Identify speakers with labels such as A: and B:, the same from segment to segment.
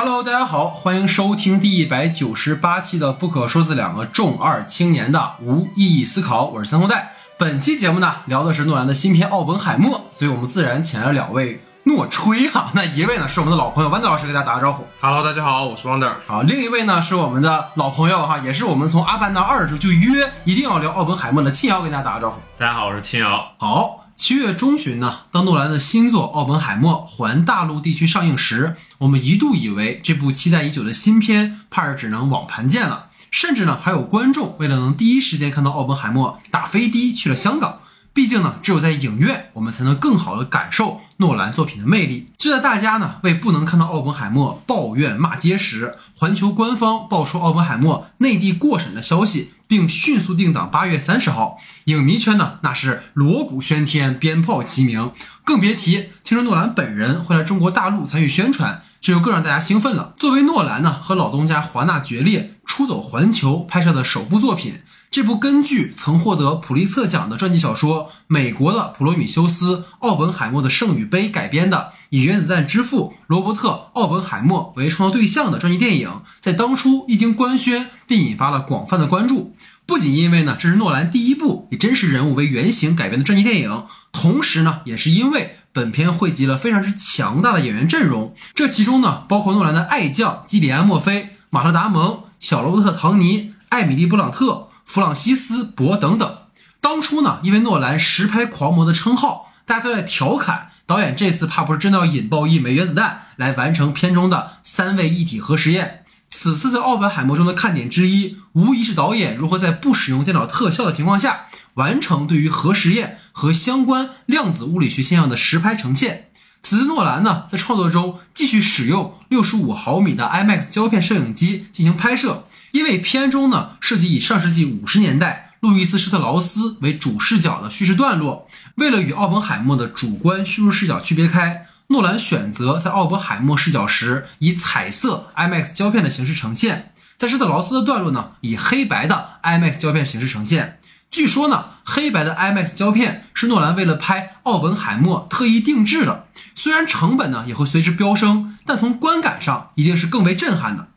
A: Hello，大家好，欢迎收听第一百九十八期的《不可说是两个重二青年的无意义思考》，我是三后代。本期节目呢，聊的是诺兰的新片《奥本海默》，所以我们自然请来了两位诺吹哈。那一位呢是我们的老朋友豌豆老师，给大家打个招呼。
B: Hello，大家好，我是 Wonder。
A: 好，另一位呢是我们的老朋友哈，也是我们从《阿凡达二》的时候就约一定要聊奥本海默的庆瑶，给大家打个招呼。
B: 大家好，我是秦瑶。
A: 好，七月中旬呢，当诺兰的新作《奥本海默》环大陆地区上映时，我们一度以为这部期待已久的新片怕是只能网盘见了，甚至呢还有观众为了能第一时间看到奥本海默，打飞的去了香港。毕竟呢，只有在影院，我们才能更好的感受诺兰作品的魅力。就在大家呢为不能看到奥本海默抱怨骂街时，环球官方爆出奥本海默内地过审的消息，并迅速定档八月三十号。影迷圈呢那是锣鼓喧天，鞭炮齐鸣，更别提听说诺兰本人会来中国大陆参与宣传，这就更让大家兴奋了。作为诺兰呢和老东家华纳决裂，出走环球拍摄的首部作品。这部根据曾获得普利策奖的传记小说《美国的普罗米修斯：奥本海默的圣与杯》改编的，以原子弹之父罗伯特·奥本海默为创作对象的传记电影，在当初一经官宣，并引发了广泛的关注。不仅因为呢，这是诺兰第一部以真实人物为原型改编的传记电影，同时呢，也是因为本片汇集了非常之强大的演员阵容。这其中呢，包括诺兰的爱将基里安·墨菲、马特·达蒙、小罗伯特·唐尼、艾米丽·布朗特。弗朗西斯·博等等，当初呢，因为诺兰实拍狂魔的称号，大家都在调侃导演这次怕不是真的要引爆一枚原子弹来完成片中的三位一体核实验。此次在奥本海默中的看点之一，无疑是导演如何在不使用电脑特效的情况下，完成对于核实验和相关量子物理学现象的实拍呈现。此次诺兰呢，在创作中继续使用六十五毫米的 IMAX 胶片摄影机进行拍摄。因为片中呢涉及以上世纪五十年代路易斯·施特劳斯为主视角的叙事段落，为了与奥本海默的主观叙述视角区别开，诺兰选择在奥本海默视角时以彩色 IMAX 胶片的形式呈现，在施特劳斯的段落呢以黑白的 IMAX 胶片形式呈现。据说呢，黑白的 IMAX 胶片是诺兰为了拍奥本海默特意定制的，虽然成本呢也会随之飙升，但从观感上一定是更为震撼的。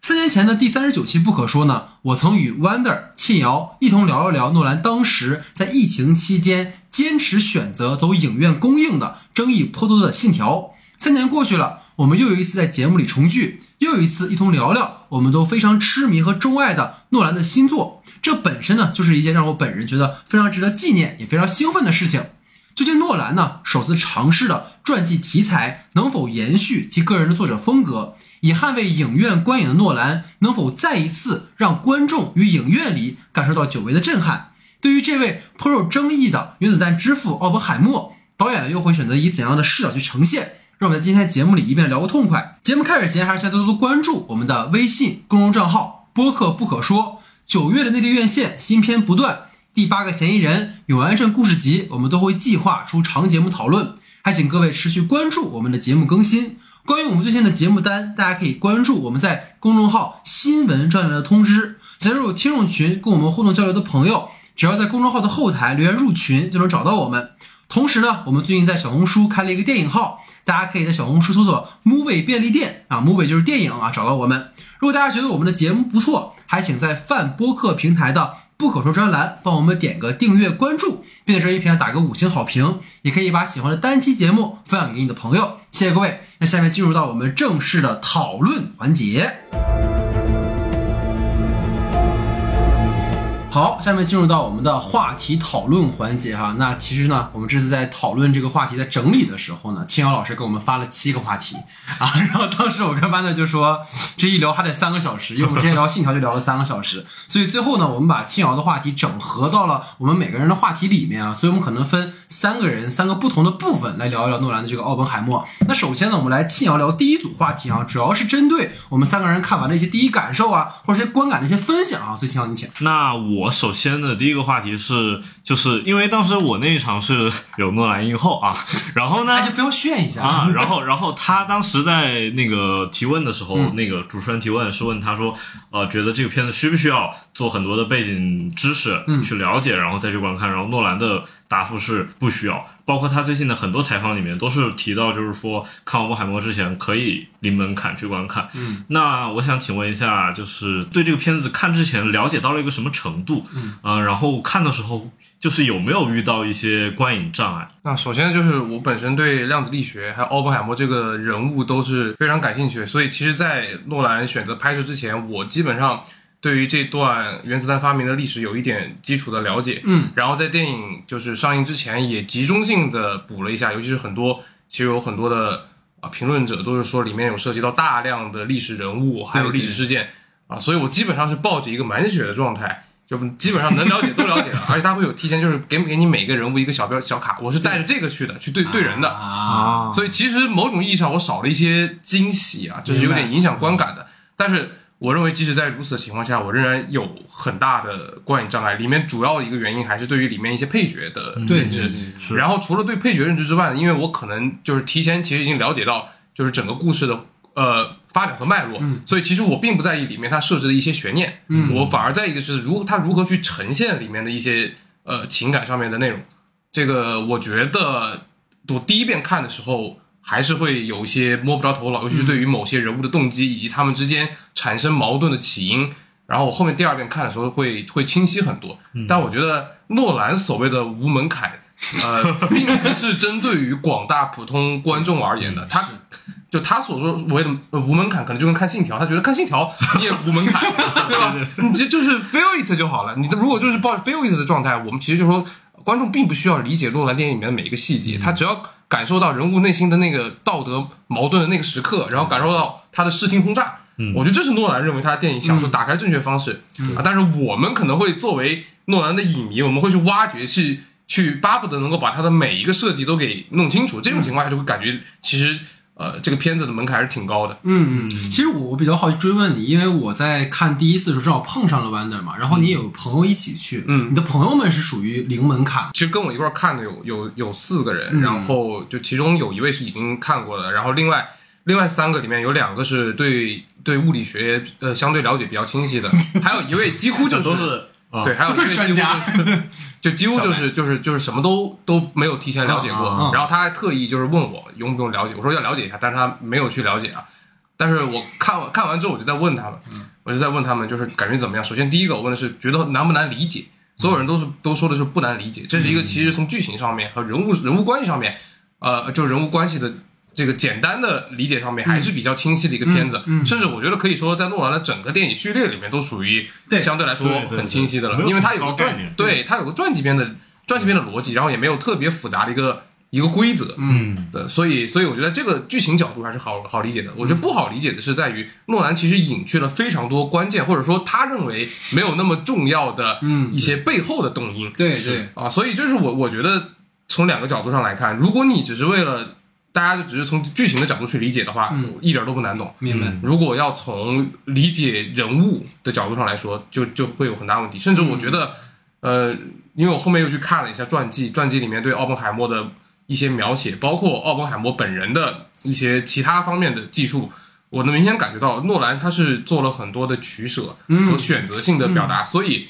A: 三年前的第三十九期不可说呢，我曾与 Wonder、沁瑶一同聊一聊诺兰当时在疫情期间坚持选择走影院公映的争议颇多的信条。三年过去了，我们又有一次在节目里重聚，又有一次一同聊聊我们都非常痴迷和钟爱的诺兰的新作。这本身呢，就是一件让我本人觉得非常值得纪念也非常兴奋的事情。究竟诺兰呢首次尝试的传记题材能否延续其个人的作者风格？以捍卫影院观影的诺兰，能否再一次让观众与影院里感受到久违的震撼？对于这位颇有争议的原子弹之父奥本海默，导演又会选择以怎样的视角去呈现？让我们在今天节目里一遍聊个痛快。节目开始前，还是先多多关注我们的微信公众账号“播客不可说”。九月的内地院线新片不断，第八个嫌疑人永安镇故事集，我们都会计划出长节目讨论，还请各位持续关注我们的节目更新。关于我们最新的节目单，大家可以关注我们在公众号新闻专栏的通知。加入听众群跟我们互动交流的朋友，只要在公众号的后台留言入群就能找到我们。同时呢，我们最近在小红书开了一个电影号，大家可以在小红书搜索 “movie 便利店”啊，movie 就是电影啊，找到我们。如果大家觉得我们的节目不错，还请在泛播客平台的不可说专栏帮我们点个订阅关注，并在这一平台打个五星好评，也可以把喜欢的单期节目分享给你的朋友。谢谢各位。那下面进入到我们正式的讨论环节。好，下面进入到我们的话题讨论环节哈。那其实呢，我们这次在讨论这个话题在整理的时候呢，青瑶老师给我们发了七个话题啊。然后当时我跟班的就说，这一聊还得三个小时，因为我们之前聊信条就聊了三个小时，所以最后呢，我们把青瑶的话题整合到了我们每个人的话题里面啊。所以我们可能分三个人三个不同的部分来聊一聊诺兰的这个奥本海默。那首先呢，我们来青瑶聊第一组话题啊，主要是针对我们三个人看完的一些第一感受啊，或者是观感的一些分享啊。所以青瑶你请。
B: 那我首先的第一个话题是，就是因为当时我那一场是有诺兰映后啊，然后呢
A: 那就非要炫一下
B: 啊，然后然后他当时在那个提问的时候，
A: 嗯
B: 那个主持人提问是问他说，呃，觉得这个片子需不需要做很多的背景知识
A: 嗯
B: 去了解，然后再去观看，然后诺兰的答复是不需要。包括他最近的很多采访里面都是提到，就是说看《奥本海默》之前可以零门槛去观看。
A: 嗯，
B: 那我想请问一下，就是对这个片子看之前了解到了一个什么程度？
A: 嗯，
B: 呃，然后看的时候就是有没有遇到一些观影障碍？
C: 那首先就是我本身对量子力学还有奥本海默这个人物都是非常感兴趣，所以其实，在诺兰选择拍摄之前，我基本上对于这段原子弹发明的历史有一点基础的了解。
A: 嗯，
C: 然后在电影就是上映之前，也集中性的补了一下，尤其是很多其实有很多的啊评论者都是说里面有涉及到大量的历史人物，还有历史事件啊，所以我基本上是抱着一个满血的状态。就基本上能了解都了解了，而且他会有提前就是给给你每个人物一个小标小卡，我是带着这个去的，去对对人的
A: 啊，
C: 所以其实某种意义上我少了一些惊喜啊，就是有点影响观感的。但是我认为即使在如此的情况下，我仍然有很大的观影障碍。里面主要一个原因还是对于里面一些配角的认知。然后除了对配角认知之外，因为我可能就是提前其实已经了解到就是整个故事的呃发展和脉络，所以其实我并不在意里面它设置的一些悬念，
A: 嗯
C: 我反而在意的是如它如何去呈现里面的一些呃情感上面的内容。这个我觉得我第一遍看的时候。还是会有一些摸不着头脑，尤其是对于某些人物的动机以及他们之间产生矛盾的起因。然后我后面第二遍看的时候会会清晰很多。但我觉得诺兰所谓的无门槛，呃，并不是针对于广大普通观众而言的。他就他所说所谓的呃无门槛，可能就跟看《信条》，他觉得看《信条》你也无门槛，对吧？你这就是 feel it 就好了。你的如果就是抱 feel it 的状态，我们其实就说观众并不需要理解诺兰电影里面的每一个细节，他只要感受到人物内心的那个道德矛盾的那个时刻，然后感受到他的视听轰炸。我觉得这是诺兰认为他的电影享受打开正确方式、啊，但是我们可能会作为诺兰的影迷，我们会去挖掘，去去巴不得能够把他的每一个设计都给弄清楚。这种情况下就会感觉其实呃这个片子的门槛还是挺高的。
A: 嗯嗯，其实我比较好奇追问你，因为我在看第一次的时候正好碰上了 Wonder 嘛，然后你也有朋友一起去，
C: 嗯。
A: 你的朋友们是属于零门槛，
C: 其实跟我一块儿看的有有有四个人，
A: 嗯。
C: 然后就其中有一位是已经看过的，然后另外另外三个里面有两个是对对物理学呃相对了解比较清晰的，还有一位几乎就是
B: 都是啊，
C: 对，还有一位
A: 专家
C: 就几乎就是就是就是什么都都没有提前了解过，
A: 嗯嗯嗯
C: 然后他还特意就是问我用不用了解，我说要了解一下，但是他没有去了解啊。但是我看完看完之后，我就在问他们，我就在问他们，就是感觉怎么样？首先第一个我问的是觉得难不难理解，所有人都是都说的是不难理解，这是一个其实从剧情上面和人物人物关系上面，呃，就人物关系的这个简单的理解上面还是比较清晰的一个片子，
A: 嗯嗯
C: 甚至我觉得可以说在诺兰的整个电影序列里面都属于
A: 对。
C: 相对来说很清晰的了，因为它有个对。它有个传记片的传记片的逻辑，然后也没有特别复杂的一个一个规则，
B: 嗯，
C: 对，所以所以我觉得这个剧情角度还是好好理解的。我觉得不好理解的是在于诺兰其实隐去了非常多关键，或者说他认为没有那么重要的
A: 嗯
C: 一些背后的动因。
A: 对
C: 是
A: 对
C: 啊，所以这是我我觉得从两个角度上来看，如果你只是为了大家就只是从剧情的角度去理解的话，
A: 嗯
C: 一点都不难懂。
A: 明白。
C: 如果要从理解人物的角度上来说，就就会有很大问题。甚至我觉得，呃，因为我后面又去看了一下传记，传记里面对奥本海默的一些描写，包括奥本海默本人的一些其他方面的技术，我能明显感觉到诺兰他是做了很多的取舍和选择性的表达，所以。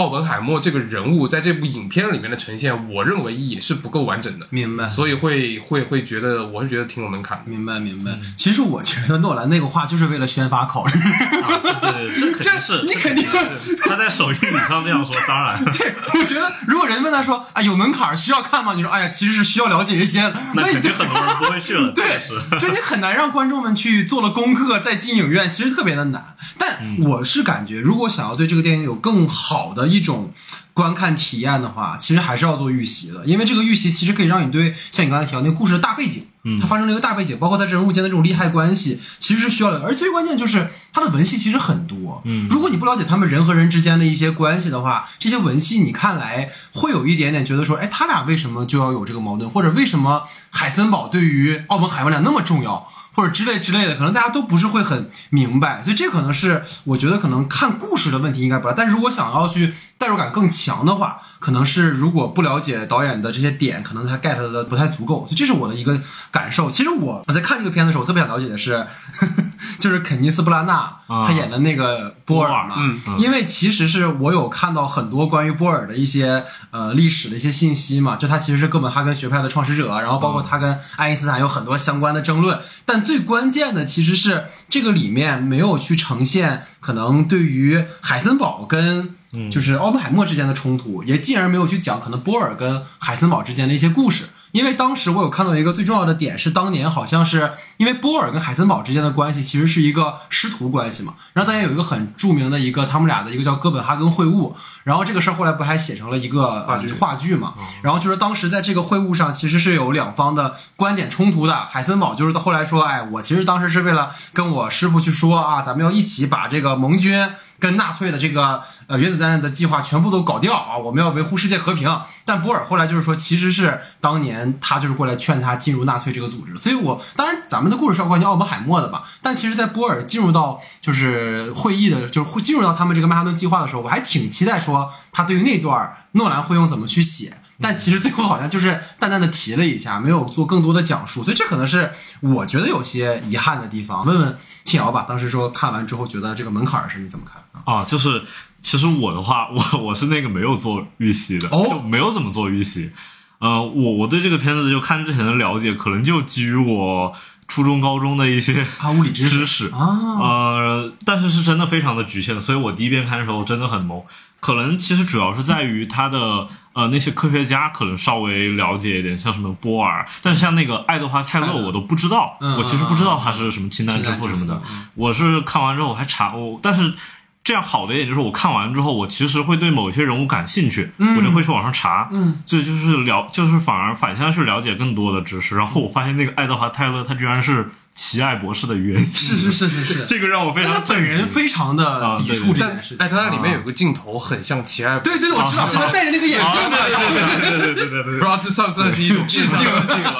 C: 奥本海默这个人物在这部影片里面的呈现，我认为也是不够完整的，
A: 明白，
C: 所以会会会觉得，我是觉得挺有门槛。
A: 明白，明白。其实我觉得诺兰那个话就是为了宣发考虑。
B: 啊对 对，这肯定是，
A: 你肯定
B: 这是他在首映礼上这样说，当然，
A: 对，我觉得如果人问他说啊有门槛需要看吗？你说哎呀，其实是需要了解一些。
B: 那肯定很多人不会去了，
A: 对
B: 确实，
A: 就你很难让观众们去做了功课再进影院，其实特别的难。但我是感觉，如果想要对这个电影有更好的一种观看体验的话，其实还是要做预习的，因为这个预习其实可以让你对像你刚才提到那个故事的大背景，它发生了一个大背景，包括它人物间的这种利害关系，其实是需要的。而最关键就是它的文戏其实很多，嗯，如果你不了解他们人和人之间的一些关系的话，这些文戏你看来会有一点点觉得说，哎，他俩为什么就要有这个矛盾，或者为什么海森堡对于奥本海默俩那么重要？或者之类之类的，可能大家都不是会很明白，所以这可能是我觉得可能看故事的问题应该不大，但是如果想要去代入感更强的话，可能是如果不了解导演的这些点，可能他 get 的不太足够，所以这是我的一个感受。其实我我在看这个片子的时候，我特别想了解的是，就是肯尼斯布拉纳
B: 啊
A: 他演的那个波尔嘛，
C: 嗯。
A: 因为其实是我有看到很多关于波尔的一些呃历史的一些信息嘛，就他其实是哥本哈根学派的创始者，然后包括他跟爱因斯坦有很多相关的争论，但最关键的其实是这个里面没有去呈现可能对于海森堡跟就是奥本海默之间的冲突，也进而没有去讲可能波尔跟海森堡之间的一些故事。因为当时我有看到一个最重要的点是，当年好像是因为波尔跟海森堡之间的关系其实是一个师徒关系嘛，然后大家有一个很著名的一个他们俩的一个叫哥本哈根会晤，然后这个事儿后来不还写成了一个
C: 话剧。
A: 呃话剧嘛，然后就是当时在这个会晤上其实是有两方的观点冲突的，海森堡就是后来说，哎，我其实当时是为了跟我师傅去说啊，咱们要一起把这个盟军跟纳粹的这个呃原子弹的计划全部都搞掉啊，我们要维护世界和平。但波尔后来就是说，其实是当年他就是过来劝他进入纳粹这个组织。所以我当然咱们的故事是要关于奥本海默的吧，但其实，在波尔进入到就是会议的，就是会进入到他们这个曼哈顿计划的时候，我还挺期待说他对于那段诺兰会用怎么去写。但其实最后好像就是淡淡的提了一下，没有做更多的讲述，所以这可能是我觉得有些遗憾的地方。问问庆瑶吧，当时说看完之后觉得这个门槛儿是你怎么看啊？
B: 啊，就是其实我的话，我我是那个没有做预习的，
A: 哦
B: 就没有怎么做预习。呃，我我对这个片子就看之前的了解，可能就基于我初中、高中的一些
A: 啊，物理知识。啊，
B: 呃，但是是真的非常的局限，所以我第一遍看的时候真的很懵。可能其实主要是在于他的呃那些科学家可能稍微了解一点，像什么波尔，但是像那个爱德华泰勒我都不知道，
A: 嗯
B: 我其实不知道他是什么氢弹之
A: 氢弹之
B: 父什么的。
A: 嗯。
B: 我是看完之后我还查我，但是这样好的一点就是我看完之后，我其实会对某些人物感兴趣，我就会去网上查，
A: 嗯，
B: 这就是了，就是反而反向去了解更多的知识。然后我发现那个爱德华泰勒他居然是奇爱博士的原型。
A: 是是是是是，
B: 这个让我非常。他
A: 本人非常的抵触这件事情。
C: 哎，他那里面有个镜头很像奇爱。
A: 对对，我知道，他戴着那个眼镜。
B: 对对对对对对。
C: 不知道这算不算是一种致敬？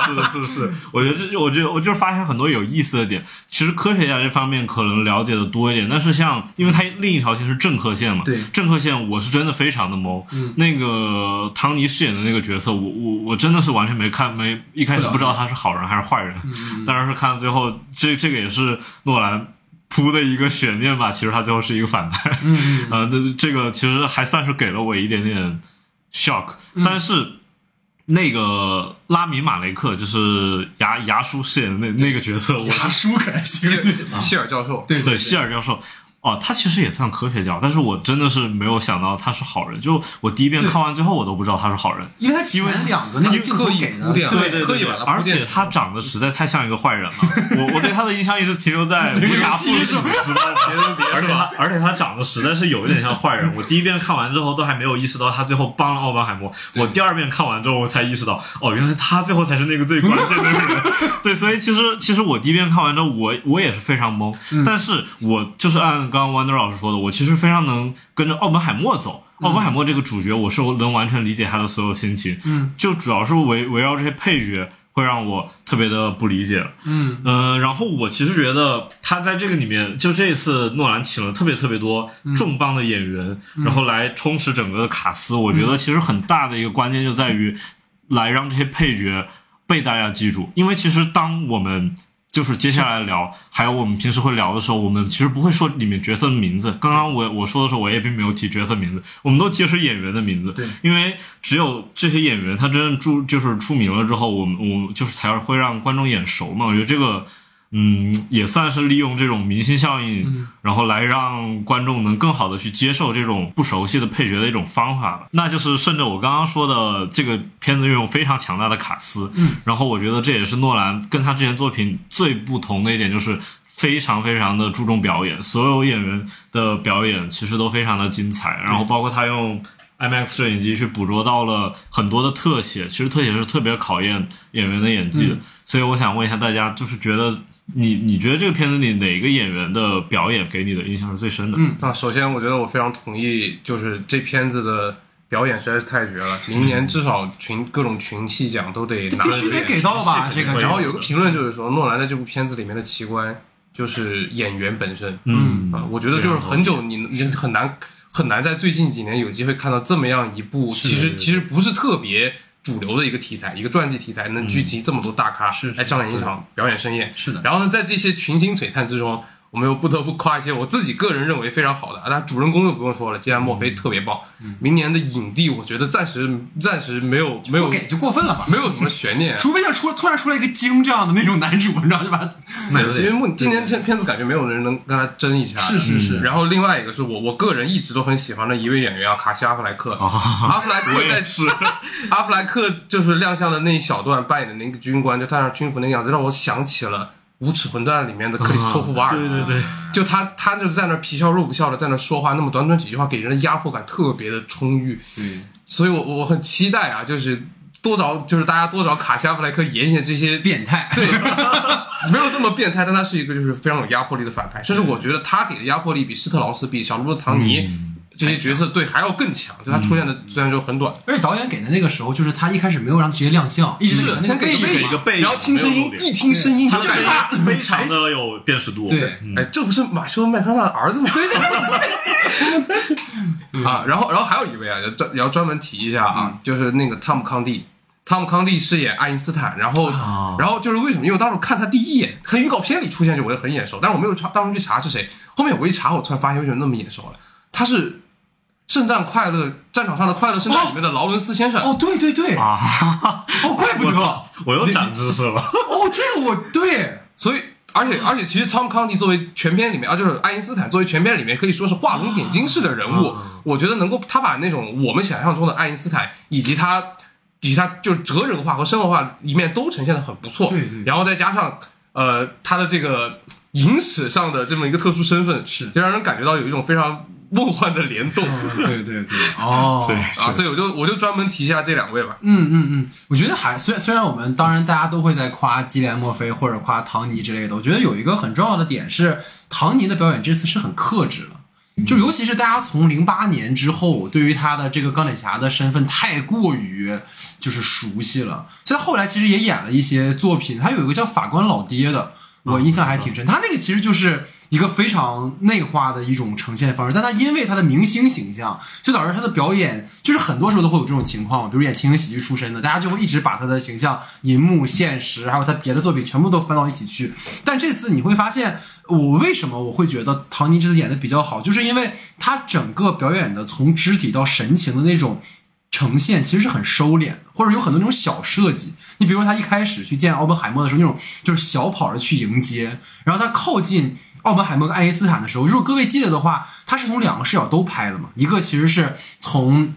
B: 是的，是是。我觉得这，我觉得我就是发现很多有意思的点。其实科学家这方面可能了解的多一点，但是像，因为他另一条线是政客线嘛。
A: 对。
B: 政客线，我是真的非常的懵。那个唐尼饰演的那个角色，我我我真的是完全没看，没一开始不知道他是好人还是坏人，当然是看到最后。这这个也是诺兰。铺的一个悬念吧，其实他最后是一个反派，
A: 嗯
B: 呃，这这个其实还算是给了我一点点 shock，、但
A: 嗯
B: 是那个拉米马雷克就是牙牙叔饰演的那那个角色，我
A: 牙叔可还行，
C: 希尔教授，
A: 对
B: 对希尔教授。哦，他其实也算科学家，但是我真的是没有想到他是好人。就我第一遍看完之后，我都不知道他是好人。
A: 因为他前两个那个镜头
C: 刻意
A: 给的
C: 铺垫
A: 对
B: 对对对，而且他长得实在太像一个坏人了。我我对他的印象一直停留在无暇父子，知道？
C: 别人别
B: 而且他
C: 是吧？
B: 而且他长得实在是有一点像坏人。我第一遍看完之后都还没有意识到他最后帮了奥本海默，我第二遍看完之后我才意识到，哦，原来他最后才是那个最关键的人。对，所以其实其实我第一遍看完之后，我我也是非常懵，但是我就是按刚刚 Wonder 老师说的，我其实非常能跟着奥本海默走。奥本海默这个主角，我是能完全理解他的所有心情，
A: 嗯，
B: 就主要是围围绕这些配角，会让我特别的不理解。
A: 嗯
B: 嗯、然后我其实觉得他在这个里面，就这一次诺兰请了特别特别多重磅的演员，然后来充实整个的卡斯。我觉得其实很大的一个关键就在于来让这些配角被大家记住，因为其实当我们就是接下来聊，还有我们平时会聊的时候，我们其实不会说里面角色的名字。刚刚我我说的时候，我也并没有提角色名字，我们都提的是演员的名字。
A: 对，
B: 因为只有这些演员他真正出就是出名了之后，我们我们就是才会让观众眼熟嘛。我觉得这个。嗯，也算是利用这种明星效应，然后来让观众能更好的去接受这种不熟悉的配角的一种方法吧。那就是顺着我刚刚说的，这个片子运用非常强大的卡斯，
A: 嗯，
B: 然后我觉得这也是诺兰跟他之前作品最不同的一点，就是非常非常的注重表演，所有演员的表演其实都非常的精彩，然后包括他用。IMAX 摄影机去捕捉到了很多的特写，其实特写是特别考验演员的演技的。所以我想问一下大家，就是觉得你你觉得这个片子里哪个演员的表演给你的印象是最深的？
A: 嗯
C: 啊，首先我觉得我非常同意，就是这片子的表演实在是太绝了，明年至少群各种群戏奖都得拿
A: 必须得给到吧？这个，
C: 然后有个评论就是说，诺兰在这部片子里面的奇观就是演员本身。
B: 嗯
C: 啊，我觉得就是很久你你很难很难在最近几年有机会看到这么样一部，其实其实不是特别主流的一个题材，一个传记题材能聚集这么多大咖，来上演一场表演盛宴。
A: 是的。
C: 然后呢，在这些群星璀璨之中，我们又不得不夸一些我自己个人认为非常好的，啊，那主人公就不用说了，既然墨菲特别棒，明年的影帝，我觉得暂时暂时没有没有
A: 给就过分了吧？
C: 没有什么悬念啊。
A: 除非像出突然出来一个京这样的那种男主，你知道就把
C: 因为目今年这片子感觉没有人能跟他争一下。
A: 是是是
C: 然后另外一个是我我个人一直都很喜欢的一位演员啊，卡西阿弗莱克。阿弗莱克在
B: 是
C: 阿弗莱克就是亮相的那一小段扮演的那个军官，就穿上军服那个样子，让我想起了《无耻混蛋》里面的克里斯托弗瓦尔。
B: 对对对，
C: 就他他就在那皮笑肉不笑的在那说话，那么短短几句话，给人的压迫感特别的充裕。
A: 对
C: 所以我我很期待啊，就是多找就是大家多找卡西阿弗莱克演演这些
A: 变态。
C: 对，没有那么变态，但他是一个就是非常有压迫力的反派，甚至我觉得他给的压迫力比施特劳斯、比小罗伯特·唐尼、这些角色对还要更强。就他出现的虽然说很短，
A: 而且导演给的那个时候，就是他一开始没有让直接亮相，一直
C: 是
A: 那个背影
C: 先给
B: 一个背影
C: 然后听声音，一听声音
B: 他
C: 就是
B: 他非常的有辨识度。
A: 对
B: 嗯
C: 哎，这不是马修麦康纳的儿子吗？对对对。啊，然后然后还有一位啊，要专也要专门提一下啊，就是那个汤姆康蒂。汤姆康蒂饰演爱因斯坦，然后，
B: 啊
C: 然后就是为什么？因为我当时看他第一眼，看预告片里出现就我就很眼熟，但是我没有查，当时去查是谁。后面我一查，我突然发现为什么那么眼熟了？他是《圣诞快乐》战场上的快乐圣诞里面的劳伦斯先生。
A: 哦，对对对，
B: 啊，
A: 哦，怪不得，哦，
B: 我又长知识了。
A: 哦这个我对，
C: 所以，而且而且，其实汤姆康蒂作为全片里面啊，就是爱因斯坦作为全片里面可以说是画龙点睛式的人物，我觉得能够他把那种我们想象中的爱因斯坦以及他以及他就是哲人化和生活化一面都呈现的很不错。
A: 对对
C: 然后再加上呃他的这个影史上的这么一个特殊身份，
A: 是
C: 就让人感觉到有一种非常梦幻的联动。
A: 对 对对，哦，
B: 对
C: 啊，所以我就我就专门提一下这两位吧。
A: 嗯嗯嗯，我觉得还虽然虽然我们当然大家都会在夸基连墨菲或者夸唐尼之类的，我觉得有一个很重要的点是，唐尼的表演这次是很克制了。就尤其是大家从零八年之后，对于他的这个钢铁侠的身份太过于就是熟悉了。所以他后来其实也演了一些作品，他有一个叫《法官老爹》的，我印象还挺深。他那个其实就是一个非常内化的一种呈现方式，但他因为他的明星形象，就导致他的表演就是很多时候都会有这种情况，比如演情景喜剧出身的，大家就会一直把他的形象、银幕、现实，还有他别的作品全部都翻到一起去。但这次你会发现，我为什么我会觉得唐尼这次演的比较好，就是因为他整个表演的从肢体到神情的那种。呈现其实是很收敛，或者有很多那种小设计。你比如说他一开始去见奥本海默的时候，那种就是小跑着去迎接，然后他靠近奥本海默跟爱因斯坦的时候，如果各位记得的话，他是从两个视角都拍了嘛，一个其实是从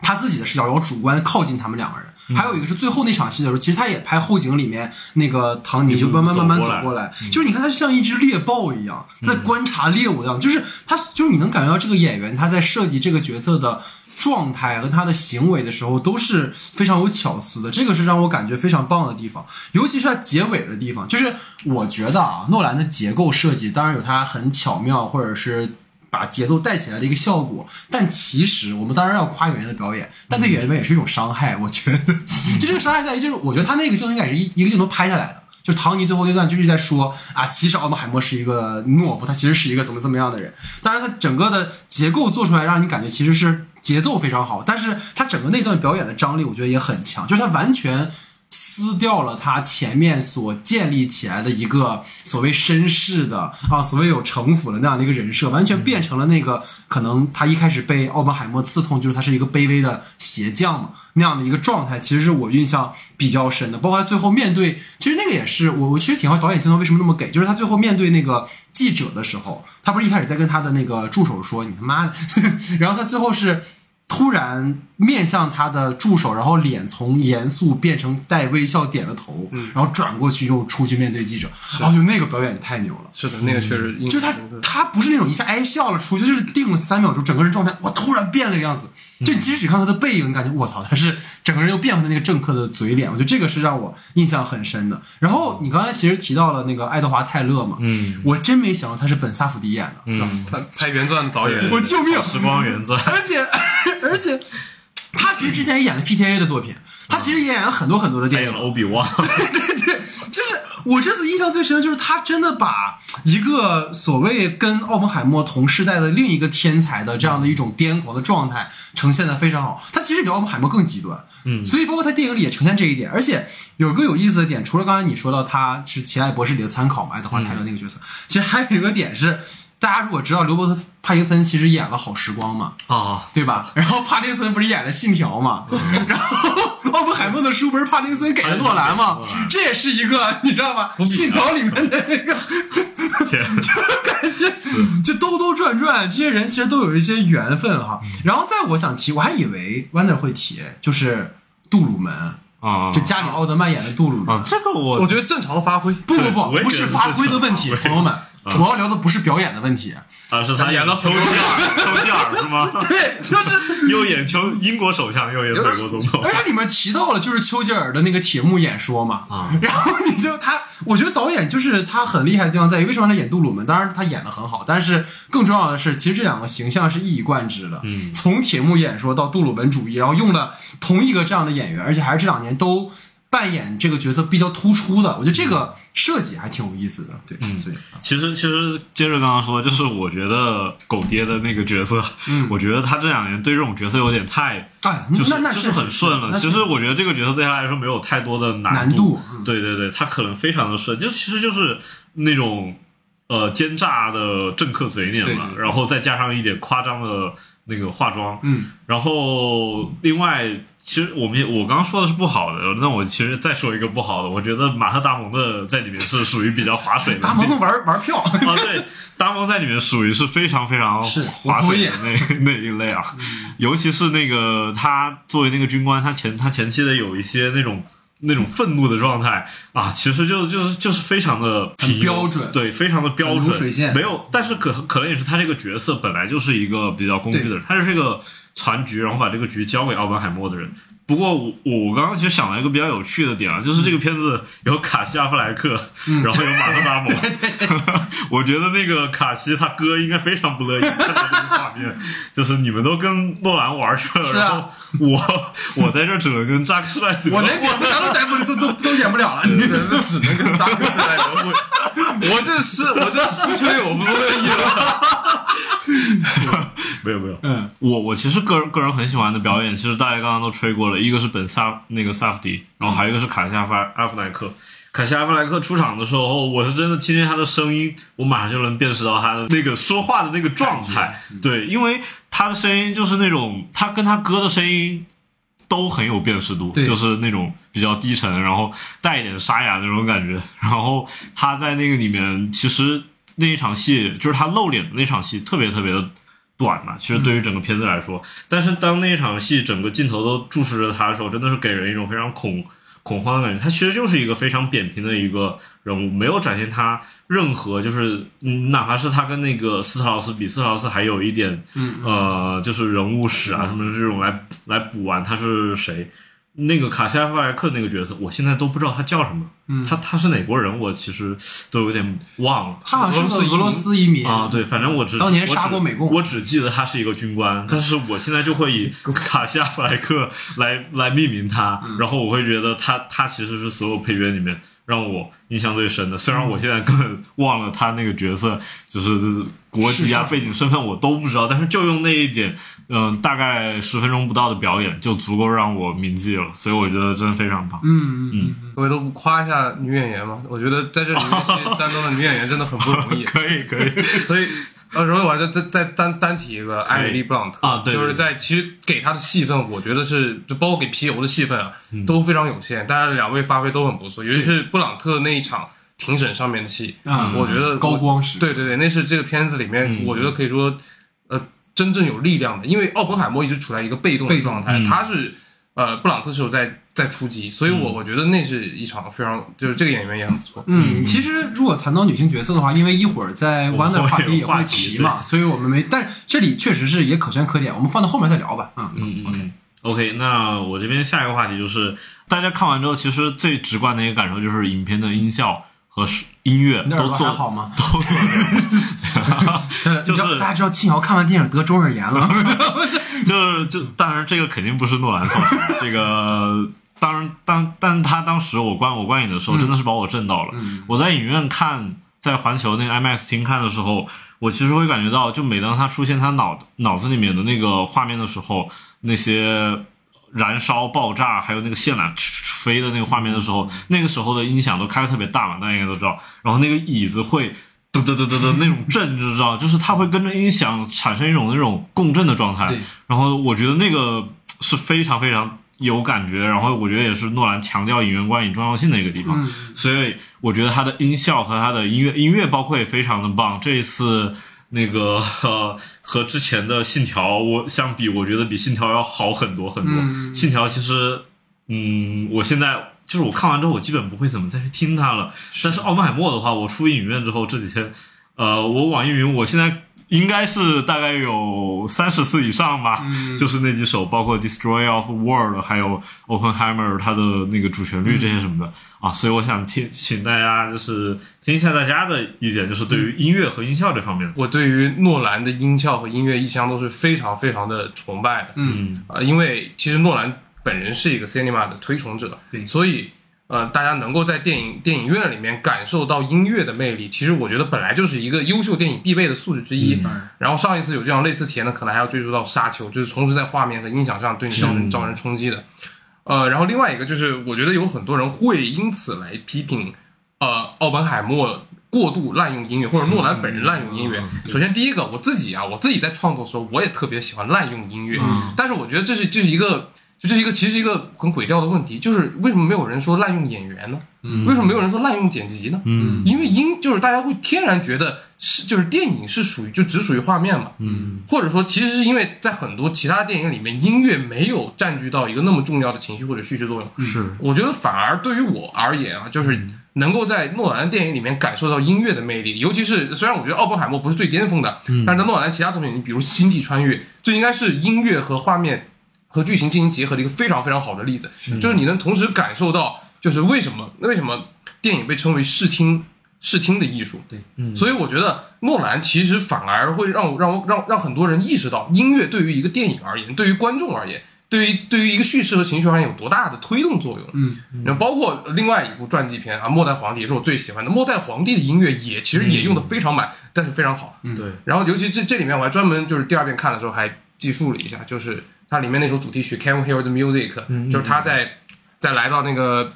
A: 他自己的视角，然后主观靠近他们两个人。还有一个是最后那场戏的时候，其实他也拍后景里面那个唐尼就慢慢慢慢走过来，就是你看他像一只猎豹一样，他在观察猎物一样，就是他就是你能感觉到这个演员他在设计这个角色的。状态和他的行为的时候都是非常有巧思的，这个是让我感觉非常棒的地方。尤其是他结尾的地方，就是我觉得啊，诺兰的结构设计当然有他很巧妙或者是把节奏带起来的一个效果，但其实我们当然要夸演员的表演，但对演员也是一种伤害。我觉得，就这个伤害在于，就是我觉得他那个镜头应该也是一一个镜头拍下来的。就唐尼最后那段就是在说啊，其实奥本海默是一个懦夫，他其实是一个怎么怎么样的人。当然，他整个的结构做出来，让你感觉其实是节奏非常好，但是他整个那段表演的张力，我觉得也很强，就是他完全撕掉了他前面所建立起来的一个所谓绅士的啊，所谓有城府的那样的一个人设，完全变成了那个可能他一开始被奥本海默刺痛，就是他是一个卑微的鞋匠嘛那样的一个状态，其实是我印象比较深的。包括他最后面对，其实那个也是我我其实挺好导演镜头为什么那么给，就是他最后面对那个记者的时候，他不是一开始在跟他的那个助手说你他妈的，然后他最后是。突然面向他的助手，然后脸从严肃变成带微笑，点了头，然后转过去又出去面对记者，然后就那个表演太牛了。
C: 是的，那个确实嗯。
A: 就他他不是那种一下哎笑了出去，就是定了三秒钟，整个人状态哇突然变了个样子。就你即使只看他的背影，你感觉我操，他是整个人又变回了那个政客的嘴脸。我觉得这个是让我印象很深的。然后你刚才其实提到了那个爱德华泰勒嘛，
B: 嗯，
A: 我真没想到他是本萨福迪演的，
B: 嗯，
C: 他拍原钻的导演，
A: 我救命！
B: 时光原钻，
A: 而且而且他其实之前也演了 PTA 的作品，他其实也演了很多很多的电影
B: 还有了。欧比旺，
A: 对对，就是我这次印象最深的就是他真的把一个所谓跟奥本海默同时代的另一个天才的这样的一种癫狂的状态呈现的非常好。他其实比奥本海默更极端，
B: 嗯
A: 所以包括他电影里也呈现这一点。而且有个有意思的点，除了刚才你说到他是《奇爱博士》里的参考嘛，爱德华泰勒那个角色，其实还有一个点是，大家如果知道刘伯特帕金森其实演了《好时光》嘛，
B: 啊，
A: 对吧？然后帕金森不是演了《信条》嘛？然后奥本海默的书不是帕丁森给了诺兰吗？这也是一个 你知道吗？《信条》里面的那个 就是感觉就兜兜转转，这些人其实都有一些缘分哈。然后再我想提，我还以为 Wonder 会提，就是杜鲁门，
B: 啊，
A: 就加里奥德曼演的杜鲁门
B: 啊，。这个我
C: 我觉得正常的发挥，
A: 不不不，不是发挥的问题，朋友们，我要聊的不是表演的问题。
B: 啊是他
C: 演了
B: 丘吉尔，丘吉尔是吗？
A: 对，就是
B: 又演丘英国首相，又演美国总统
A: 而且里面提到了就是丘吉尔的那个铁幕演说嘛，
B: 啊
A: 然后你就他，我觉得导演就是他很厉害的地方在于，为什么他演杜鲁门？当然他演的很好，但是更重要的是，其实这两个形象是一以贯之的，
B: 嗯
A: 从铁幕演说到杜鲁门主义，然后用了同一个这样的演员，而且还是这两年都扮演这个角色比较突出的，我觉得这个设计还挺有意思的，对，
B: 嗯
A: 所以
B: 其实，其实接着刚刚说，就是我觉得狗爹的那个角色，
A: 嗯
B: 我觉得他这两年对这种角色有点太，
A: 哎，
B: 就是
A: 那那
B: 就是很顺了。其实我觉得这个角色对他来说没有太多的
A: 难
B: 度，对对对，他可能非常的顺，就其实就是那种呃奸诈的政客嘴脸嘛，然后再加上一点夸张的那个化妆，
A: 嗯，
B: 然后另外，其实我们也我刚刚说的是不好的，那我其实再说一个不好的，我觉得马特·达蒙的在里面是属于比较划水的。
A: 达蒙玩 玩票，
B: 啊，对，达蒙在里面属于是非常非常
A: 是
B: 划水的那那一类啊，尤其是那个他作为那个军官，他前他前期的有一些那种。那种愤怒的状态啊，其实就就是就是非常的
A: 标准。
B: 对，非常的标准，没有，但是可可能也是他这个角色本来就是一个比较工具的人，他就是一个传局，然后把这个局交给奥本海默的人。不过我我刚刚其实想了一个比较有趣的点啊，就是这个片子有卡西阿弗莱克，
A: 嗯。
B: 然后有马特达蒙，我觉得那个卡西他哥应该非常不乐意看到这个画面，就是你们都跟诺兰玩去了，
A: 啊
B: 然后我我在这儿只能跟扎克施耐德，
A: 我连蝙蝠侠都逮不都都都演不了了，你
C: 只能只能跟扎克施耐德会。我这是我这失去我不乐意了。
B: 没有没有，
A: 嗯，
B: 我我其实个人个人很喜欢的表演，其实大家刚刚都吹过了，一个是本萨那个萨夫迪，然后还有一个是卡西阿弗阿弗莱克。卡西阿弗莱克出场的时候，我是真的听见他的声音，我马上就能辨识到他的那个说话的那个状态。对，因为他的声音就是那种，他跟他哥的声音都很有辨识度，就是那种比较低沉，然后带一点沙哑那种感觉。然后他在那个里面，其实那一场戏就是他露脸的那场戏，特别特别的短嘛。其实对于整个片子来说，但是当那一场戏整个镜头都注视着他的时候，真的是给人一种非常恐恐慌的感觉。他其实就是一个非常扁平的一个人物，没有展现他任何就是，嗯，哪怕是他跟那个斯特劳斯比，斯特劳斯还有一点，
A: 嗯
B: 呃，就是人物史啊什么这种来来补完他是谁。那个卡西亚弗莱克那个角色，我现在都不知道他叫什么，
A: 嗯。
B: 他他是哪国人，我其实都有点忘了。
A: 他好像是个俄罗斯移民
B: 啊，对，反正我只
A: 当年杀过美共
B: 我只记得他是一个军官，但是我现在就会以 卡西亚弗莱克来来命名他，
A: 嗯。
B: 然后我会觉得他他其实是所有配角里面让我印象最深的，虽然我现在根本忘了他那个角色就是国籍啊、背景、身份我都不知道，但是就用那一点，嗯、大概十分钟不到的表演就足够让我铭记了，所以我觉得真的非常棒。
A: 嗯嗯
C: 各位都不夸一下女演员吗？我觉得在这里面担当中的女演员真的很不容易。
B: 可以可以，
C: 所以，呃，然后我还再再再单单提一个艾米丽·布朗特
B: 啊对对
C: 就是在其实给她的戏份，我觉得是就包括给皮尤的戏份啊，
B: 嗯
C: 都非常有限，但是两位发挥都很不错，尤其是布朗特那一场庭审上面的戏，
A: 啊
C: 我觉得
A: 高光时
C: 对对对，那是这个片子里面，
B: 嗯
C: 我觉得可以说，呃，真正有力量的，因为奥本海默一直处在一个被动的状态，
B: 嗯
C: 他是。呃，布朗特是有在在出击，所以我我觉得那是一场非常，就是这个演员也很不错。
A: 嗯，其实如果谈到女性角色的话，因为一会儿在
B: 我们
A: Wonder 话题也会
B: 有话题
A: 提嘛，所以我们没，但是这里确实是也可圈可点，我们放到后面再聊吧。嗯
B: 嗯嗯嗯。OK，那我这边下一个话题就是，大家看完之后，其实最直观的一个感受就是影片的音效和音乐都做
A: 好吗？
B: 都做
A: 呃
B: 就是
A: 大家知道庆瑶看完电影得中耳炎了，
B: 就是就当然这个肯定不是诺兰造成的，这个当然，当但他当时我观我观影的时候，真的是把我震到了。我在影院看，在环球那个 IMAX 厅看的时候，我其实会感觉到，就每当他出现他脑脑子里面的那个画面的时候，那些燃烧、爆炸，还有那个线缆飞的那个画面的时候，那个时候的音响都开的特别大嘛，大家应该都知道。然后那个椅子会嘚嘚嘚嘚嘚那种震，你知道，就是它会跟着音响产生一种那种共振的状态。然后我觉得那个是非常非常。有感觉，然后我觉得也是诺兰强调影院观影重要性的一个地方，所以我觉得他的音效和他的音乐音乐包括也非常的棒。这一次那个呃和之前的信条我相比，我觉得比信条要好很多很多。信条其实，嗯，我现在就是我看完之后，我基本不会怎么再去听它了。但是奥本海默的话，我出影院之后这几天，呃，我网易云我现在。应该是大概有三十次以上吧，就是那几首，包括《Destroy of World》，还有《Oppenheimer》它的那个主旋律这些什么的啊，所以我想听，请大家就是听一下大家的意见，就是对于音乐和音效这方面。
C: 我对于诺兰的音效和音乐一向都是非常非常的崇拜的，
A: 嗯
C: 啊，因为其实诺兰本人是一个 Cinema 的推崇者，所以。呃，大家能够在电影电影院里面感受到音乐的魅力，其实我觉得本来就是一个优秀电影必备的素质之一。然后上一次有这样类似体验的，可能还要追溯到《沙丘》，就是同时在画面和音响上对你造成造成冲击的。呃，然后另外一个就是，我觉得有很多人会因此来批评，呃，奥本海默过度滥用音乐，或者诺兰本人滥用音乐。首先第一个，我自己啊，我自己在创作的时候，我也特别喜欢滥用音乐，但是我觉得这是这是一个。就这是一个其实是一个很诡调的问题，就是为什么没有人说滥用演员呢？为什么没有人说滥用剪辑呢？
B: 嗯，
C: 因为音就是大家会天然觉得是就是电影是属于就只属于画面嘛，
B: 嗯，
C: 或者说其实是因为在很多其他电影里面音乐没有占据到一个那么重要的情绪或者叙事作用。
B: 是，
C: 我觉得反而对于我而言啊，就是能够在诺兰的电影里面感受到音乐的魅力，尤其是虽然我觉得奥本海默不是最巅峰的，但是在诺兰其他作品你，比如《星际穿越》，这应该是音乐和画面。和剧情进行结合的一个非常非常好的例子，就是你能同时感受到，就是为什么为什么电影被称为视听视听的艺术？
A: 对，
C: 嗯，所以我觉得诺兰其实反而会让我让我让让很多人意识到，音乐对于一个电影而言，对于观众而言，对于对于一个叙事和情绪而言有多大的推动作用。
A: 嗯，
C: 然后包括另外一部传记片啊，《末代皇帝》也是我最喜欢的，《末代皇帝》的音乐也其实也用的非常满，但是非常好。
A: 嗯，
B: 对。
C: 然后尤其这这里面我还专门就是第二遍看的时候还记述了一下，就是。它里面那首主题曲《Can We Hear the Music》，就是他在在来到那个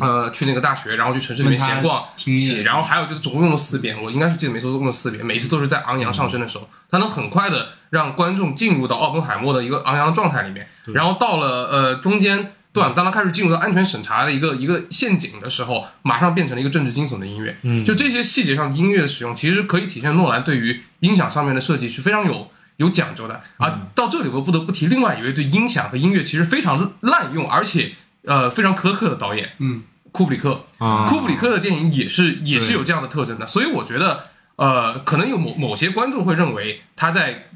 C: 呃去那个大学，然后去城市里面闲逛写，然后还有就是总共用了四遍，我应该是记得没错，用了四遍，每次都是在昂扬上升的时候，他能很快的让观众进入到奥本海默的一个昂扬的状态里面，然后到了呃中间段，当他开始进入到安全审查的一个一个陷阱的时候，马上变成了一个政治惊悚的音乐，就这些细节上音乐的使用，其实可以体现诺兰对于音响上面的设计是非常有。有讲究的啊！到这里我不得不提另外一位对音响和音乐其实非常滥用，而且呃非常苛刻的导演，
A: 嗯，
C: 库布里克。库布里克的电影也是也是有这样的特征的，所以我觉得呃可能有某某些观众会认为他在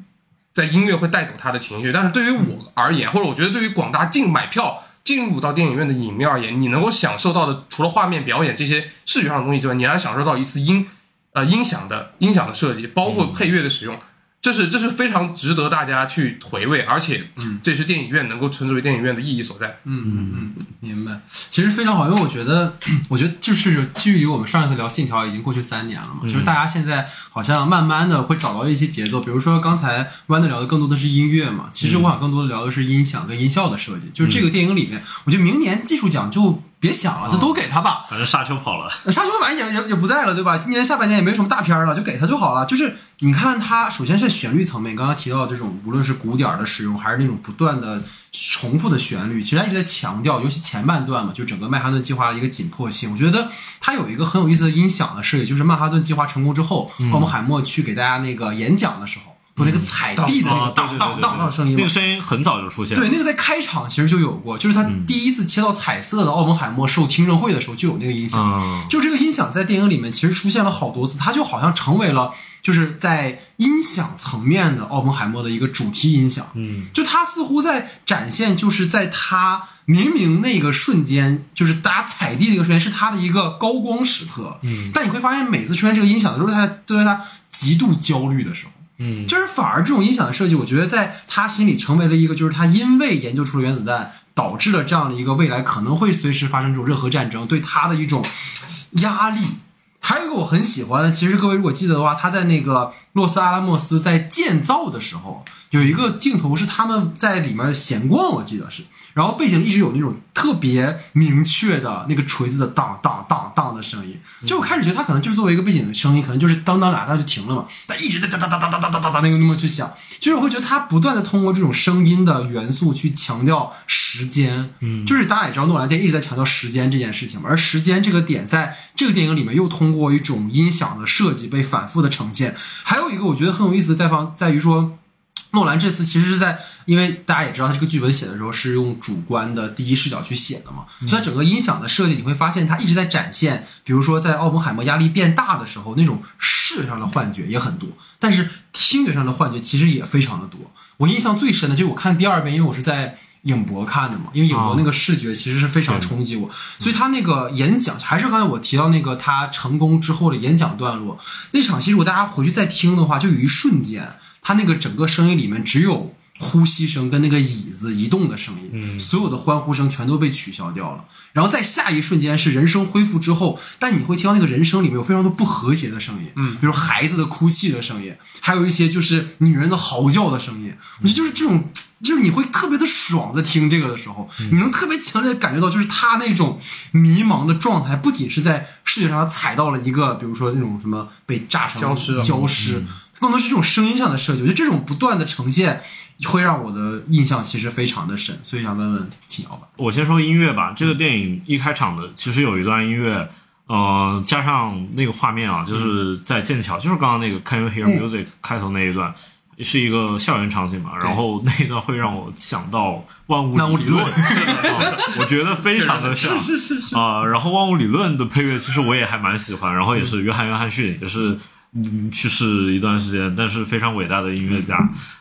C: 在音乐会带走他的情绪，但是对于我而言，或者我觉得对于广大进买票进入到电影院的影迷而言，你能够享受到的除了画面表演这些视觉上的东西之外，你还享受到一次音呃音响的音响的设计，包括配乐的使用。这是这是非常值得大家去回味，而且，嗯，这是电影院能够称之为电影院的意义所在。
A: 嗯嗯嗯，明白。其实非常好，因为我觉得，我觉得就是距离我们上一次聊《信条》已经过去三年了嘛，就是大家现在好像慢慢的会找到一些节奏。比如说刚才弯的聊的更多的是音乐嘛，其实我想更多的聊的是音响跟音效的设计。就是这个电影里面，我觉得明年技术奖就。别想了，就都给他吧。
B: 反正沙丘跑了，
A: 沙丘反正也也也不在了，对吧？今年下半年也没什么大片了，就给他就好了。就是你看他，首先是旋律层面，刚刚提到这种，无论是鼓点的使用，还是那种不断的重复的旋律，其实他一直在强调，尤其前半段嘛，就整个曼哈顿计划的一个紧迫性。我觉得他有一个很有意思的音响的设计，就是曼哈顿计划成功之后，奥姆海默去给大家那个演讲的时候。有那个踩地的那个当当当当声音，
B: 那个声音很早就出现。
A: 对，那个在开场其实就有过，就是他第一次切到彩色的奥本海默受听证会的时候就有那个音响。就这个音响在电影里面其实出现了好多次，它就好像成为了就是在音响层面的奥本海默的一个主题音响。
B: 嗯，
A: 就他似乎在展现，就是在他明明那个瞬间，就是大家踩地那个瞬间是他的一个高光时刻。
B: 嗯，
A: 但你会发现每次出现这个音响的时候，他都在他极度焦虑的时候。
B: 嗯，
A: 就是反而这种音响的设计，我觉得在他心里成为了一个，就是他因为研究出了原子弹，导致了这样的一个未来可能会随时发生这种热核战争，对他的一种压力。还有一个我很喜欢的，其实各位如果记得的话，他在那个洛斯阿拉莫斯在建造的时候，有一个镜头是他们在里面闲逛，我记得是，然后背景一直有那种特别明确的那个锤子的当当当当的声音。就我开始觉得他可能就是作为一个背景的声音，可能就是当当两下就停了嘛，但一直在哒哒哒哒哒哒哒哒哒那个那么去响，就是我会觉得他不断的通过这种声音的元素去强调时间，嗯，就是大家也知道诺兰电影一直在强调时间这件事情嘛，而时间这个点在这个电影里面又通过一种音响的设计被反复的呈现。还有一个我觉得很有意思的地方在于说。诺兰这次其实是在，因为大家也知道他这个剧本写的时候是用主观的第一视角去写的嘛，所以它整个音响的设计你会发现他一直在展现，比如说在奥本海默压力变大的时候那种视觉上的幻觉也很多，但是听觉上的幻觉其实也非常的多。我印象最深的就是我看第二遍，因为我是在影博看的嘛，因为影博那个视觉其实是非常冲击我，所以他那个演讲还是刚才我提到那个他成功之后的演讲段落那场戏，如果大家回去再听的话，就有一瞬间。他那个整个声音里面只有呼吸声跟那个椅子移动的声音，所有的欢呼声全都被取消掉了。然后在下一瞬间是人声恢复之后，但你会听到那个人声里面有非常多不和谐的声音，嗯，比如孩子的哭泣的声音，还有一些就是女人的嚎叫的声音。我觉得就是这种，就是你会特别的爽，在听这个的时候，你能特别强烈的感觉到，就是他那种迷茫的状态，不仅是在视觉上踩到了一个，比如说那种什么被炸成
C: 焦尸啊
A: 焦尸。更多是这种声音上的设计，我觉得这种不断的呈现会让我的印象其实非常的深，所以想问问秦瑶吧。
B: 我先说音乐吧。这个电影一开场的其实有一段音乐，呃，加上那个画面啊，就是在剑桥，就是刚刚那个 Can you hear music 开头那一段，是一个校园场景嘛。然后那一段会让我想到万物
A: 万物理论
B: 我觉得非常的像
A: 是是是，
B: 啊。然后万物理论的配乐其实我也还蛮喜欢，然后也是约翰约翰逊，也是。嗯，去世一段时间，但是非常伟大的音乐家。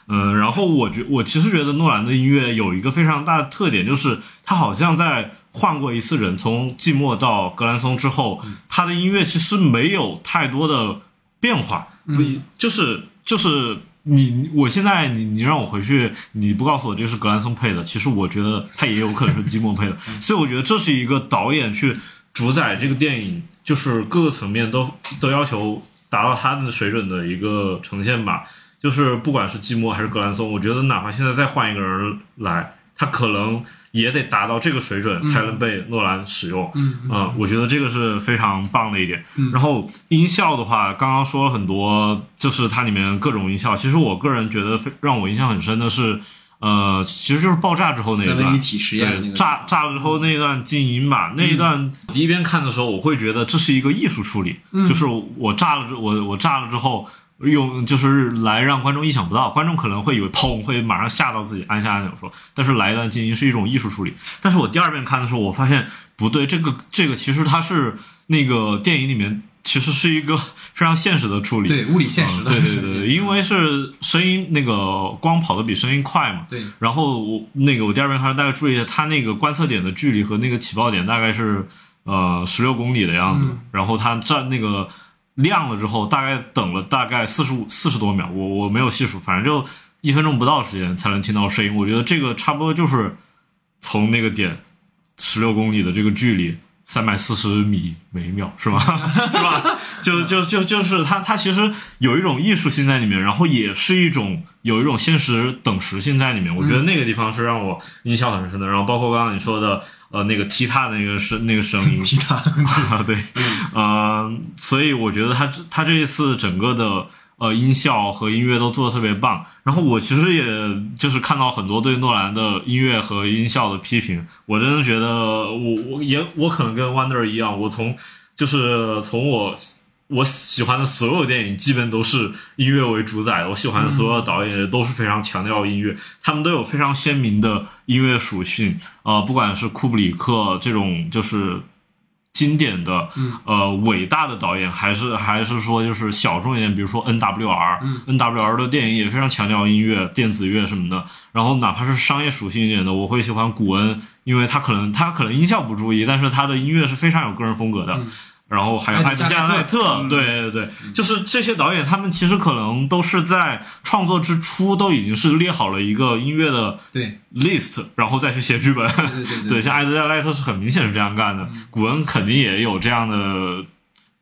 B: 嗯，然后我觉我其实觉得诺兰的音乐有一个非常大的特点，就是他好像在换过一次人，从季末到格兰松之后，他的音乐其实没有太多的变化，不就是就是你我现在你你让我回去，你不告诉我这是格兰松配的，其实我觉得他也有可能是基莫配的，所以我觉得这是一个导演去主宰这个电影，就是各个层面都都要求。达到他的水准的一个呈现吧，就是不管是寂寞还是格兰松，我觉得哪怕现在再换一个人来，他可能也得达到这个水准才能被诺兰使用。
A: 嗯
B: 我觉得这个是非常棒的一点。然后音效的话，刚刚说了很多，就是它里面各种音效。其实我个人觉得非让我印象很深的是，呃，其实就是爆炸之后那一段
A: 三位一体实验那
B: 对，
A: 个
B: 炸炸了之后那一段静音吧，那一段第一遍看的时候，我会觉得这是一个艺术处理，就是我炸了之我我炸了之后。用就是来让观众意想不到，观众可能会以为砰会马上吓到自己按下按钮说，但是来一段静音是一种艺术处理。但是我第二遍看的时候，我发现不对，这个这个其实它是那个电影里面其实是一个非常现实的处理，
A: 对物理现实的
B: 嗯对对对，因为是声音那个光跑的比声音快嘛，
A: 对。
B: 然后我那个我第二遍看大概注意一下，它那个观测点的距离和那个起爆点大概是呃十六公里的样子，
A: 嗯。
B: 然后它站那个亮了之后，大概等了大概四十五四十多秒，我我没有细数，反正就一分钟不到时间才能听到声音。我觉得这个差不多就是从那个点十六公里的这个距离。三百四十米每秒是吧？是吧？就就就就是它，它其实有一种艺术性在里面，然后也是一种有一种现实等时性在里面。我觉得那个地方是让我印象很深的。然后包括刚刚你说的，呃，那个踢踏的那个声那个声音，
A: 踢踏
B: 啊，对，呃，所以我觉得他他这一次整个的呃音效和音乐都做的特别棒。然后我其实也就是看到很多对诺兰的音乐和音效的批评，我真的觉得我我也我可能跟 Wonder 一样，我从就是从我。我喜欢的所有电影基本都是音乐为主宰的，我喜欢的所有导演都是非常强调音乐，他们都有非常鲜明的音乐属性。呃，不管是库布里克这种就是经典的、呃伟大的导演，还是还是说就是小众一点，比如说 NWR，NWR、的电影也非常强调音乐、电子乐什么的。然后哪怕是商业属性一点的，我会喜欢古恩，因为他可能他可能音效不注意，但是他的音乐是非常有个人风格的。然后还有艾德加奈特，对对对，就是这些导演，他们其实可能都是在创作之初都已经是列好了一个音乐的
A: 对。
B: list，然后再去写剧本。
A: 对对对
B: 对，像艾德加奈特是很明显是这样干的，古恩肯定也有这样的。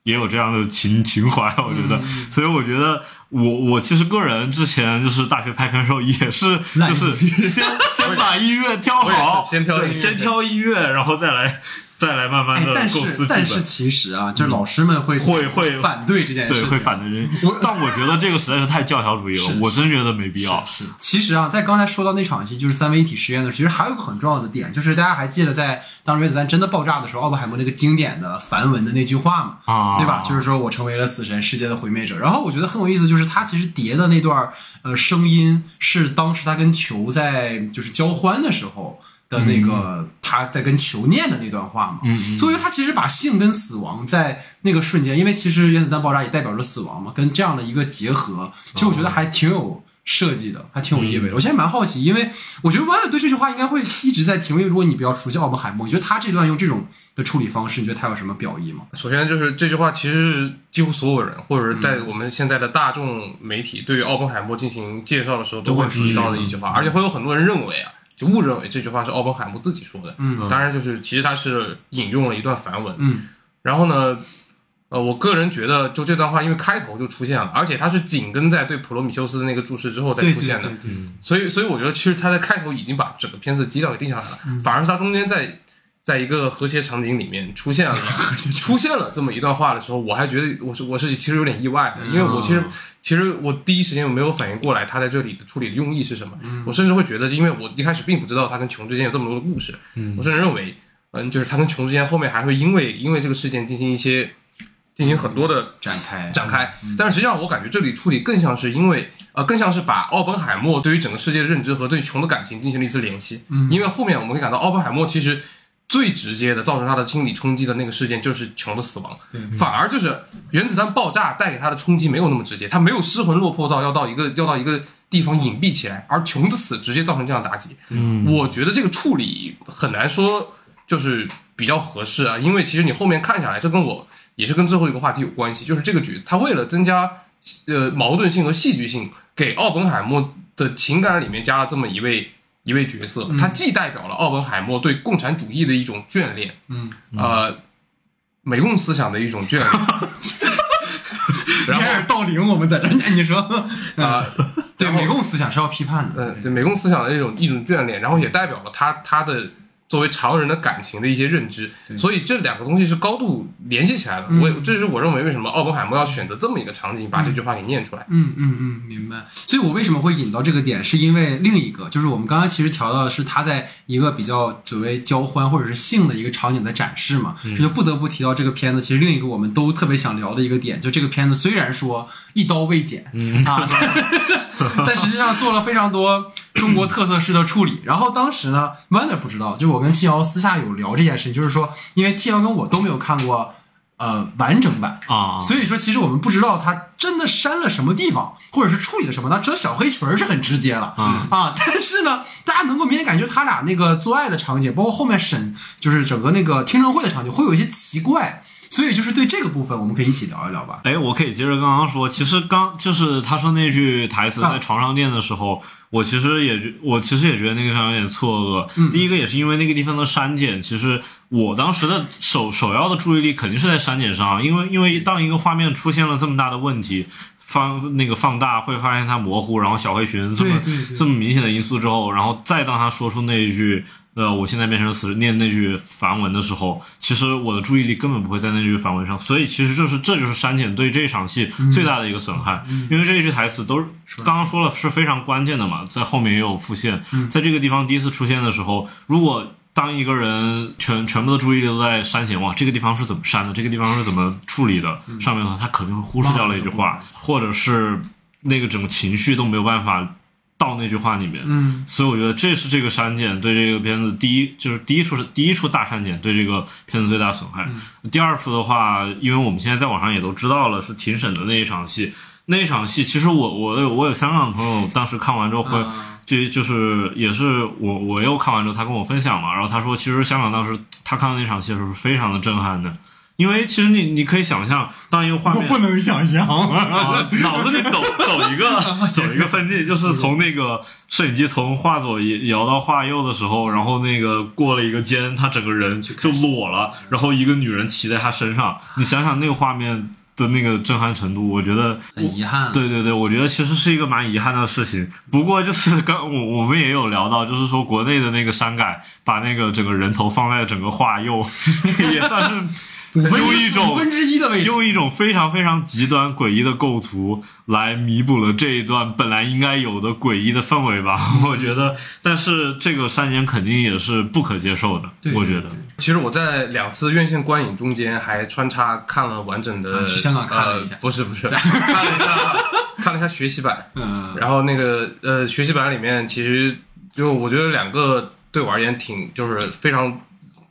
B: 也有这样的情情怀，我觉得，所以我觉得我我其实个人之前就是大学拍片的时候也是，就是先 先把音乐挑好，
C: 先挑
B: 对，先挑音乐，然后再来再来慢慢的
A: 但
B: 构思
A: 但是。其实啊，就是老师们会
B: 会会
A: 反对这件事
B: 对，会反对人，但我觉得这个实在是太教条主义了，我真觉得没必要。
A: 是，其实啊，在刚才说到那场戏，就是三位一体实验的其实还有一个很重要的点，就是大家还记得在当原子弹真的爆炸的时候，奥本海默那个经典的梵文的那句话嘛，
B: 啊
A: 对吧？就是说我成为了死神，世界的毁灭者。然后我觉得很有意思，就是他其实叠的那段呃声音是当时他跟球在就是交欢的时候。的那个他在跟球念的那段话嘛，
B: 嗯
A: 所以他其实把性跟死亡在那个瞬间，因为其实原子弹爆炸也代表着死亡嘛，跟这样的一个结合，其实我觉得还挺有设计的，还挺有意味的。我现在蛮好奇，因为我觉得弯子对这句话应该会一直在听，因为如果你比较熟悉奥本海默，你觉得他这段用这种的处理方式，你觉得他有什么表意吗？
C: 首先就是这句话，其实几乎所有人，或者是在我们现在的大众媒体对于奥本海默进行介绍的时候，都会提到的。一句话，而且会有很多人认为啊，就误认为这句话是奥本海默自己说的。
A: 嗯
C: 当然就是其实他是引用了一段梵文。
A: 嗯，
C: 然后呢，呃，我个人觉得就这段话，因为开头就出现了，而且它是紧跟在对普罗米修斯的那个注释之后再出现的
A: 对，对，
C: 所以，所以我觉得其实他在开头已经把整个片子基调给定下来了，反而是他中间在在一个和谐场景里面出现了 出现了这么一段话的时候，我还觉得我是我是其实有点意外的，因为我其实其实我第一时间我没有反应过来他在这里的处理的用意是什么，我甚至会觉得，因为我一开始并不知道他跟琼之间有这么多的故事，我甚至认为，嗯，就是他跟琼之间后面还会因为因为这个事件进行一些进行很多的
A: 展开
C: 展开。但是实际上，我感觉这里处理更像是因为呃，更像是把奥本海默对于整个世界的认知和对琼的感情进行了一次联系。嗯，因为后面我们可以感到，奥本海默其实最直接的造成他的心理冲击的那个事件就是琼的死亡，反而就是原子弹爆炸带给他的冲击没有那么直接，他没有失魂落魄到要到一个要到一个。地方隐蔽起来，而琼的死直接造成这样的打击。嗯，我觉得这个处理很难说就是比较合适啊，因为其实你后面看下来，这跟我也是跟最后一个话题有关系，就是这个剧他为了增加呃矛盾性和戏剧性，给奥本海默的情感里面加了这么一位一位角色，他既代表了奥本海默对共产主义的一种眷恋，
A: 嗯，
C: 呃，美共思想的一种眷恋。然后
A: 开始到零，我们在这你说
C: 啊、
A: 对，
C: 然后
A: 美共思想是要批判的，
C: 嗯，对美共思想的一种一种眷恋，然后也代表了他他的作为常人的感情的一些认知，所以这两个东西是高度联系起来的。我也这是我认为为什么奥本海默要选择这么一个场景把这句话给念出来。
A: 嗯嗯嗯，明白。所以我为什么会引到这个点，是因为另一个，就是我们刚刚其实调到的是他在一个比较所谓交欢或者是性的一个场景的展示嘛，这就不得不提到这个片子。其实另一个我们都特别想聊的一个点，就这个片子虽然说一刀未剪、啊，但实际上做了非常多中国特色式的处理。然后当时呢，Wonder 不知道，就我跟七瑶私下有聊这件事情，就是说，因为七瑶跟我都没有看过呃完整版
B: 啊
A: 所以说其实我们不知道他真的删了什么地方，或者是处理了什么。那只有小黑裙儿是很直接了、
B: 嗯
A: 啊，但是呢，大家能够明显感觉他俩那个做爱的场景，包括后面审就是整个那个听证会的场景，会有一些奇怪。所以就是对这个部分，我们可以一起聊一聊吧。
B: 哎，我可以接着刚刚说，其实刚就是他说那句台词
A: 啊
B: 在床上念的时候，我其实也觉我其实也觉得那个地方有点错愕。
A: 嗯
B: 第一个也是因为那个地方的删减，其实我当时的首首要的注意力肯定是在删减上，因为因为当一个画面出现了这么大的问题。放那个放大会发现它模糊，然后小黑裙这么这么明显的因素之后，然后再当他说出那一句呃我现在变成死人念那句梵文的时候，其实我的注意力根本不会在那句梵文上，所以其实这是这就是删减对这场戏最大的一个损害，因为这一句台词都是刚刚说了是非常关键的嘛，在后面也有复现，在这个地方第一次出现的时候，如果当一个人全全部的注意力都在删减，哇，这个地方是怎么删的？这个地方是怎么处理的？上面的话，他肯定会忽视掉了一句话，或者是那个整个情绪都没有办法到那句话里面。
A: 嗯，
B: 所以我觉得这是这个删减对这个片子第一就是第一处是第一处大删减对这个片子最大损害。第二处的话，因为我们现在在网上也都知道了，是庭审的那一场戏。那一场戏，其实我我有我有香港的朋友，当时看完之后会，
A: 啊
B: 就就是也是我我又看完之后，他跟我分享嘛，然后他说，其实香港当时他看到那场戏的时候是非常的震撼的，因为其实你你可以想象，当一个画面不
A: 能想象
B: 啊，脑子里走 走一个走一个分界，就是从那个摄影机从画左摇到画右的时候，然后那个过了一个肩，他整个人就裸了，然后一个女人骑在他身上，你想想那个画面的那个震撼程度，我觉得
A: 很遗憾。
B: 对对对，我觉得其实是一个蛮遗憾的事情。不过就是刚我我们也有聊到，就是说国内的那个删改，把那个整个人头放在整个画右，也算是。
A: 五分
B: 用一种
A: 五分之一的位置，
B: 用一种非常非常极端诡异的构图来弥补了这一段本来应该有的诡异的氛围吧，我觉得。但是这个删减肯定也是不可接受的，
A: 对
B: 我觉得。
C: 其实我在两次院线观影中间还穿插看了完整的，
A: 啊去香港看了一下
C: 呃不是不是，看了一下看了一下学习版，
A: 嗯，
C: 然后那个呃学习版里面其实就我觉得两个对我而言挺就是非常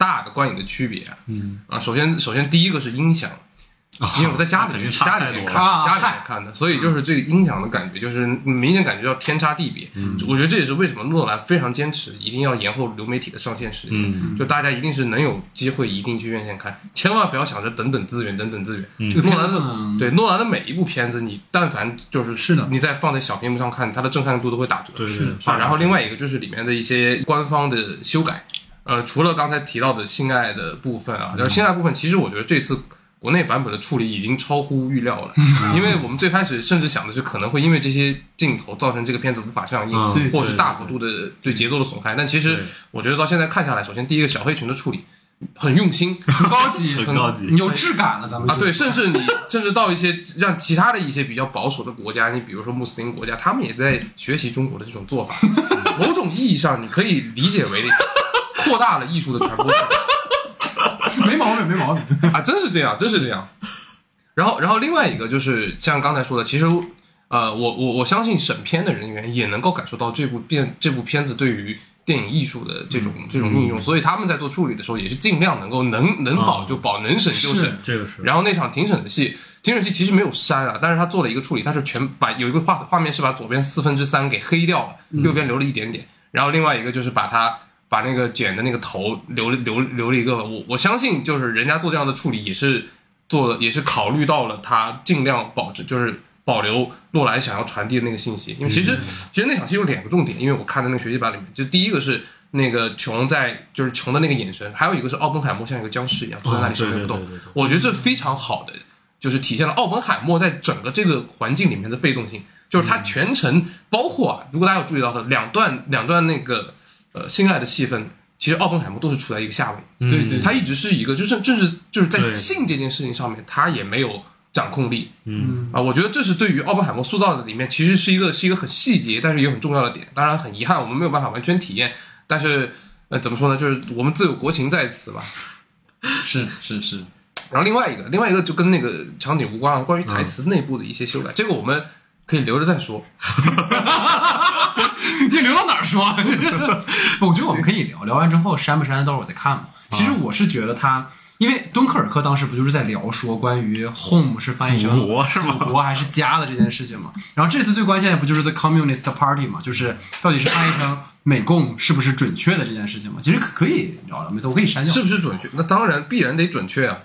C: 大的观影的区别，嗯。啊，首先首先第一个是音响。因为我在家里
B: 肯定差
C: 家里面看，
B: 太多了。
A: 啊
C: 家里面看的，所以就是这个音响的感觉，就是明显感觉到天差地别。我觉得这也是为什么诺兰非常坚持一定要延后流媒体的上线时间，就大家一定是能有机会一定去院线看，千万不要想着等等资源，等等资源。
A: 这个
C: 诺兰的
A: 呢，
C: 对诺兰的每一部片子，你但凡就是
A: 是的。
C: 你在放在小屏幕上看，它的震撼度都会打折。
B: 对
A: 是的
C: 啊，然后另外一个就是里面的一些官方的修改，呃，除了刚才提到的性爱的部分啊，就是性爱部分，其实我觉得这次国内版本的处理已经超乎预料了，因为我们最开始甚至想的是可能会因为这些镜头造成这个片子无法上映，
B: 嗯
C: 或者是大幅度的对节奏的损害，但其实我觉得到现在看下来，首先第一个小黑裙的处理很用心，
A: 很高级，
B: 很高级
A: 有质感了。咱们
C: 啊，
A: 就
C: 对，甚至你甚至到一些让其他的一些比较保守的国家，你比如说穆斯林国家，他们也在学习中国的这种做法。某种意义上，你可以理解为扩大了艺术的传播性
A: 没毛病，没毛病。
C: 啊，真是这样，真是这样。然后，然后另外一个就是像刚才说的，其实呃，我我我相信审片的人员也能够感受到这部片这部片子对于电影艺术的这种、这种运用，所以他们在做处理的时候也是尽量能够能能保就保，能审就审。
B: 这个是
C: 然后那场庭审的戏，庭审戏其实没有删啊，但是他做了一个处理，他是全把有一个画画面是把左边四分之三给黑掉了，右边留了一点点，然后另外一个就是把它把那个剪的那个头留了留留了一个，我我相信就是人家做这样的处理也是做了，也是考虑到了他尽量保持就是。保留诺兰想要传递的那个信息，因为其实、其实那场戏有两个重点，因为我看的那个学习版里面，就第一个是那个琼在就是琼的那个眼神，还有一个是奥本海默像一个僵尸一样坐在那里什么也不动我觉得这非常好的，就是体现了奥本海默在整个这个环境里面的被动性，就是他全程包括啊，如果大家有注意到的两段两段那个呃性爱的戏份，其实奥本海默都是处在一个下位，
A: 对对，
C: 他一直是一个就是正是就是在性这件事情上面，他也没有掌控力，
A: 嗯
C: 啊，我觉得这是对于奥本海默塑造的里面，其实是一个是一个很细节，但是也很重要的点。当然很遗憾，我们没有办法完全体验。但是呃，怎么说呢？就是我们自有国情在此吧。
A: 是是是，
C: 然后另外一个，另外一个就跟那个场景无关了，关于台词内部的一些修改，这个我们可以留着再说。
A: 你留到哪儿说？我觉得我们可以聊聊完之后删不删，到时候我再看嘛。其实我是觉得他，因为敦刻尔克当时不就是在聊说关于 home 是翻译成
B: 祖国是吗
A: 祖国还是家的这件事情嘛。然后这次最关键的不就是 the communist party 嘛，就是到底是翻译成美共是不是准确的这件事情嘛。其实可可以聊聊，没都可以删掉。
C: 是不是准确？那当然必然得准确啊。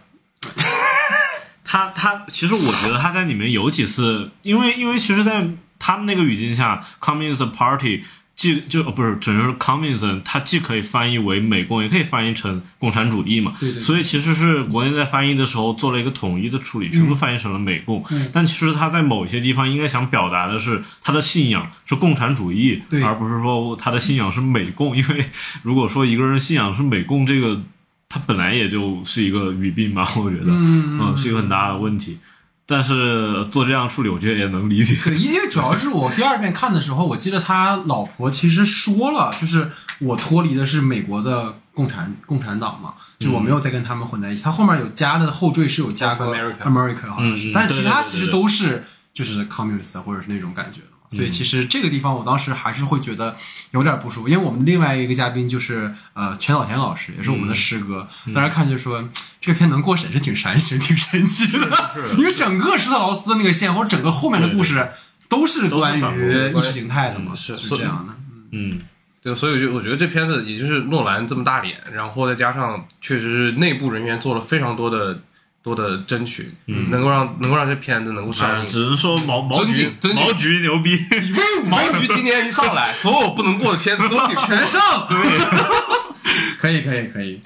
B: 他他其实我觉得他在里面有几次，因为因为其实，在他们那个语境下，Communist Party 既就呃不是准确说 Communism，它既可以翻译为美共，也可以翻译成共产主义嘛。
A: 对对对
B: 所以其实是国内在翻译的时候做了一个统一的处理，全部翻译成了美共。
A: 嗯
B: 但其实他在某些地方应该想表达的是他的信仰是共产主义，
A: 对
B: 而不是说他的信仰是美共。因为如果说一个人信仰是美共，这个他本来也就是一个语病吧，我觉得，
A: 嗯
B: 是一个很大的问题。但是做这样处理，我觉得也能理解。
A: 对，因为主要是我第二遍看的时候，我记得他老婆其实说了，就是我脱离的是美国的共产共产党嘛，就我没有再跟他们混在一起。他后面有加的后缀是有加个
C: America
A: America 好像是，但是其他其实都是就是 communist 或者是那种感觉的嘛。所以其实这个地方我当时还是会觉得有点不舒服，因为我们另外一个嘉宾就是呃全小田老师，也是我们的师哥，当时看就说这个片能过审是挺神奇、挺神奇的，因为整个施特劳斯那个线或者整个后面的故事都是关于意识形态的嘛，
C: 嗯是
A: 是这样的。
B: 嗯，
C: 对，所以我觉得我觉得这片子也就是诺兰这么大脸，然后再加上确实是内部人员做了非常多的多的争取，能够让能够让这片子能够上。
B: 只能说毛毛
C: 尊
B: 局毛局牛逼，
C: 毛局今年一上来，所有不能过的片子都给全上。
A: 对，可以，可以，可以。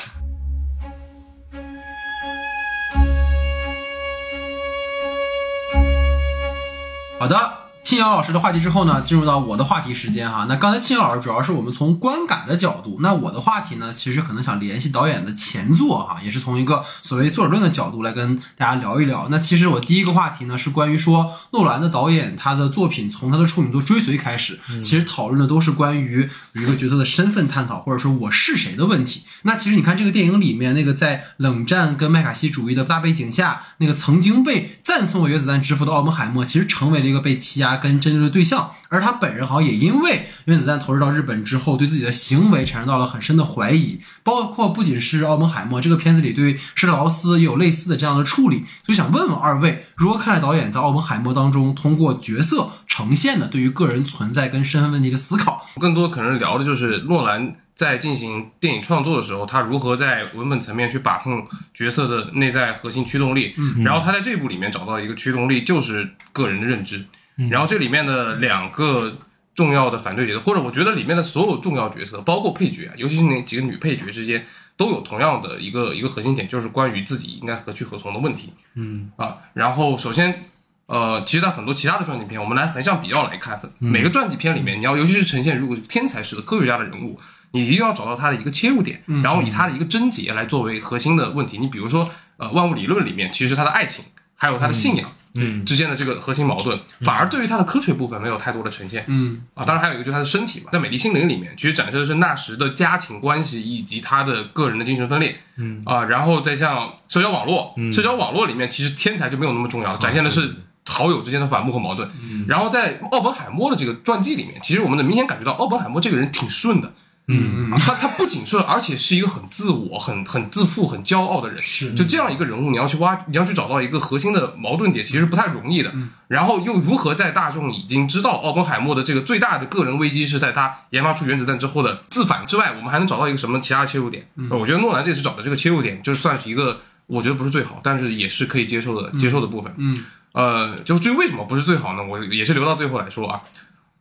A: 好的，庆瑶老师的话题之后呢，进入到我的话题时间哈。那刚才庆瑶老师主要是我们从观感的角度，那我的话题呢，其实可能想联系导演的前作哈，也是从一个所谓作者论的角度来跟大家聊一聊。那其实我第一个话题呢，是关于说诺兰的导演他的作品从他的处女作《追随》开始，其实讨论的都是关于一个角色的身份探讨，或者说我是谁的问题。那其实你看这个电影里面那个在冷战跟麦卡锡主义的大背景下，那个曾经被赞颂为原子弹之父的奥本海默，其实成为了一个被欺压跟针对的对象。而他本人好像也因为原子弹投入到日本之后，对自己的行为产生到了很深的怀疑，包括不仅是奥本海默这个片子里对施特劳斯也有类似的这样的处理。所以想问问二位，如何看待导演在奥本海默当中通过角色呈现的对于个人存在跟身份问题的思考？
C: 更多可能聊的就是诺兰在进行电影创作的时候，他如何在文本层面去把控角色的内在核心驱动力。然后他在这部里面找到一个驱动力，就是个人的认知。然后这里面的两个重要的反对角色，或者我觉得里面的所有重要角色，包括配角啊，尤其是那几个女配角之间，都有同样的一个一个核心点，就是关于自己应该何去何从的问题。嗯啊，然后首先。呃，其实，在很多其他的传记片，我们来横向比较来看，每个传记片里面，你要尤其是呈现如果是天才式的科学家的人物，你一定要找到他的一个切入点，然后以他的一个症结来作为核心的问题。你比如说，呃，万物理论里面，其实他的爱情还有他的信仰，嗯，之间的这个核心矛盾，反而对于他的科学部分没有太多的呈现，
A: 嗯。
C: 啊，当然还有一个就是他的身体嘛，在《美丽心灵》里面，其实展示的是纳什的家庭关系以及他的个人的精神分裂，嗯。啊，然后再像社交网络，社交网络里面其实天才就没有那么重要，展现的是。好友之间的反目和矛盾，然后在奥本海默的这个传记里面，其实我们能明显感觉到奥本海默这个人挺顺的，
A: 嗯
C: 他他不仅是，而且是一个很自我、很很自负、很骄傲的人。
A: 是
C: 就这样一个人物，你要去挖，你要去找到一个核心的矛盾点，其实不太容易的。然后又如何在大众已经知道奥本海默的这个最大的个人危机是在他研发出原子弹之后的自反之外，我们还能找到一个什么其他切入点？嗯我觉得诺兰这次找的这个切入点，就算是一个我觉得不是最好，但是也是可以接受的、接受的部分。
A: 嗯
C: 呃，就至于为什么不是最好呢？我也是留到最后来说啊。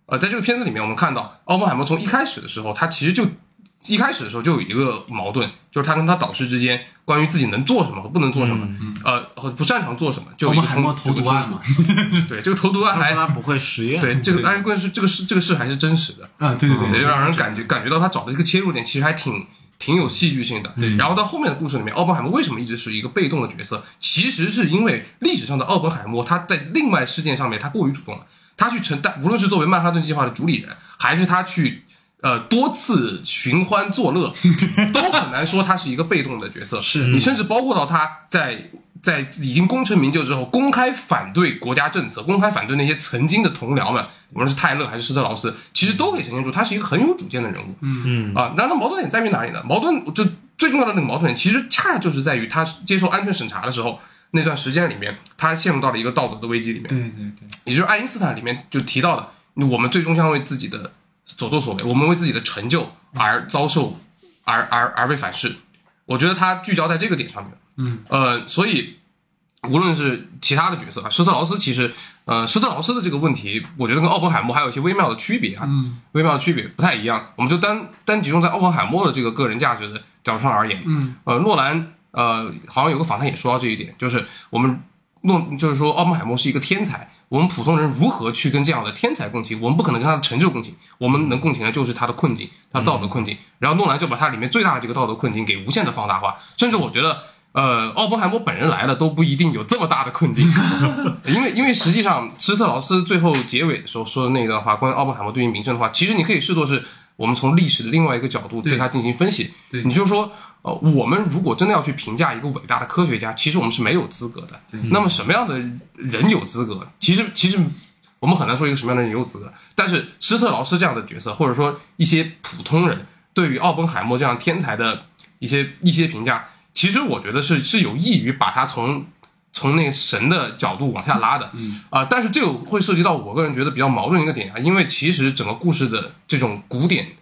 C: 呃，在这个片子里面，我们看到奥本海默从一开始的时候，他其实就一开始的时候就有一个矛盾，就是他跟他导师之间关于自己能做什么和不能做什么，呃，和不擅长做什么，就
A: 奥
C: 有一个冲
A: 本海默投毒案嘛，
C: 对这个投毒案还
B: 他不会实验，
C: 对这个，按关是这个事这个事还是真实的，
A: 啊，对对对，
C: 也就让人感觉感觉到他找的这个切入点其实还挺挺有戏剧性的。
A: 对
C: 然后到后面的故事里面，奥本海默为什么一直是一个被动的角色？其实是因为历史上的奥本海默他在另外事件上面他过于主动了，他去承担，无论是作为曼哈顿计划的主理人，还是他去。呃，多次寻欢作乐，都很难说他是一个被动的角色。
A: 是
C: 你甚至包括到他在在已经功成名就之后，公开反对国家政策，公开反对那些曾经的同僚们，无论是泰勒还是施特劳斯，其实都可以呈现出他是一个很有主见的人物。
B: 嗯嗯
C: 啊，那那矛盾点在于哪里呢？矛盾就最重要的那个矛盾点，其实恰恰就是在于他接受安全审查的时候那段时间里面，他陷入到了一个道德的危机里面。
A: 对对对，
C: 也就是爱因斯坦里面就提到的，我们最终将为自己的所作所为，我们为自己的成就而遭受，而而而被反噬。我觉得他聚焦在这个点上面，
A: 嗯，
C: 呃，所以无论是其他的角色啊，施特劳斯其实，呃，施特劳斯的这个问题，我觉得跟奥本海默还有一些微妙的区别啊，
A: 嗯
C: 微妙的区别不太一样。我们就单单集中在奥本海默的这个个人价值的角度上而言，
A: 嗯
C: 呃，诺兰呃好像有个访谈也说到这一点，就是我们诺就是说奥本海默是一个天才，我们普通人如何去跟这样的天才共情？我们不可能跟他的成就共情，我们能共情的就是他的困境，他的道德困境。然后诺兰就把他里面最大的这个道德困境给无限的放大化，甚至我觉得。呃，奥本海默本人来了都不一定有这么大的困境，因为因为实际上施特劳斯最后结尾的时候说的那段话，关于奥本海默对于名声的话，其实你可以视作是我们从历史的另外一个角度对他进行分析。
A: 对
C: 你就说，呃，我们如果真的要去评价一个伟大的科学家，其实我们是没有资格的。那么什么样的人有资格？其实其实我们很难说一个什么样的人有资格。但是施特劳斯这样的角色，或者说一些普通人对于奥本海默这样天才的一些一些评价，其实我觉得是是有益于把他从从那个神的角度往下拉的，嗯啊、但是这个会涉及到我个人觉得比较矛盾的一个点啊，因为其实整个故事的这种古典，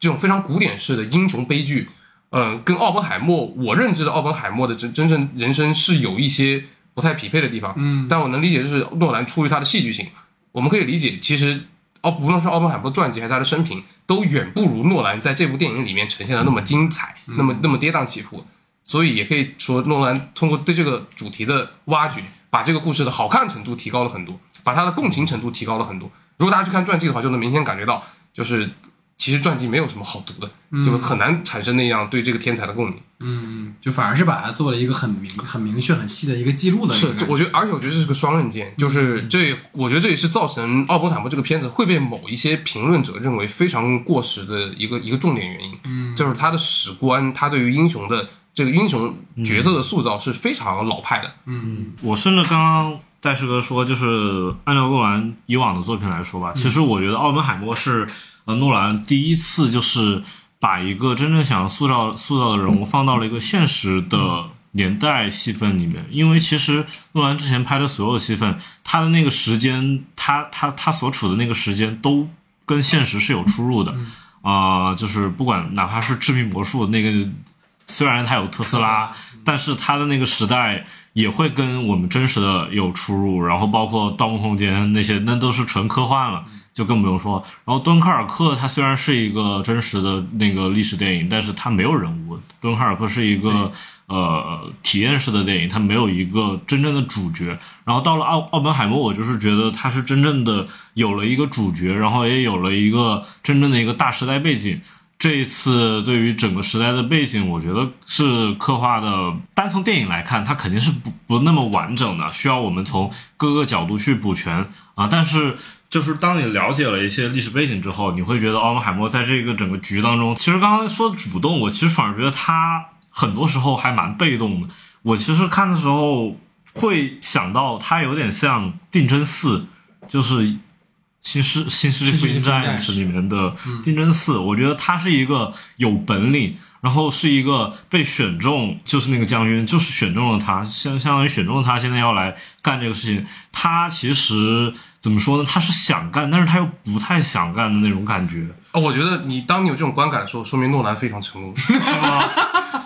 C: 这种非常古典式的英雄悲剧，嗯，跟奥本海默我认知的奥本海默的真真正人生是有一些不太匹配的地方。
A: 嗯，
C: 但我能理解，就是诺兰出于他的戏剧性，我们可以理解，其实奥不论是奥本海默的传记还是他的生平，都远不如诺兰在这部电影里面呈现的那么精彩，那么那么跌宕起伏。所以也可以说，诺兰通过对这个主题的挖掘，把这个故事的好看程度提高了很多，把它的共情程度提高了很多。如果大家去看传记的话，就能明显感觉到，就是其实传记没有什么好读的，就很难产生那样对这个天才的共鸣。
A: 嗯，就反而是把它做了一个很明、很明确、很细的一个记录的
C: 是，我觉得，而且我觉得这是个双刃剑，就是这，我觉得这也是造成奥本海默这个片子会被某一些评论者认为非常过时的一个一个重点原因。嗯，就是他的史观，他对于英雄的这个英雄角色的塑造是非常老派的。嗯。
B: 我甚至刚刚戴师哥说，就是按照诺兰以往的作品来说吧，其实我觉得奥本海默是呃诺兰第一次就是把一个真正想要塑造塑造的人物放到了一个现实的年代戏份里面，因为其实诺兰之前拍的所有戏份，他的那个时间，他他他所处的那个时间都跟现实是有出入的。啊、就是不管哪怕是致命魔术那个，虽然它有特斯拉，但是它的那个时代也会跟我们真实的有出入。然后包括《盗梦空间》那些，那都是纯科幻了，就更不用说。然后敦刻尔克它虽然是一个真实的那个历史电影，但是它没有人物。敦刻尔克是一个呃体验式的电影，它没有一个真正的主角。然后到了奥奥本海默，我就是觉得他是真正的有了一个主角，然后也有了一个真正的一个大时代背景。这一次对于整个时代的背景，我觉得是刻画的。单从电影来看，它肯定是不不那么完整的，需要我们从各个角度去补全啊。但是，就是当你了解了一些历史背景之后，你会觉得奥本海默在这个整个局当中，其实刚刚说主动，我其实反而觉得他很多时候还蛮被动的。我其实看的时候会想到他有点像定真寺，就是新世新世纪福音战士里面的定真寺，我觉得他是一个有本领，然后是一个被选中，就是那个将军，就是选中了他，相相当于选中了他，现在要来干这个事情。他其实怎么说呢？他是想干，但是他又不太想干的那种感觉。
C: 哦，我觉得你当你有这种观感的时候，说明诺兰非常成功。
B: 是吗？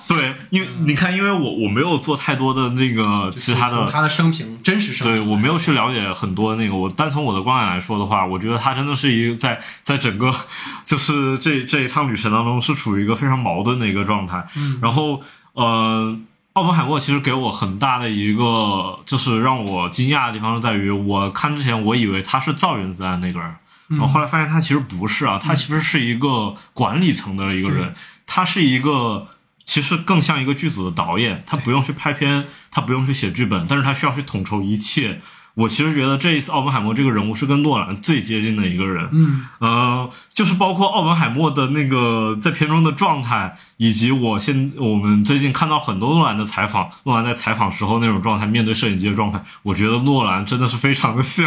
B: 对，因为你看，因为我我没有做太多的那个其他的，
A: 他的生平，真实生平，
B: 对我没有去了解很多那个。我单从我的观点来说的话，我觉得他真的是一个在在整个 就是这这一趟旅程当中是处于一个非常矛盾的一个状态。嗯，然后呃。奥本海默其实给我很大的一个，就是让我惊讶的地方是在于，我看之前我以为他是造原子弹那个人，然后后来发现他其实不是啊，他其实是一个管理层的一个人，他是一个其实更像一个剧组的导演，他不用去拍片，他不用去写剧本，但是他需要去统筹一切。我其实觉得这一次奥本海默这个人物是跟诺兰最接近的一个人，
A: 嗯，
B: 呃，就是包括奥本海默的那个在片中的状态，以及我现我们最近看到很多诺兰的采访，诺兰在采访时候那种状态，面对摄影机的状态，我觉得诺兰真的是非常的像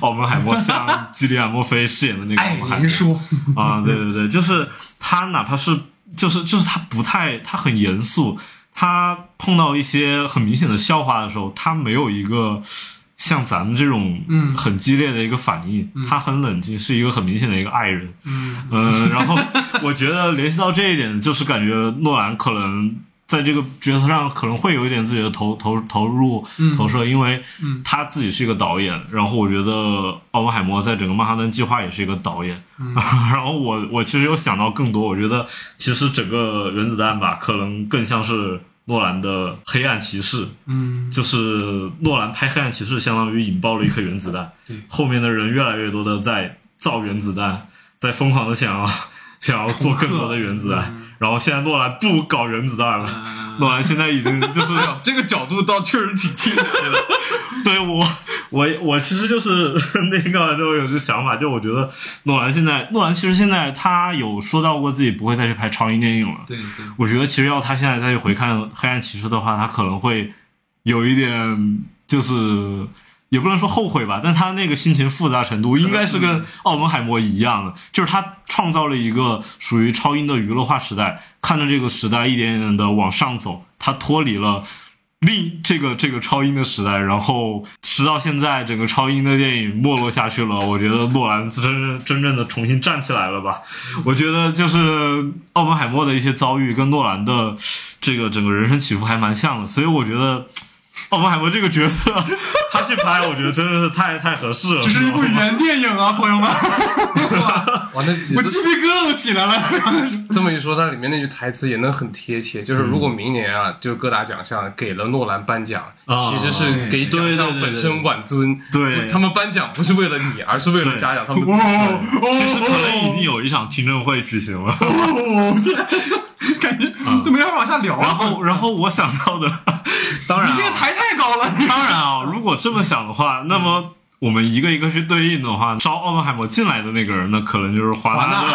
B: 奥本海默，像基里安·墨菲饰演的那个奥
A: 爱
B: 本海默。啊，对对对，就是他哪怕是就是就是他不太他很严肃，他碰到一些很明显的笑话的时候，他没有一个像咱们这种
A: 嗯
B: 很激烈的一个反应，他很冷静，是一个很明显的一个爱人。
A: 嗯
B: 嗯，然后我觉得联系到这一点，就是感觉诺兰可能在这个角色上可能会有一点自己的投投投入投射，因为他自己是一个导演，然后我觉得奥本海默在整个曼哈顿计划也是一个导演，然后我我其实有想到更多，我觉得其实整个原子弹吧，可能更像是。诺兰的黑暗骑士，
A: 嗯，
B: 就是诺兰拍黑暗骑士，相当于引爆了一颗原子弹。
A: 对，
B: 后面的人越来越多的在造原子弹，在疯狂的想要想要做更多的原子弹。然后现在诺兰不搞原子弹了，诺兰现在已经就是
C: 这个角度倒确实挺清晰的。
B: 对我，我我其实就是那看完之后有这想法，就我觉得诺兰现在，诺兰其实现在他有说到过自己不会再去拍超英电影了。
A: 对对，
B: 我觉得其实要他现在再去回看《黑暗骑士》的话，他可能会有一点就是。也不能说后悔吧，但他那个心情复杂程度应该是跟奥本海默一样的，就是他创造了一个属于超英的娱乐化时代，看着这个时代一点点的往上走，他脱离了另这个这个超英的时代，然后直到现在整个超英的电影没落下去了，我觉得诺兰真正真正的重新站起来了吧？我觉得就是奥本海默的一些遭遇跟诺兰的这个整个人生起伏还蛮像的，所以我觉得。奥本海默这个角色，他去拍，我觉得真的是太太合适了。
A: 这是一部原电影啊，朋友们，
C: 哇，那
A: 我鸡皮疙瘩都起来了。
C: 这么一说，它里面那句台词也能很贴切，就是如果明年啊，就各大奖项给了诺兰颁奖，
B: 啊
C: 其实是给奖项本身挽尊。
B: 对
C: 他们颁奖不是为了你，而是为了嘉奖他们。
B: 其实可能已经有一场听证会举行了。
A: 感觉都没法往下聊。
B: 然后，然后我想到的，当然、啊，
A: 你这个台太高了。
B: 当然啊，如果这么想的话，那么我们一个一个去对应的话，招奥本海默进来的那个人，那可能就是华纳的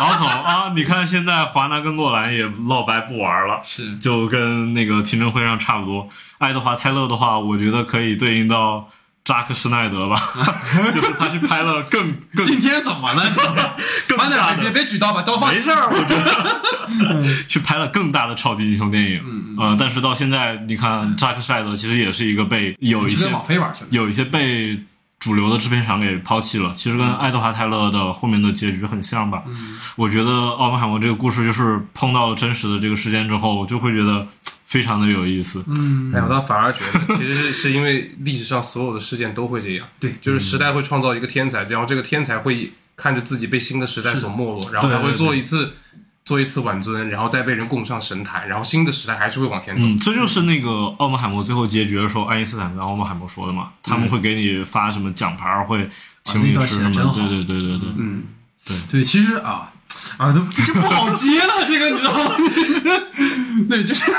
B: 老总啊。你看现在华纳跟诺兰也闹掰不玩了，
A: 是
B: 就跟那个听证会上差不多。爱德华泰勒的话，我觉得可以对应到。扎克施耐德吧，就是他去拍了更 更
A: 今天怎么了？今天
B: 更
A: 慢
B: 大的
A: 点，别别举刀，把刀放
B: 没事儿，我觉得去拍了更大的超级英雄电影，嗯呃，但是到现在你看扎克施耐德其实也是一个被有一些
A: 网飞玩去了。
B: 有一些被主流的制片厂给抛弃了，其实跟爱德华泰勒的后面的结局很像吧。
A: 嗯
B: 我觉得奥本海默这个故事就是碰到了真实的这个事件之后，就会觉得非常的有意思。
A: 嗯，
C: 哎，我倒反而觉得，其实是是因为历史上所有的事件都会这样，
A: 对
C: 就是时代会创造一个天才，然后这个天才会看着自己被新的时代所没落，然后他会做一次做一次挽尊，然后再被人供上神坛，然后新的时代还是会往前走。
B: 嗯，这就是那个奥本海默最后结局的时候，爱因斯坦跟奥本海默说的嘛，他们会给你发什么奖牌，会请你吃什么，对对对对对，
C: 嗯，
A: 对对，其实啊啊，都这不好接了，这个你知道吗？这 对，就是。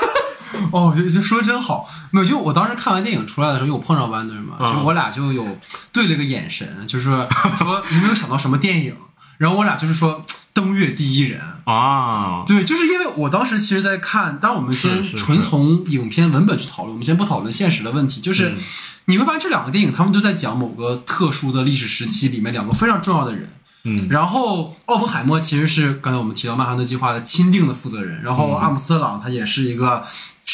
A: 哦，就就说真好，没有，就我当时看完电影出来的时候，因为我碰上 Wander 嘛，
B: 嗯。
A: 就我俩就有对了个眼神，就是说 你有没有想到什么电影？然后我俩就是说登月第一人，
B: 啊，
A: 对，就是因为我当时其实，在看，当我们先纯从影片文本去讨论，我们先不讨论现实的问题，就是、
B: 嗯。
A: 你会发现这两个电影，他们都在讲某个特殊的历史时期里面两个非常重要的人。
B: 嗯，
A: 然后奥本海默其实是刚才我们提到曼哈顿计划的钦定的负责人，然后阿姆斯特朗他也是一个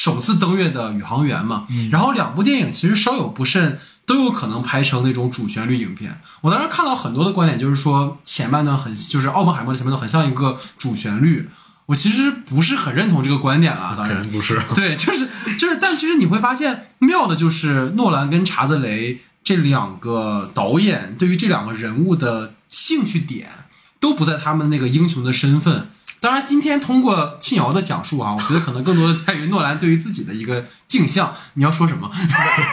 A: 首次登月的宇航员嘛。然后两部电影其实稍有不慎都有可能拍成那种主旋律影片。我当时看到很多的观点，就是说前半段很就是奥本海默的前半段很像一个主旋律。我其实不是很认同这个观点了，当然
B: 不是。
A: 对，就是就是，但其实你会发现妙的就是诺兰跟查泽雷这两个导演对于这两个人物的兴趣点都不在他们那个英雄的身份。当然，今天通过庆瑶的讲述啊，我觉得可能更多的在于诺兰对于自己的一个镜像。你要说什么？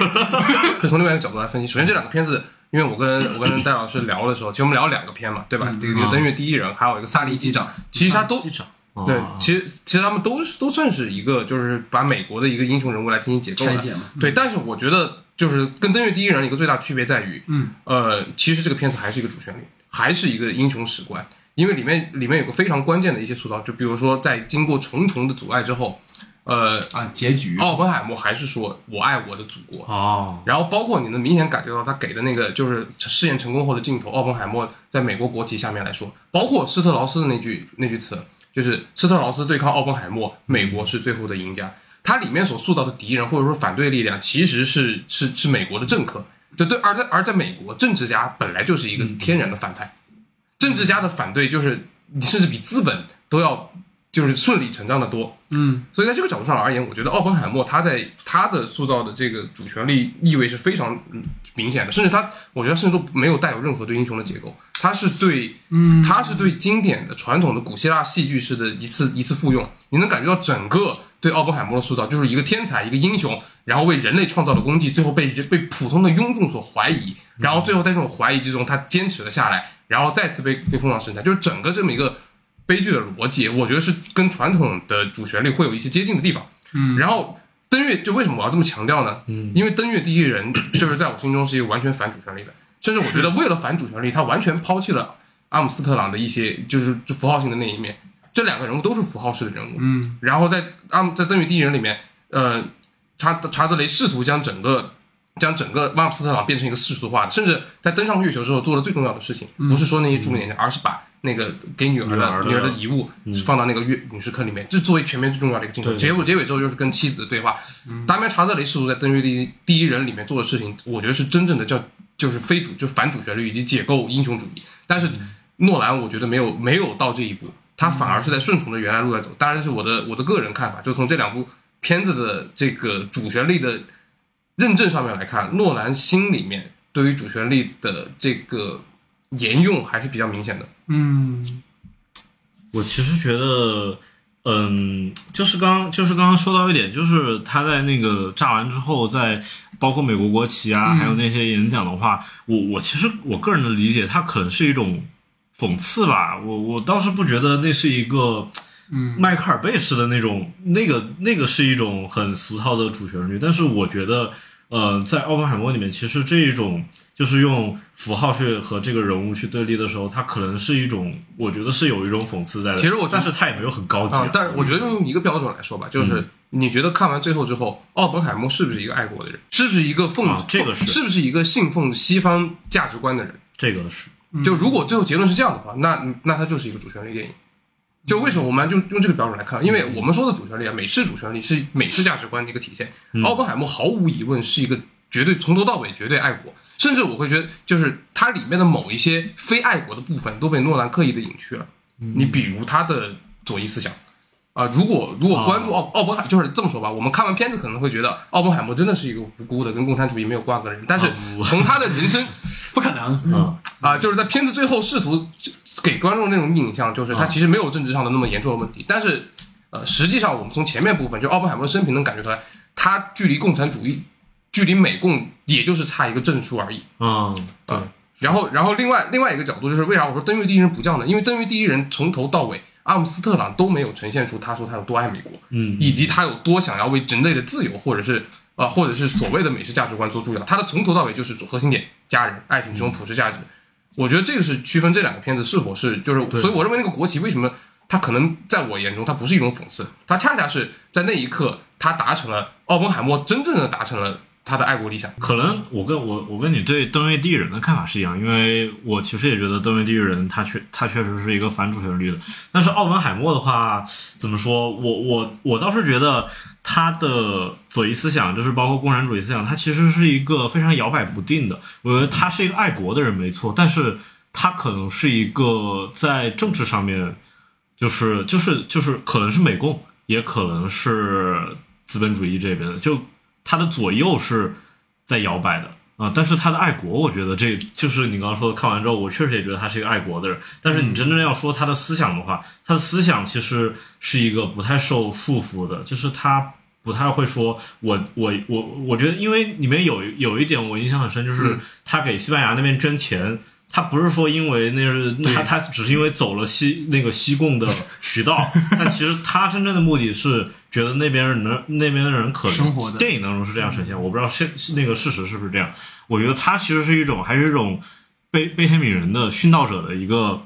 C: 就从另外一个角度来分析，首先这两个片子，因为我跟我跟戴老师聊的时候，其实我们聊了两个片嘛，对吧？这个登月第一人》，还有一个《萨利机长》，其实他都对
B: 哦，
C: 其实其实他们都都算是一个，就是把美国的一个英雄人物来进行解构的
A: 拆解嘛
C: 对，但是我觉得就是跟《登月第一人》一个最大区别在于，
A: 嗯，
C: 呃，其实这个片子还是一个主旋律，还是一个英雄史观，因为里面里面有个非常关键的一些塑造，就比如说在经过重重的阻碍之后，呃，
A: 啊，结局
C: 奥本海默还是说我爱我的祖国，
B: 哦，
C: 然后包括你能明显感觉到他给的那个就是试验成功后的镜头，奥本海默在美国国旗下面来说，包括施特劳斯的那句那句词，就是施特劳斯对抗奥本海默，美国是最后的赢家。它里面所塑造的敌人或者说反对力量，其实是是是美国的政客，对对，而在而在美国，政治家本来就是一个天然的反派，政治家的反对就是你甚至比资本都要就是顺理成章的多。
A: 嗯，
C: 所以在这个角度上而言，我觉得奥本海默他在他的塑造的这个主旋律意味是非常嗯明显的，甚至他我觉得甚至都没有带有任何对英雄的结构，他是对，嗯，他是对经典的传统的古希腊戏剧式的一次一次复用，你能感觉到整个对奥本海默的塑造就是一个天才，一个英雄，然后为人类创造了功绩，最后被被普通的庸众所怀疑，然后最后在这种怀疑之中，他坚持了下来，然后再次被被奉上神坛，就是整个这么一个悲剧的逻辑，我觉得是跟传统的主旋律会有一些接近的地方。嗯，然后登月就为什么我要这么强调呢？嗯，因为登月第一人就是在我心中是一个完全反主旋律的，甚至我觉得为了反主旋律，他完全抛弃了阿姆斯特朗的一些就是就符号性的那一面。这两个人物都是符号式的人物，
A: 嗯，
C: 然后在阿姆在登月第一人里面，呃，查查泽雷试图将整个将整个瓦姆斯特朗变成一个世俗化的，甚至在登上月球之后做的最重要的事情，不是说那些著名演讲，而是把那个给女儿
B: 的
C: 的女儿的遗物放到那个月陨石坑里面，这作为全片最重要的一个镜头。结尾结尾之后就是跟妻子的对话。达米安·查泽雷试图在《登月第一第一人》里面做的事情，我觉得是真正的叫就是非主就反主旋律以及解构英雄主义。但是诺兰我觉得没有没有到这一步，他反而是在顺从着原来路在走。当然是我的我的个人看法，就从这两部片子的这个主旋律的认证上面来看，诺兰心里面对于主旋律的这个沿用还是比较明显的。
A: 嗯
B: 我其实觉得，嗯，就是刚就是刚刚说到一点，就是他在那个炸完之后，在包括美国国旗啊，还有那些演讲的话，我我其实我个人的理解，他可能是一种讽刺吧。我我倒是不觉得那是一个。
A: 嗯，
B: 迈克尔贝式的那种，那个那个是一种很俗套的主旋律，但是我觉得，呃，在奥本海默里面，其实这一种就是用符号去和这个人物去对立的时候，它可能是一种，我觉得是有一种讽刺在的。
C: 其实我
B: 但是它也没有很高级、
C: 啊，但是我觉得用一个标准来说吧，就是你觉得看完最后之后，奥本海默是不是一个爱国的人？是不是一个奉、
B: 啊这个是
C: 是不是一个信奉西方价值观的人？
B: 这个是
C: 就如果最后结论是这样的话，那那它就是一个主旋律电影。就为什么我们就用这个标准来看？因为我们说的主旋律啊，美式主旋律是美式价值观的一个体现。奥本海默毫无疑问是一个绝对从头到尾绝对爱国，甚至我会觉得，就是它里面的某一些非爱国的部分都被诺兰刻意的隐去了。你比如他的左翼思想。啊，如果如果关注奥奥本海，就是这么说吧，我们看完片子可能会觉得奥本海默真的是一个无辜的跟共产主义没有瓜葛的人，但是从他的人生
A: 不可能。
B: 嗯
C: 啊，就是在片子最后试图给观众那种印象，就是他其实没有政治上的那么严重的问题。但是，呃，实际上我们从前面部分，就奥本海默的生平能感觉出来，他距离共产主义、距离美共，也就是差一个证书而已。
B: 嗯对
C: 啊，然后，然后另外另外一个角度就是，为啥我说登月第一人不叫呢？因为登月第一人从头到尾，阿姆斯特朗都没有呈现出他说他有多爱美国，
B: 嗯
C: 以及他有多想要为人类的自由，或者是啊、或者是所谓的美式价值观做注脚。它的从头到尾就是核心点，家人、爱情这种普世价值。我觉得这个是区分这两个片子是否是就是，所以我认为那个国旗为什么它可能在我眼中它不是一种讽刺，它恰恰是在那一刻它达成了奥本海默真正的达成了他的爱国理想。
B: 可能我跟我我跟你对登月第一人的看法是一样，因为我其实也觉得登月第一人他确他确实是一个反主旋律的，但是奥本海默的话怎么说？我我我倒是觉得他的左翼思想，就是包括共产主义思想，他其实是一个非常摇摆不定的。我觉得他是一个爱国的人没错，但是他可能是一个在政治上面，就是就是就是可能是美共，也可能是资本主义这边的，就他的左右是在摇摆的啊、但是他的爱国，我觉得这就是你刚刚说的，看完之后，我确实也觉得他是一个爱国的人。但是你真正要说他的思想的话，他的思想其实是一个不太受束缚的，就是他不太会说我我我，我觉得因为里面有有一点我印象很深，就是他给西班牙那边捐钱。他不是说因为那是他他只是因为走了西那个西贡的渠道，但其实他真正的目的是觉得那边人能那边的人可能
A: 生活的
B: 电影当中是这样呈现，我不知道现那个事实是不是这样。我觉得他其实是一种还是一种悲悲天悯人的殉道者的一个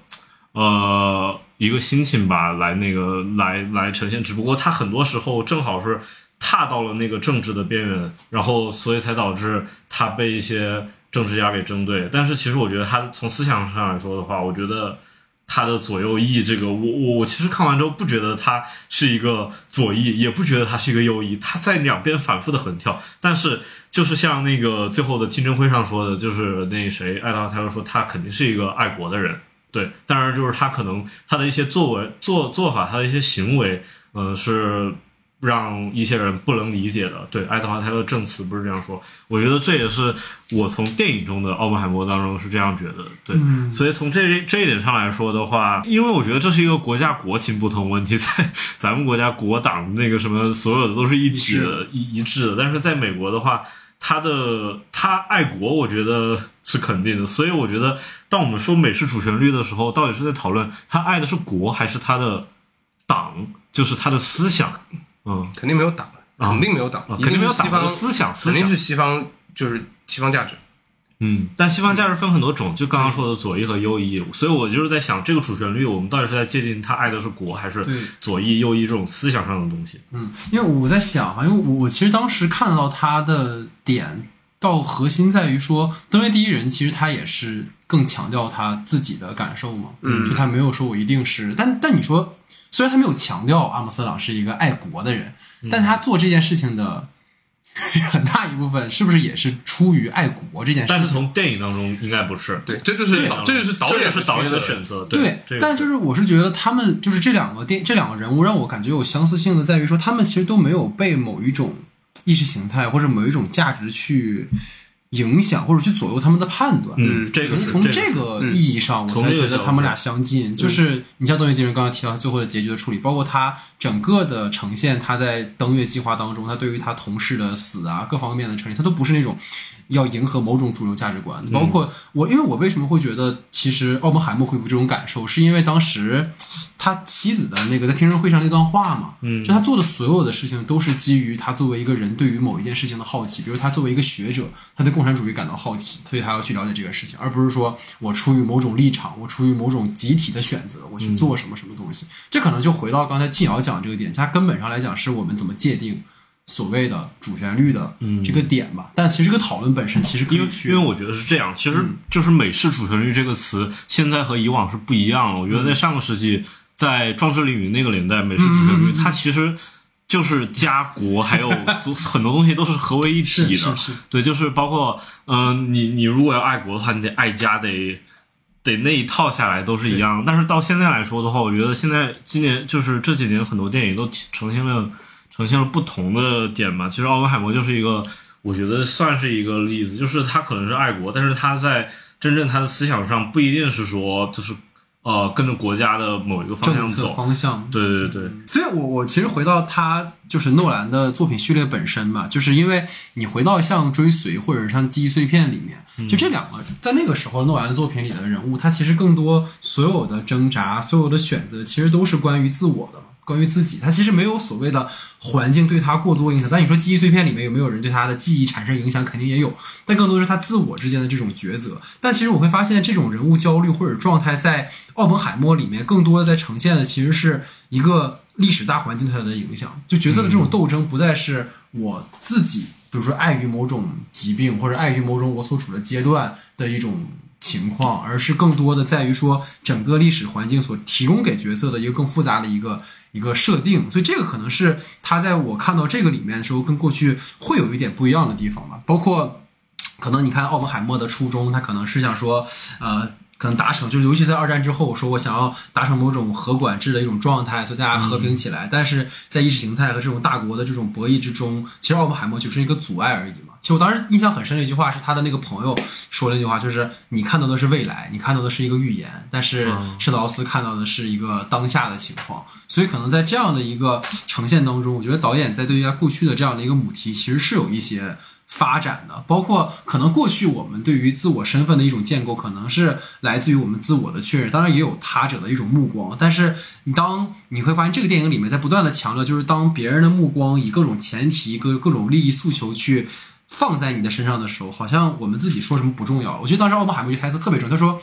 B: 呃一个心情吧，来那个来来呈现。只不过他很多时候正好是踏到了那个政治的边缘，然后所以才导致他被一些政治家给针对。但是其实我觉得他从思想上来说的话，我觉得。他的左右翼，这个我我我其实看完之后不觉得他是一个左翼，也不觉得他是一个右翼，他在两边反复的横跳。但是就是像那个最后的听证会上说的，就是那谁爱达华泰勒说他肯定是一个爱国的人，对。当然就是他可能他的一些作为做做法，他的一些行为，嗯、是让一些人不能理解的。对，爱德华泰勒证词不是这样说，我觉得这也是我从电影中的奥本海默当中是这样觉得的。对，
A: 嗯
B: 所以从这这一点上来说的话，因为我觉得这是一个国家国情不同问题，在 咱们国家国党那个什么所有的都是一体的、一一致的，但是在美国的话。他的他爱国，我觉得是肯定的，所以我觉得，当我们说美式主旋律的时候，到底是在讨论他爱的是国还是他的党，就是他的思想，嗯，
C: 肯定没有党，肯定没有党，
B: 肯定没有党的思想，思想。
C: 肯定是西方，就是西方价值。
B: 嗯，但西方价值分很多种，就刚刚说的左翼和右翼，所以我就是在想，这个主旋律我们到底是在界定他爱的是国，还是左翼、右翼这种思想上的东西？
A: 嗯，因为我在想哈，因为我我其实当时看到他的点到核心在于说，登月第一人其实他也是更强调他自己的感受嘛，
C: 嗯。
A: 就他没有说我一定是，但但你说，虽然他没有强调阿姆斯特朗是一个爱国的人，但他做这件事情的 很大一部分是不是也是出于爱国这件事情？
B: 但是从电影当中应该不是，
C: 对，这就是导，这就是导演
B: 也是导演的
C: 选
B: 选择，
A: 对，
B: 这个
A: 但就是我是觉得他们就是这两个电这两个人物让我感觉有相似性的，在于说他们其实都没有被某一种意识形态或者某一种价值去影响或者去左右他们的判断。
B: 嗯，这个是
A: 可能从
B: 这
A: 这个意义上，我才觉得他们俩相近。就是你像《登月敌人》刚刚提到他最后的结局的处理，包括他整个的呈现，他在登月计划当中，他对于他同事的死啊各方面的呈现，他都不是那种要迎合某种主流价值观。包括我，因为我为什么会觉得其实奥本海默会有这种感受，是因为当时他妻子的那个在听证会上那段话嘛，嗯，就他做的所有的事情都是基于他作为一个人对于某一件事情的好奇，比如他作为一个学者，他对共产主义感到好奇，所以他要去了解这个事情，而不是说我出于某种立场，我出于某种集体的选择，我去做什么什么东西。这可能就回到刚才静瑶讲这个点，它根本上来讲是我们怎么界定。所谓的主旋律的这个点吧，但其实这个讨论本身其实
B: 因为因为我觉得是这样，其实就是美式主旋律这个词，现在和以往是不一样了。我觉得在上个世纪，在壮志凌云那个年代，美式主旋律它其实就是家国，还有 很多东西都是合为一体的。对，就是包括嗯、你你如果要爱国的话，你得爱家，得得那一套下来都是一样。但是到现在来说的话，我觉得现在今年就是这几年很多电影都提呈现了呈现了不同的点吧。其实奥本海默就是一个，我觉得算是一个例子，就是他可能是爱国，但是他在真正他的思想上不一定是说就是呃跟着国家的某一个方向走。
A: 方向。
B: 对对对，
A: 所以我我其实回到他就是诺兰的作品序列本身吧，就是因为你回到像追随或者像记忆碎片里面，就这两个在那个时候诺兰的作品里的人物，他其实更多所有的挣扎、所有的选择，其实都是关于自我的嘛。关于自己，他其实没有所谓的环境对他过多影响。但你说记忆碎片里面有没有人对他的记忆产生影响？肯定也有，但更多是他自我之间的这种抉择。但其实我会发现，这种人物焦虑或者状态在奥本海默里面，更多的在呈现的其实是一个历史大环境对他的影响。就角色的这种斗争，不再是我自己，比如说碍于某种疾病或者碍于某种我所处的阶段的一种。情况，而是更多的在于说整个历史环境所提供给角色的一个更复杂的一个一个设定，所以这个可能是他在我看到这个里面的时候，跟过去会有一点不一样的地方吧。包括可能你看奥本海默的初衷，他可能是想说，呃，可能达成，就是尤其在二战之后，说我想要达成某种核管制的一种状态，所以大家和平起来。但是在意识形态和这种大国的这种博弈之中，其实奥本海默就是一个阻碍而已嘛。其实我当时印象很深的一句话是他的那个朋友说了一句话，就是你看到的是未来，你看到的是一个预言，但是施特劳斯看到的是一个当下的情况。所以可能在这样的一个呈现当中，我觉得导演在对于他过去的这样的一个母题，其实是有一些。发展的，包括可能过去我们对于自我身份的一种建构，可能是来自于我们自我的确认，当然也有他者的一种目光。但是，你当你会发现这个电影里面在不断的强调，就是当别人的目光以各种前提、各各种利益诉求去放在你的身上的时候，好像我们自己说什么不重要。我觉得当时奥本海默一句台词特别重要，他说：“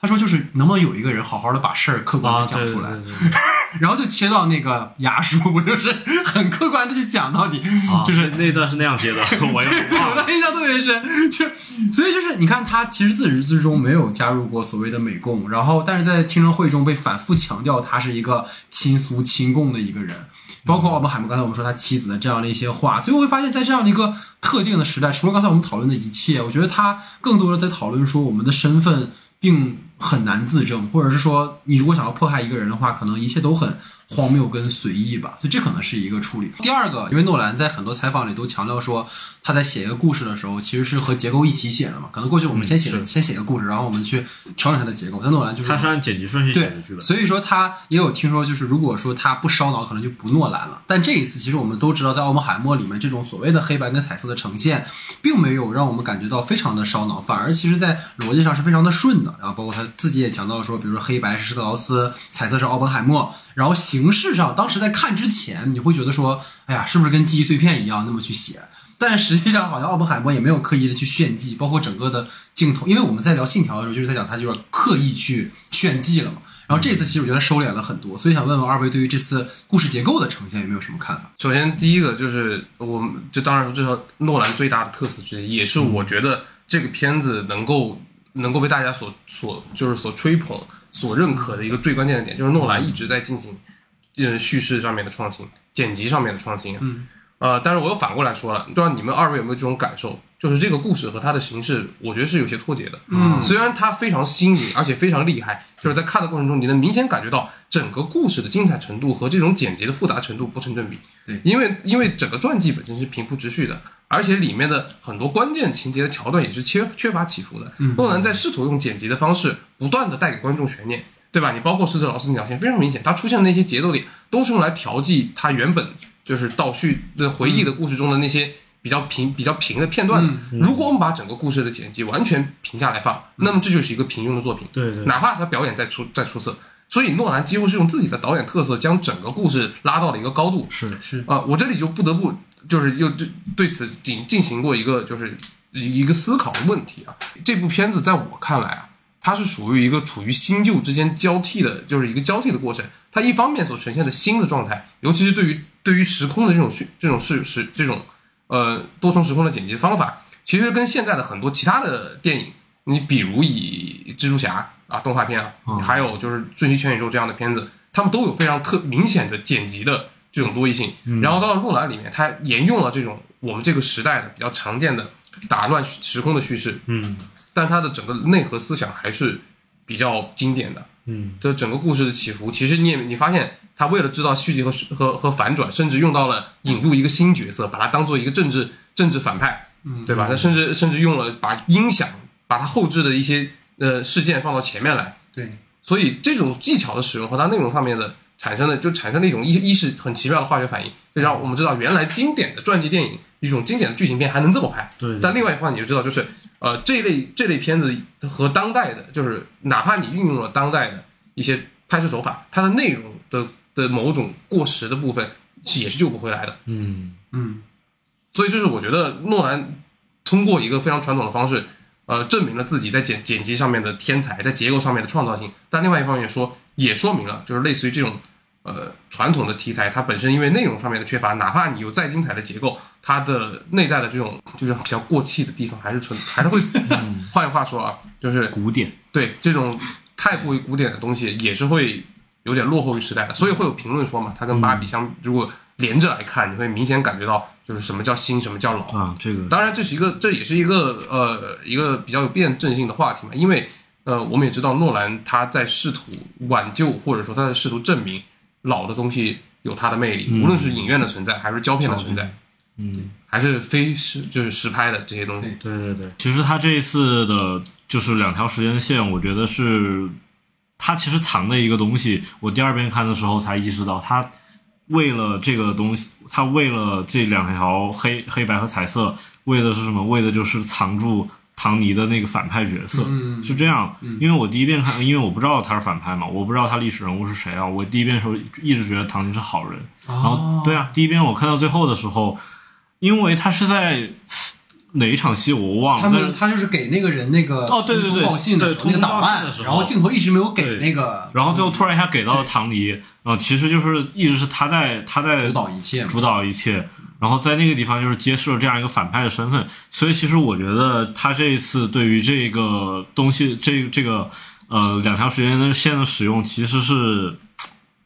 A: 他说就是能不能有一个人好好的把事儿客观
B: 啊，
A: 的讲出来。
B: 对对对对
A: 然后就切到那个牙叔，不就是很客观的去讲到底，
B: 啊
A: 就是
B: 那那段是那样接的，我也
A: 对。我的印象特别深，就所以就是你看他其实自始至终没有加入过所谓的美共，然后但是在听证会中被反复强调他是一个亲苏亲共的一个人，包括奥本海默刚才我们说他妻子的这样的一些话，所以我会发现，在这样的一个特定的时代，除了刚才我们讨论的一切，我觉得他更多的在讨论说我们的身份并很难自证，或者是说你如果想要迫害一个人的话，可能一切都很荒谬跟随意吧，所以这可能是一个处理。第二个，因为诺兰在很多采访里都强调说，他在写一个故事的时候，其实是和结构一起写的嘛。可能过去我们先写、
B: 嗯
A: 先写一个故事，然后我们去调整它的结构。但诺兰就是
B: 他是按剪辑顺序写
A: 对
B: 的剧本，
A: 所以说他也有听说，就是如果说他不烧脑，可能就不诺兰了。但这一次，其实我们都知道，在奥本海默里面，这种所谓的黑白跟彩色的呈现，并没有让我们感觉到非常的烧脑，反而其实在逻辑上是非常的顺的。然后包括他自己也强调说，比如说黑白是施特劳斯，彩色是奥本海默，然后形式上，当时在看之前，你会觉得说，哎呀，是不是跟记忆碎片一样那么去写？但实际上好像奥本海默也没有刻意的去炫技，包括整个的镜头，因为我们在聊信条的时候就是在讲他就是刻意去炫技了嘛。然后这次其实我觉得收敛了很多，所以想问问二位对于这次故事结构的呈现有没有什么看法？
C: 首先，第一个就是我们就当然说，这是诺兰最大的特色之一，也是我觉得这个片子能够能够被大家所所就是所吹捧、所认可的一个最关键的点，就是诺兰一直在进行呃叙事上面的创新、剪辑上面的创新。
A: 嗯，
C: 呃，但是我又反过来说了，不知道你们二位有没有这种感受？就是这个故事和它的形式，我觉得是有些脱节的。
A: 嗯
C: 虽然它非常新颖，而且非常厉害，就是在看的过程中，你能明显感觉到整个故事的精彩程度和这种剪辑的复杂程度不成正比。
A: 对
C: 因为因为整个传记本身是平铺直叙的，而且里面的很多关键情节的桥段也是缺缺乏起伏的。诺兰在试图用剪辑的方式，不断的带给观众悬念，对吧？你包括施特劳斯那条线非常明显，他出现的那些节奏点都是用来调剂他原本就是倒叙的回忆的故事中的那些比较平、比较平的片段的。如果我们把整个故事的剪辑完全平下来放，那么这就是一个平庸的作品。
B: 对对
C: 哪怕他表演再出再出色，所以诺兰几乎是用自己的导演特色将整个故事拉到了一个高度。
B: 是
A: 是
C: 啊、我这里就不得不就是又对对此进进行过一个就是一一个思考的问题啊。这部片子在我看来啊，它是属于一个处于新旧之间交替的，就是一个交替的过程。它一方面所呈现的新的状态，尤其是对于对于时空的这种叙这种是是这种呃多重时空的剪辑方法，其实跟现在的很多其他的电影，你比如以蜘蛛侠啊动画片啊，还有就是《瞬息全宇宙》这样的片子，他们都有非常特明显的剪辑的这种多义性。然后到了诺兰里面，它沿用了这种我们这个时代的比较常见的打乱时空的叙事，
B: 嗯
C: 但它的整个内核思想还是比较经典的。
B: 嗯，
C: 这整个故事的起伏，其实你也你发现，他为了制造续集和和和反转，甚至用到了引入一个新角色，把它当做一个政治政治反派，
A: 嗯
C: 对吧？他甚至甚至用了把音响，把它后置的一些呃事件放到前面来，
A: 对，
C: 所以这种技巧的使用和它内容上面的产生的，就产生了一种一一是很奇妙的化学反应，就让我们知道原来经典的传记电影一种经典的剧情片还能这么拍。
B: 对对
C: 但另外一方面你就知道，就是呃这类这类片子和当代的，就是哪怕你运用了当代的一些拍摄手法，它的内容的的某种过时的部分是也是救不回来的。
B: 嗯
A: 嗯
C: 所以就是我觉得诺兰通过一个非常传统的方式，呃，证明了自己在剪剪辑上面的天才，在结构上面的创造性。但另外一方面说，也说明了就是类似于这种呃传统的题材，它本身因为内容上面的缺乏，哪怕你有再精彩的结构，它的内在的这种就是比较过气的地方还是存，还是会。换句话说啊，就是
B: 古典，
C: 对这种太过于古典的东西，也是会有点落后于时代的。所以会有评论说嘛，它跟芭比相，如果连着来看，你会明显感觉到就是什么叫新，什么叫老。
B: 啊，这个
C: 当然，这是一个，这也是一个呃一个比较有辩证性的话题嘛，因为呃我们也知道诺兰他在试图挽救或者说他在试图证明老的东西有它的魅力，无论是影院的存在还是胶片的存在，
B: 嗯，
C: 还是非实就是实拍的这些东西。
B: 对对对，其实他这一次的就是两条时间线，我觉得是他其实藏的一个东西。我第二遍看的时候才意识到，他为了这个东西，他为了这两条黑黑白和彩色，为的是什么？为的就是藏住唐尼的那个反派角色。
A: 嗯
B: 是这样，因为我第一遍看，因为我不知道他是反派嘛，我不知道他历史人物是谁啊。我第一遍的时候一直觉得唐尼是好人，然后对啊，第一遍我看到最后的时候，因为他是在哪一场戏我忘了，
A: 他们他就是给那个人那个
B: 哦对对对
A: 报信的时候
B: 对
A: 那个档案
B: 的时，候。
A: 然后镜头一直没有给那个，
B: 然后最后突然一下给到了唐尼，呃，其实就是一直是他在他在
A: 主导一切。
B: 主导一切，然后在那个地方就是揭示了这样一个反派的身份，所以其实我觉得他这一次对于这个东西，这这个呃两条时间线的使用，其实是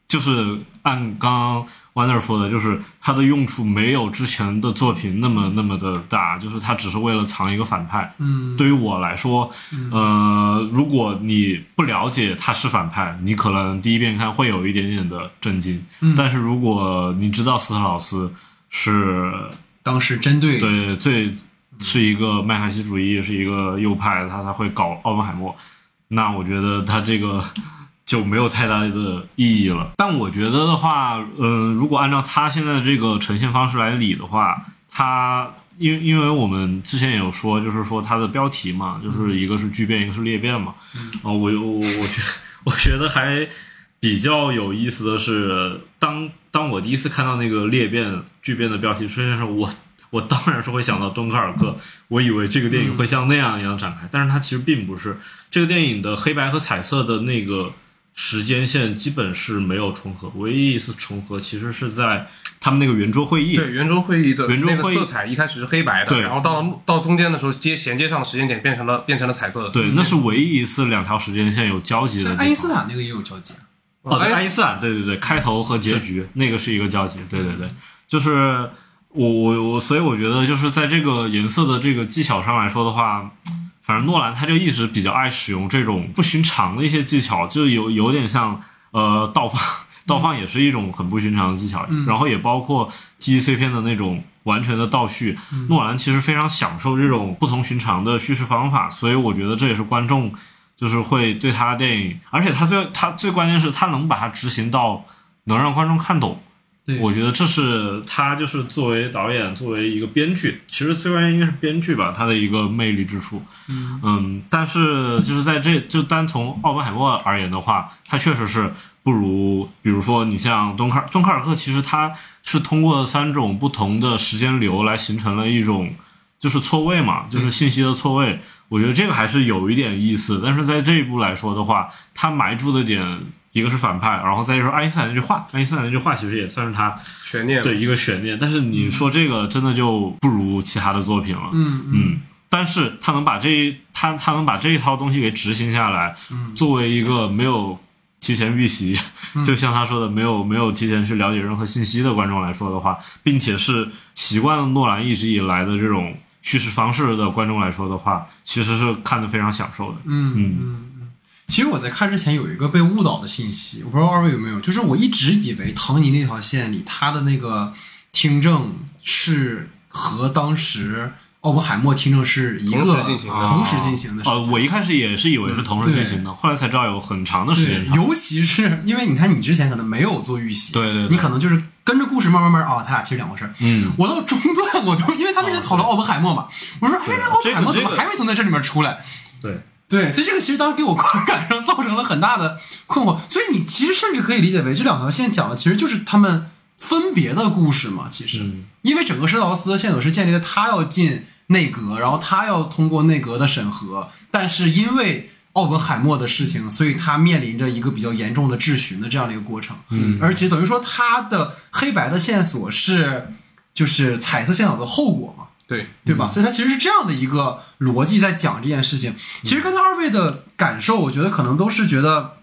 B: 就是按刚刚 Wonder 说的，就是它的用处没有之前的作品那么那么的大，就是它只是为了藏一个反派。
A: 嗯，
B: 对于我来说，呃，如果你不了解他是反派，你可能第一遍看会有一点点的震惊。
A: 嗯
B: 但是如果你知道斯特劳斯是
A: 当时针对
B: 对最是一个麦卡锡主义，是一个右派，他才会搞奥本海默，那我觉得他这个就没有太大的意义了。但我觉得的话，嗯、如果按照他现在这个呈现方式来理的话，他因为因为我们之前也有说，就是说它的标题嘛，就是一个是巨变，一个是裂变嘛。啊、我我我觉 我觉得还比较有意思的是，当当我第一次看到那个裂变巨变的标题出现的时候，我我当然是会想到敦刻尔克。我以为这个电影会像那样一样展开，但是它其实并不是。这个电影的黑白和彩色的那个时间线基本是没有重合，唯一一次重合其实是在他们那个圆桌会议。
C: 对圆桌会议的
B: 圆桌会议
C: 那个色彩一开始是黑白的，
B: 对
C: 然后到了到中间的时候接衔接上的时间点变成了变成了彩色的。
B: 对，那是唯一一次两条时间线有交集的地方。
A: 爱因斯坦那个也有交集啊。
B: 哦，对，
C: 爱因
B: 爱因斯坦，对对对，开头和结局那个是一个交集，对对对，就是我我我，所以我觉得就是在这个颜色的这个技巧上来说的话，反正诺兰他就一直比较爱使用这种不寻常的一些技巧，就有有点像呃倒放，倒放也是一种很不寻常的技巧，然后也包括记忆碎片的那种完全的倒叙，诺兰其实非常享受这种不同寻常的叙事方法，所以我觉得这也是观众。就是会对他的电影，而且他最他最关键是他能把它执行到能让观众看懂。
A: 对
B: 我觉得这是他就是作为导演，作为一个编剧，其实最关键应该是编剧吧，他的一个魅力之处。嗯但是就是在这就单从奥本海默而言的话，他确实是不如，比如说你像敦刻尔敦刻尔克，其实他是通过三种不同的时间流来形成了一种就是错位嘛，就是信息的错位。我觉得这个还是有一点意思，但是在这一步来说的话，他埋住的点一个是反派，然后再就是爱因斯坦那句话，爱因斯坦那句话其实也算是他
C: 悬念。
B: 对一个悬念。但是你说这个真的就不如其他的作品了，
A: 嗯
B: 嗯。但是他能把这一他他能把这一套东西给执行下来，作为一个没有提前预习，就像他说的没有没有提前去了解任何信息的观众来说的话，并且是习惯了诺兰一直以来的这种。叙事方式的观众来说的话，其实是看得非常享受的。
A: 嗯嗯嗯。其实我在看之前有一个被误导的信息，我不知道二位有没有，就是我一直以为唐尼那条线里他的那个听证是和当时奥本海默听证是一个
C: 同时进行的
A: 同时进行的事
B: 呃，
A: 情。
B: 我一开始也是以为是同时进行的，后来才知道有很长的时间，差。
A: 尤其是因为你看，你之前可能没有做预习，
B: 对对对
A: 你可能就是跟着故事慢慢慢啊，他俩其实两回事儿。
B: 嗯，
A: 我到中段我都因为他们一直讨论奥本海默嘛，我说哎，那奥本海默怎么还没从在这里面出来？
B: 对，
A: 对，所以这个其实当时给我观 感上造成了很大的困惑。所以你其实甚至可以理解为这两条线讲的其实就是他们分别的故事嘛。其实，
B: 嗯
A: 因为整个施劳斯的线索是建立在他要进内阁，然后他要通过内阁的审核，但是因为奥本海默的事情，所以他面临着一个比较严重的质询的这样的一个过程。
B: 嗯，
A: 而且等于说他的黑白的线索是就是彩色线索的后果嘛。
C: 对，
A: 对吧？所以他其实是这样的一个逻辑在讲这件事情。其实跟二位的感受，我觉得可能都是觉得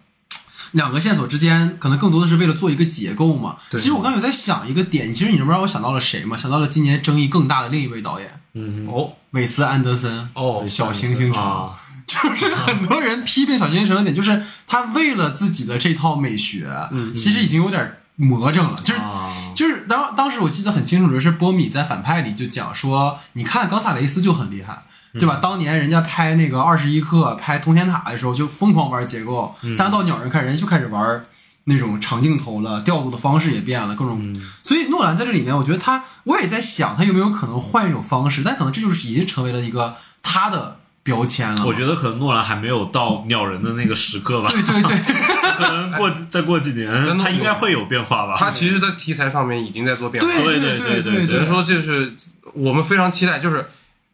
A: 两个线索之间可能更多的是为了做一个结构嘛。
C: 对
A: 其实我刚有在想一个点，其实你知不知道我想到了谁吗？想到了今年争议更大的另一位导演
B: 嗯
C: 哦
A: 韦斯安德森。
C: 哦，
A: 小行星城，
B: 啊，
A: 就是很多人批评小行星城的点，就是他为了自己的这套美学，其实已经有点魔怔了，就是
B: 啊
A: 就是当当时我记得很清楚的是，波米在反派里就讲说，你看冈萨雷斯就很厉害，对吧？当年人家拍那个二十一克、拍通天塔的时候，就疯狂玩结构，但到鸟人开始，人家就开始玩那种长镜头了，调度的方式也变了，各种。所以诺兰在这里面，我觉得他，我也在想，他有没有可能换一种方式？但可能这就是已经成为了一个他的标签了。
B: 我觉得可能诺兰还没有到鸟人的那个时刻吧，
A: 对对对，
B: 可能过再过几年，
C: 的
B: 他应该会有变化吧。
C: 他其实，在题材上面已经在做变化。
A: 对
B: 对
A: 对
B: 对对
C: 只能说，就是我们非常期待，就是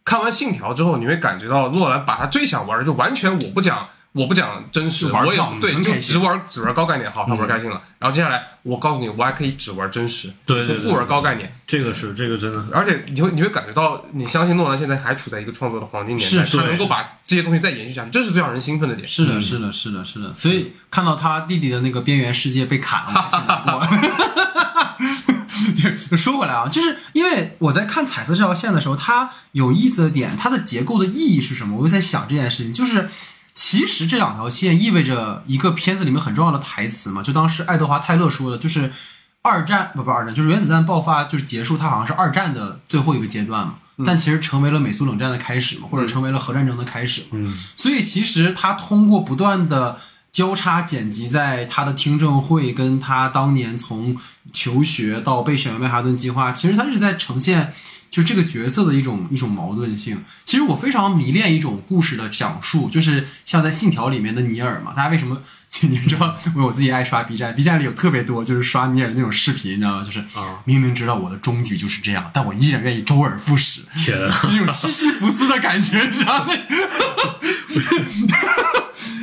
C: 看完《信条》之后，你会感觉到诺兰把他最想玩的，就完全我不讲，我不讲真实，我也对，就只玩只玩高概念，好，他玩开心了。然后接下来，我告诉你，我还可以只玩真实，
B: 对对对
C: 不玩高概念。
B: 这个是这个真的很
C: 而且你会你会感觉到，你相信诺兰现在还处在一个创作的黄金年代，他能够把这些东西再延续下去，这是最让人兴奋的点。
A: 是的，是的，是的，是的。所以看到他弟弟的那个边缘世界被砍了，我还挺难过。就说回来啊，就是因为我在看彩色这条线的时候，它有意思的点，它的结构的意义是什么？我就在想这件事情，就是其实这两条线意味着一个片子里面很重要的台词嘛，就当时爱德华泰勒说的，就是二战不不二战，就是原子弹爆发就是结束，它好像是二战的最后一个阶段嘛，但其实成为了美苏冷战的开始嘛，或者成为了核战争的开始嘛。
B: 嗯。
A: 所以其实他通过不断的交叉剪辑，在他的听证会跟他当年从求学到被选为曼哈顿计划，其实他一直在呈现就这个角色的一种一种矛盾性。其实我非常迷恋一种故事的讲述，就是像在《信条》里面的尼尔嘛，大家为什么？你知道，我自己爱刷 B 站，B 站里有特别多就是刷尼尔那种视频，你知道吗？就是
B: 啊
A: 明明知道我的终局就是这样，但我依然愿意周而复始，
B: 天啊，
A: 那种西西弗斯的感觉，你知道吗？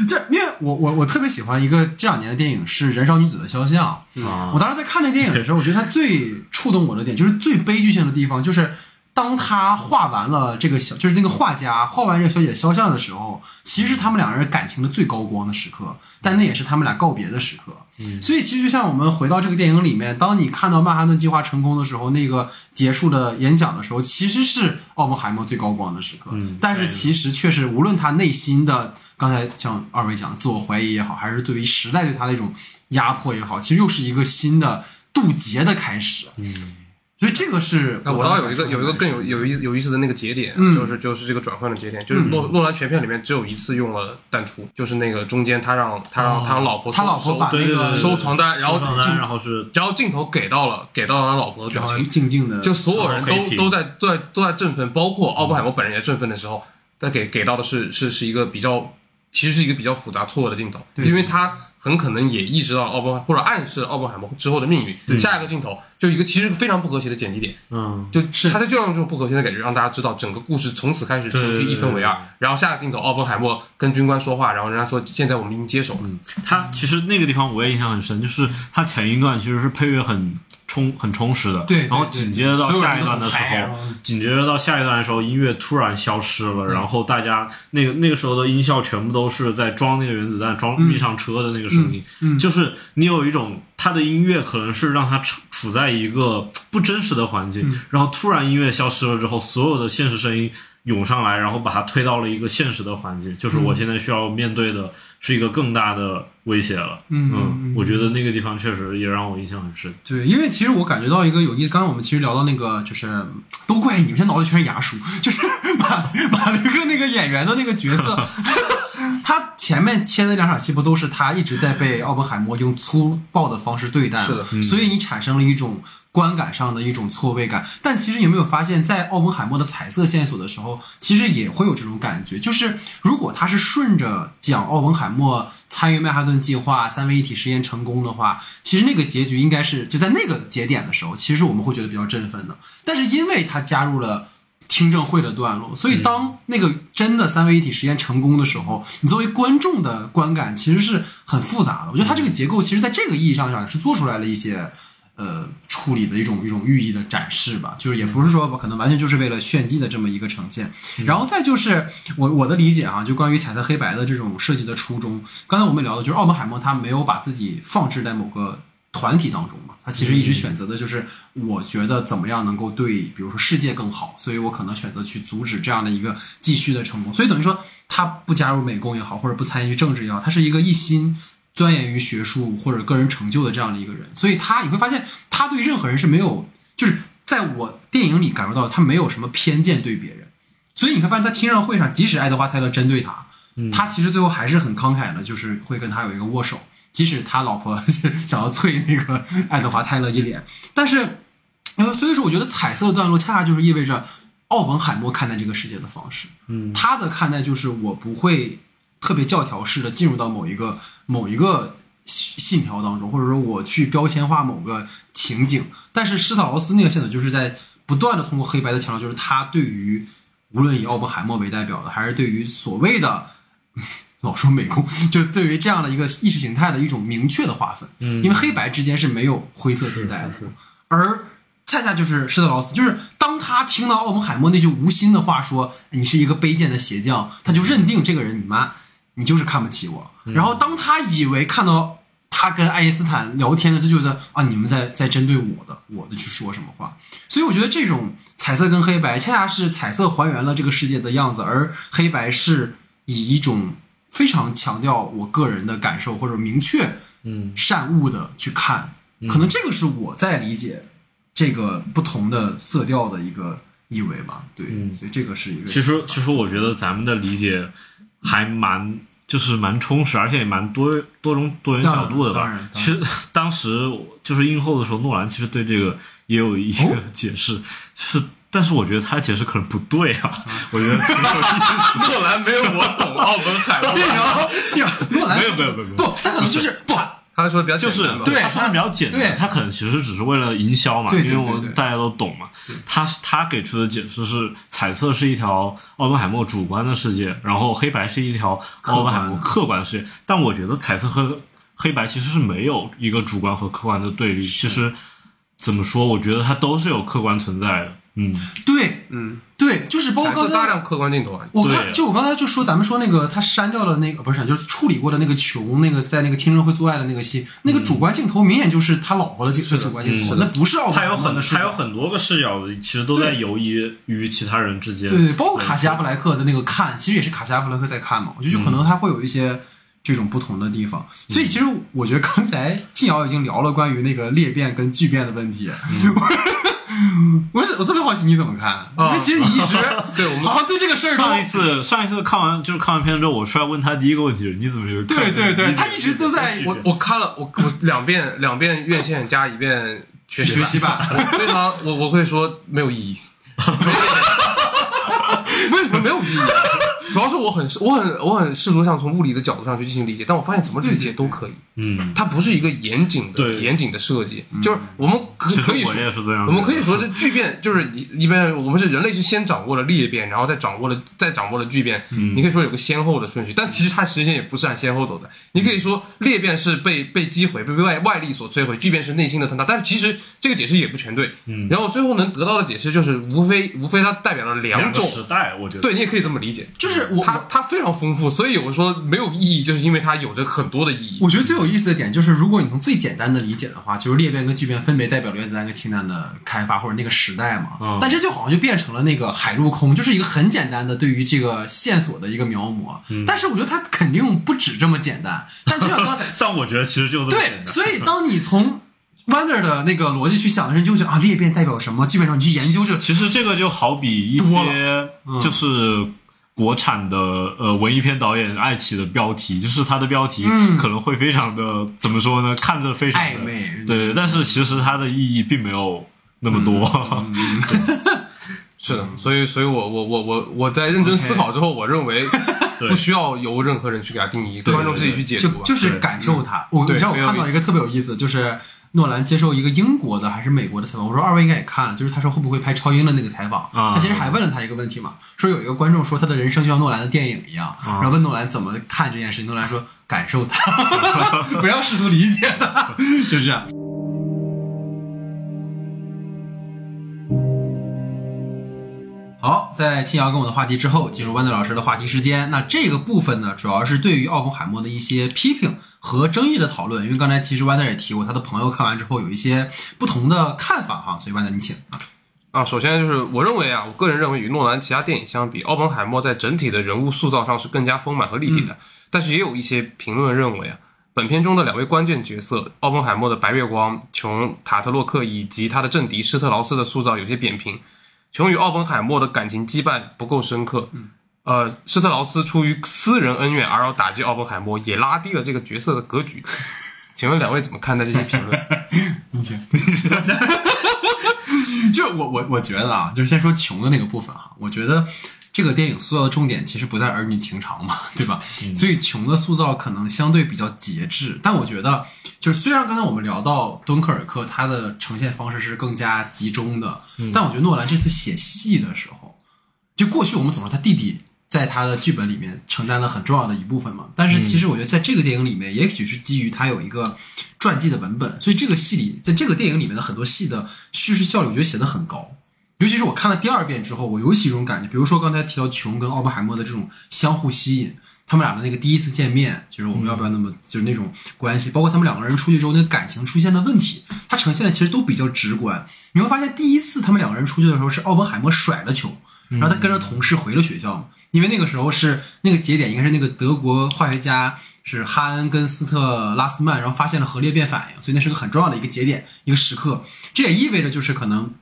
A: 这因为我我我特别喜欢一个这两年的电影是《燃烧女子的肖像》
B: 啊
A: 我当时在看那电影的时候，我觉得它最触动我的点就是最悲剧性的地方，就是当他画完了这个小，就是那个画家画完这个小姐的肖像的时候，其实是他们两个人感情的最高光的时刻，但那也是他们俩告别的时刻。所以其实就像我们回到这个电影里面，当你看到曼哈顿计划成功的时候，那个结束的演讲的时候，其实是奥本海默最高光的时刻。
B: 嗯
A: 但是其实却是，无论他内心的刚才像二位讲的自我怀疑也好，还是对于时代对他的一种压迫也好，其实又是一个新的渡劫的开始。嗯，所以这个是
C: 那我倒有一个有一个更有
A: 有
C: 有意有意思的那个节点，
A: 嗯。
C: 就是就是这个转换的节点，就是诺诺兰全片里面只有一次用了淡出，就是那个中间他让他让他让老婆
A: 他老婆把那个
C: 收床单然后
B: 然后是
C: 然后镜头给到了给到了他老婆的表情，
A: 静静的
C: 就所有人都都在都在都在振奋，包括奥本海默本人也振奋的时候，他给给到的是是是一个比较，其实是一个比较复杂错愕的镜头，
A: 对
C: 因为他很可能也意识到奥本或者暗示了奥本海默之后的命运。下一个镜头就一个其实非常不和谐的剪辑点，
B: 嗯，
C: 就是他就要用这种不和谐的感觉让大家知道整个故事从此开始情绪一分为二。然后下个镜头，奥本海默跟军官说话，然后人家说现在我们已经接手了。
B: 他其实那个地方我也印象很深，就是他前一段其实是配乐很充很充实的，
A: 对对
B: 然后紧接着到下一段的时候，紧接着到下一段的时候，音乐突然消失了，然后大家那个那个时候的音效全部都是在装那个原子弹装
A: 嗯。
B: 遇上车的那个声音，就是你有一种他的音乐可能是让他处处在一个不真实的环境，
A: 嗯。
B: 然后突然音乐消失了之后，所有的现实声音。涌上来，然后把它推到了一个现实的环境，就是我现在需要面对的是一个更大的威胁了。
A: 嗯
B: 嗯，我觉得那个地方确实也让我印象很深。
A: 对，因为其实我感觉到一个有意思，刚刚我们其实聊到那个，就是都怪你们，现在脑子全是牙叔，就是马马雷克那个演员的那个角色，他前面切的两场戏不都是他一直在被奥本海默用粗暴的方式对待吗？
C: 是的
A: 所以你产生了一种观感上的一种错位感。但其实有没有发现，在奥本海默的彩色线索的时候，其实也会有这种感觉，就是如果他是顺着讲奥本海默参与曼哈顿计划、三位一体实验成功的话，其实那个结局应该是就在那个节点的时候，其实我们会觉得比较振奋的。但是因为他加入了。听证会的段落，所以当那个真的三位一体实验成功的时候，你作为观众的观感其实是很复杂的。我觉得它这个结构其实在这个意义上上是做出来了一些呃处理的一种一种寓意的展示吧，就是也不是说可能完全就是为了炫技的这么一个呈现。然后再就是我我的理解啊，就关于彩色黑白的这种设计的初衷，刚才我们聊的就是奥本海默他没有把自己放置在某个。团体当中嘛，他其实一直选择的就是，我觉得怎么样能够对，比如说世界更好，所以我可能选择去阻止这样的一个继续的成功。所以等于说，他不加入美工也好，或者不参与政治也好，他是一个一心钻研于学术或者个人成就的这样的一个人。所以他你会发现，他对任何人是没有，就是在我电影里感受到他没有什么偏见对别人。所以你会发现，在听证会上，即使爱德华泰勒针对他，他其实最后还是很慷慨的，就是会跟他有一个握手。即使他老婆 想要啐那个爱德华泰勒一脸，但是，呃，所以说我觉得彩色的段落恰恰就是意味着奥本海默看待这个世界的方式。
B: 嗯，
A: 他的看待就是我不会特别教条式的进入到某一个某一个信条当中，或者说我去标签化某个情景。但是施特劳斯那个线索就是在不断的通过黑白的强调，就是他对于无论以奥本海默为代表的，还是对于所谓的。老说美工，就是对于这样的一个意识形态的一种明确的划分，
B: 嗯。
A: 因为黑白之间是没有灰色地带的，而恰恰就是施特劳斯，就是当他听到奥本海默那句无心的话说你是一个卑贱的鞋匠，他就认定这个人你妈你就是看不起我。然后当他以为看到他跟爱因斯坦聊天的，就觉得啊你们在在针对我的我的去说什么话。所以我觉得这种彩色跟黑白，恰恰是彩色还原了这个世界的样子，而黑白是以一种非常强调我个人的感受或者明确
B: 嗯
A: 善恶的去看，可能这个是我在理解这个不同的色调的一个意味吧。对，
B: 嗯
A: 所以这个是一个。
B: 其实其实我觉得咱们的理解还蛮就是蛮充实，而且也蛮多多种多元角度的吧
A: 当然。
B: 其实当时就是映后的时候，诺兰其实对这个也有一个解释，就是但是我觉得他的解释可能不对啊，我觉得。
C: 诺兰没有我懂奥本海默，
A: 诺兰
B: 没有没有没有
A: 不，他可能就是不，
C: 他说的比较
B: 就是
C: 简单吧
A: 对
B: 他说的比较简
A: 对。
B: 单，他可能其实只是为了营销嘛，因为我大家都懂嘛。他他给出的解释是，彩色是一条奥本海默主观的世界，然后黑白是一条奥本海默客观的世界。但我觉得彩色和黑白其实是没有一个主观和客观的对立，其实怎么说，我觉得它都是有客观存在的。嗯，
A: 对
C: 嗯，
A: 对，就是包括刚才
C: 大量客观镜头啊，
A: 我
B: 看
A: 就我刚才就说，咱们说那个他删掉了那个不是，就是处理过的那个琼那个在那个听证会做爱的那个戏，那个主观镜头明显就是他老婆的镜的主观镜头，那不是奥本
B: 它有很
A: 海默的视角。
B: 它有很多个视角，其实都在游移于其他人之间。
A: 对对，包括卡西阿弗莱克的那个看，其实也是卡西阿弗莱克在看嘛。我觉得就可能他会有一些这种不同的地方。所以其实我觉得刚才静瑶已经聊了关于那个裂变跟聚变的问题。我是我特别好奇你怎么看，因为其实你一直
C: 对我们
A: 好像对这个事儿
B: 上一次上一次看完就是看完片子之后，我出来问他第一个问题是：你怎么觉得？
A: 对对对，他一直都在
C: 我我看了我我两遍两遍院线加一遍学
A: 学习版
C: 我非常我我会说没有意义，为什么没有意义？主要是我很我很我很试图想从物理的角度上去进行理解，但我发现怎么理解都可以。
B: 嗯，
C: 它不是一个严谨的
B: 对
C: 严谨的设计，就是我们可可以说
B: 我
C: 们可以说这聚变 就是一一边我们是人类是先掌握了裂变，然后再掌握了再掌握了聚变，你可以说有个先后的顺序，但其实它时间也不是按先后走的。你可以说裂变是被被击毁，被被外外力所摧毁，聚变是内心的坍塌，但是其实这个解释也不全对。然后最后能得到的解释就是无非无非它代表了两种。
B: 时代，我觉得
C: 对，你也可以这么理解，
A: 就是我
C: 它它非常丰富，所以我说没有意义，就是因为它有着很多的意义。
A: 我觉得最有意思的点就是，如果你从最简单的理解的话，就是裂变跟聚变分别代表了原子弹跟氢弹的开发或者那个时代嘛。
B: 嗯
A: 但这就好像就变成了那个海陆空，就是一个很简单的对于这个线索的一个描摹。但是我觉得它肯定不止这么简单。但就像刚才
B: 但我觉得其实就
A: 对。所以当你从 Wonder 的那个逻辑去想的时候，你就会觉得啊，裂变代表什么？基本上你去研究这
B: 其实这个就好比一些就是国产的呃文艺片导演爱起的标题，就是它的标题可能会非常的怎么说呢？看着非常的
A: 暧昧
B: 对，但是其实它的意义并没有那么多。
C: 是的，所以，所以我我我我我在认真思考之后，我认为 不需要由任何人去给他定义，
B: 对
C: 观众自己去解
A: 就
C: 读吧。
A: 就是感受它。我你
C: 对
A: 知道我看到一个特别有意思，就是诺兰接受一个英国的还是美国的采访，我说二位应该也看了，就是他说会不会拍超英的那个采访，
B: 啊。
A: 他其实还问了他一个问题嘛，说有一个观众说他的人生就像诺兰的电影一样，然后问诺兰怎么看这件事情，诺兰说感受他，不要试图理解它，就这样。好，在青瑶跟我的话题之后，进入豌豆老师的话题时间。那这个部分呢，主要是对于奥本海默的一些批评和争议的讨论。因为刚才其实豌豆也提过，他的朋友看完之后有一些不同的看法哈，所以豌豆你请啊。
C: 啊，首先就是我认为啊，我个人认为与诺兰其他电影相比，奥本海默在整体的人物塑造上是更加丰满和立体的。但是也有一些评论认为啊，本片中的两位关键角色奥本海默的白月光琼塔特洛克以及他的政敌施特劳斯的塑造有些扁平。琼与奥本海默的感情羁绊不够深刻。呃，施特劳斯出于私人恩怨而要打击奥本海默，也拉低了这个角色的格局。请问两位怎么看待这些评论？
A: 你请，就是我我我觉得啊，就是先说穷的那个部分哈，我觉得这个电影塑造的重点其实不在儿女情长嘛，对吧？所以穷的塑造可能相对比较节制，但我觉得就是虽然刚才我们聊到敦刻尔克，它的呈现方式是更加集中的，但我觉得诺兰这次写戏的时候，就过去我们总说他弟弟在他的剧本里面承担了很重要的一部分嘛，但是其实我觉得在这个电影里面，也许是基于他有一个传记的文本，所以这个戏里，在这个电影里面的很多戏的叙事效率，我觉得写的很高。尤其是我看了第二遍之后，我尤其有一种感觉，比如说刚才提到琼跟奥本海默的这种相互吸引，他们俩的那个第一次见面，就是我们要不要那么就是那种关系，包括他们两个人出去之后那个感情出现的问题，它呈现的其实都比较直观。你会发现，第一次他们两个人出去的时候，是奥本海默甩了琼，然后他跟着同事回了学校嘛，因为那个时候是那个节点，应该是那个德国化学家是哈恩跟斯特拉斯曼，然后发现了核裂变反应，所以那是个很重要的一个节点，一个时刻。这也意味着就是可能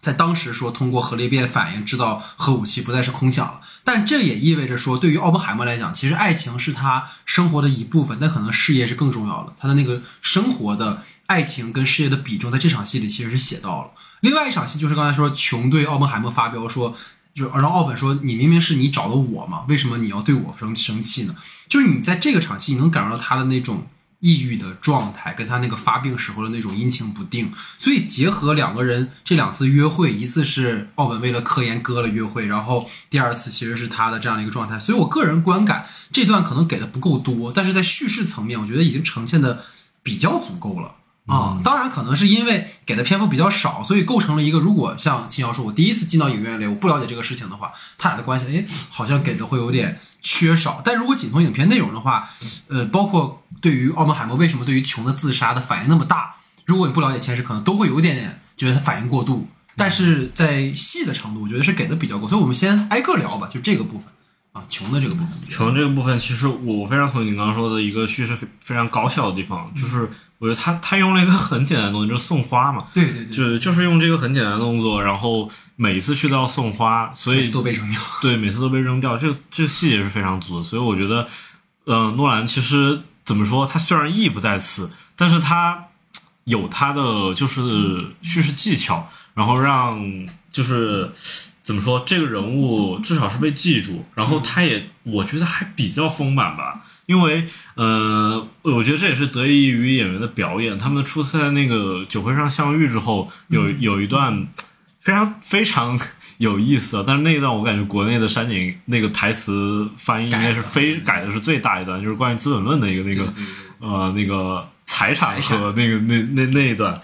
A: 在当时说通过核裂变反应制造核武器不再是空想了，但这也意味着说，对于奥本海默来讲，其实爱情是他生活的一部分，但可能事业是更重要的，他的那个生活的爱情跟事业的比重在这场戏里其实是写到了。另外一场戏就是刚才说琼对奥本海默发飙说，就然后奥本说你明明是你找的我嘛，为什么你要对我生生气呢？就是你在这个场戏你能感受到他的那种。抑郁的状态，跟他那个发病时候的那种阴晴不定，所以结合两个人这两次约会，一次是奥本为了科研割了约会，然后第二次其实是他的这样的一个状态，所以我个人观感这段可能给的不够多，但是在叙事层面，我觉得已经呈现的比较足够了。啊。当然，可能是因为给的篇幅比较少，所以构成了一个，如果像秦瑶说，我第一次进到影院里，我不了解这个事情的话，他俩的关系，哎，好像给的会有点缺少。但如果仅从影片内容的话，呃，包括。对于奥本海默为什么对于穷的自杀的反应那么大？如果你不了解前世，可能都会有一点点觉得他反应过度。但是在戏的程度，我觉得是给的比较够。所以我们先挨个聊吧，就这个部分啊，穷的这个部分。
B: 穷这个部分，其实我非常同意你刚刚说的一个叙事非非常高效的地方，就是我觉得他他用了一个很简单的东西，就是送花嘛。
A: 对对对，
B: 就是就是用这个很简单的动作，然后每一次去都要送花，所以
A: 每次都被扔掉。
B: 对，每次都被扔掉，这这细节是非常足的。所以我觉得，嗯，诺兰其实。怎么说？他虽然意不在此，但是他有他的就是叙事技巧，然后让就是怎么说，这个人物至少是被记住，然后他也我觉得还比较丰满吧，因为呃，我觉得这也是得益于演员的表演，他们初次在那个酒会上相遇之后，有有一段非常非常。有意思，但是那一段我感觉国内的山井那个台词翻译应该是非改的是最大一段，就是关于《资本论》的一个那个呃那个财产和那个那那那一段。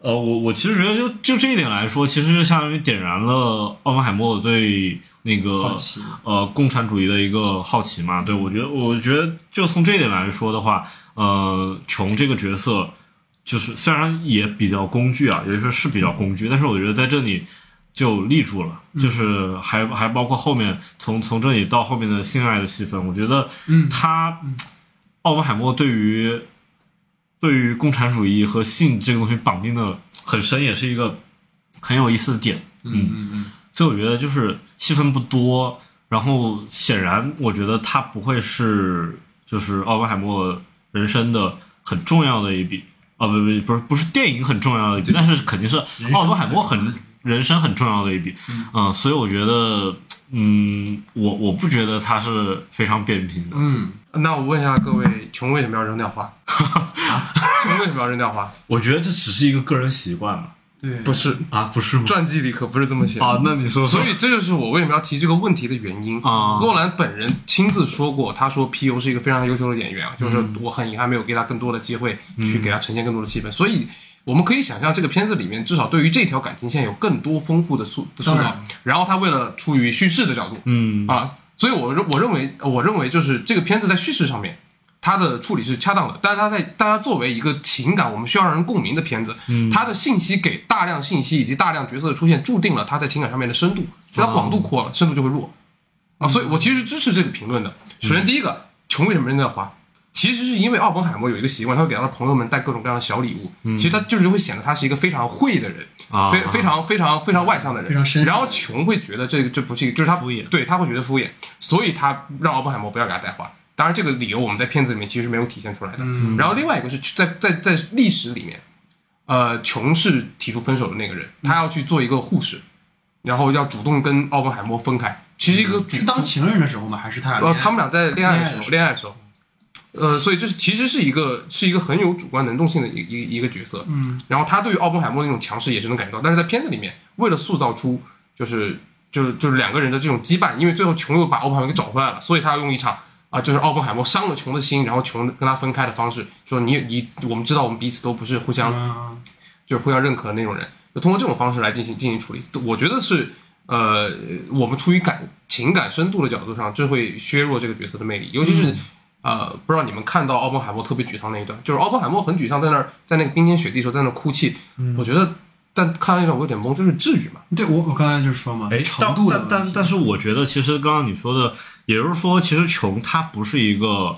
B: 呃，我我其实觉得就就这一点来说，其实就相当于点燃了奥本海默对那个呃共产主义的一个好奇嘛。对我觉得，我觉得就从这一点来说的话，呃，琼这个角色就是虽然也比较工具啊，有的时候是比较工具，但是我觉得在这里。就立住了，就是还还包括后面从从这里到后面的性爱的戏份，我觉得，
A: 嗯，
B: 他奥本海默对于对于共产主义和性这个东西绑定的很深，也是一个很有意思的点，
A: 嗯嗯嗯，
B: 所以我觉得就是戏份不多，然后显然我觉得他不会是就是奥本海默人生的很重要的一笔，哦不不不是不是电影很重要的一笔，但是肯定是奥本海默很。人生很重要的一笔，嗯，所以我觉得，嗯，我我不觉得他是非常扁平的，
A: 嗯，
C: 那我问一下各位，穷为什么要扔掉花？啊，穷为什么要扔掉花？
B: 我觉得这只是一个个人习惯嘛，
A: 对，
C: 不是。
B: 啊，不是吗？
C: 传记里可不是这么写的。
B: 啊，那你说，
C: 所以这就是我为什么要提这个问题的原因。
B: 啊。
C: 诺兰本人亲自说过，他说皮尤是一个非常优秀的演员，就是我很遗憾没有给他更多的机会去给他呈现更多的气氛，所以。我们可以想象，这个片子里面至少对于这条感情线有更多丰富的塑塑造。然后他为了出于叙事的角度，
B: 嗯
C: 啊，所以我认我认为我认为就是这个片子在叙事上面，它的处理是恰当的。但是它在大家作为一个情感，我们需要让人共鸣的片子，它的信息给大量信息以及大量角色的出现，注定了它在情感上面的深度，就它广度扩了，深度就会弱啊。所以我其实支持这个评论的。首先第一个，穷为什么扔掉花？其实是因为奥本海默有一个习惯，他会给他的朋友们带各种各样的小礼物。其实他就是会显得他是一个非常会的人，非非常非常非常外向的人。
A: 非常深。
C: 然后琼会觉得这个这不是就是他
B: 敷衍，
C: 对他会觉得敷衍，所以他让奥本海默不要给他带花。当然这个理由我们在片子里面其实没有体现出来的。然后另外一个是在在在历史里面，呃，琼是提出分手的那个人，他要去做一个护士，然后要主动跟奥本海默分开。其实一个
A: 是当情人的时候吗？还是他俩？
C: 呃，他们俩在恋爱的时候，恋爱的时候。呃，所以这是其实是一个是一个很有主观能动性的一一一个角色，
A: 嗯，
C: 然后他对于奥本海默那种强势也是能感觉到，但是在片子里面，为了塑造出就是就是就是两个人的这种羁绊，因为最后琼又把奥本海默给找回来了，所以他要用一场啊，就是奥本海默伤了琼的心，然后琼跟他分开的方式，说你你我们知道我们彼此都不是互相就是互相认可的那种人，就通过这种方式来进行进行处理，我觉得是呃，我们出于感情感深度的角度上，这会削弱这个角色的魅力，尤其是。呃，不知道你们看到奥本海默特别沮丧那一段，就是奥本海默很沮丧，在那儿在那个冰天雪地时候在那哭泣。我觉得，但看到那段我有点懵，就是至于吗？
A: 对我我刚才就是说嘛，
B: 哎，
A: 程度
B: 但但但是我觉得，其实刚刚你说的，也就是说，其实琼他不是一个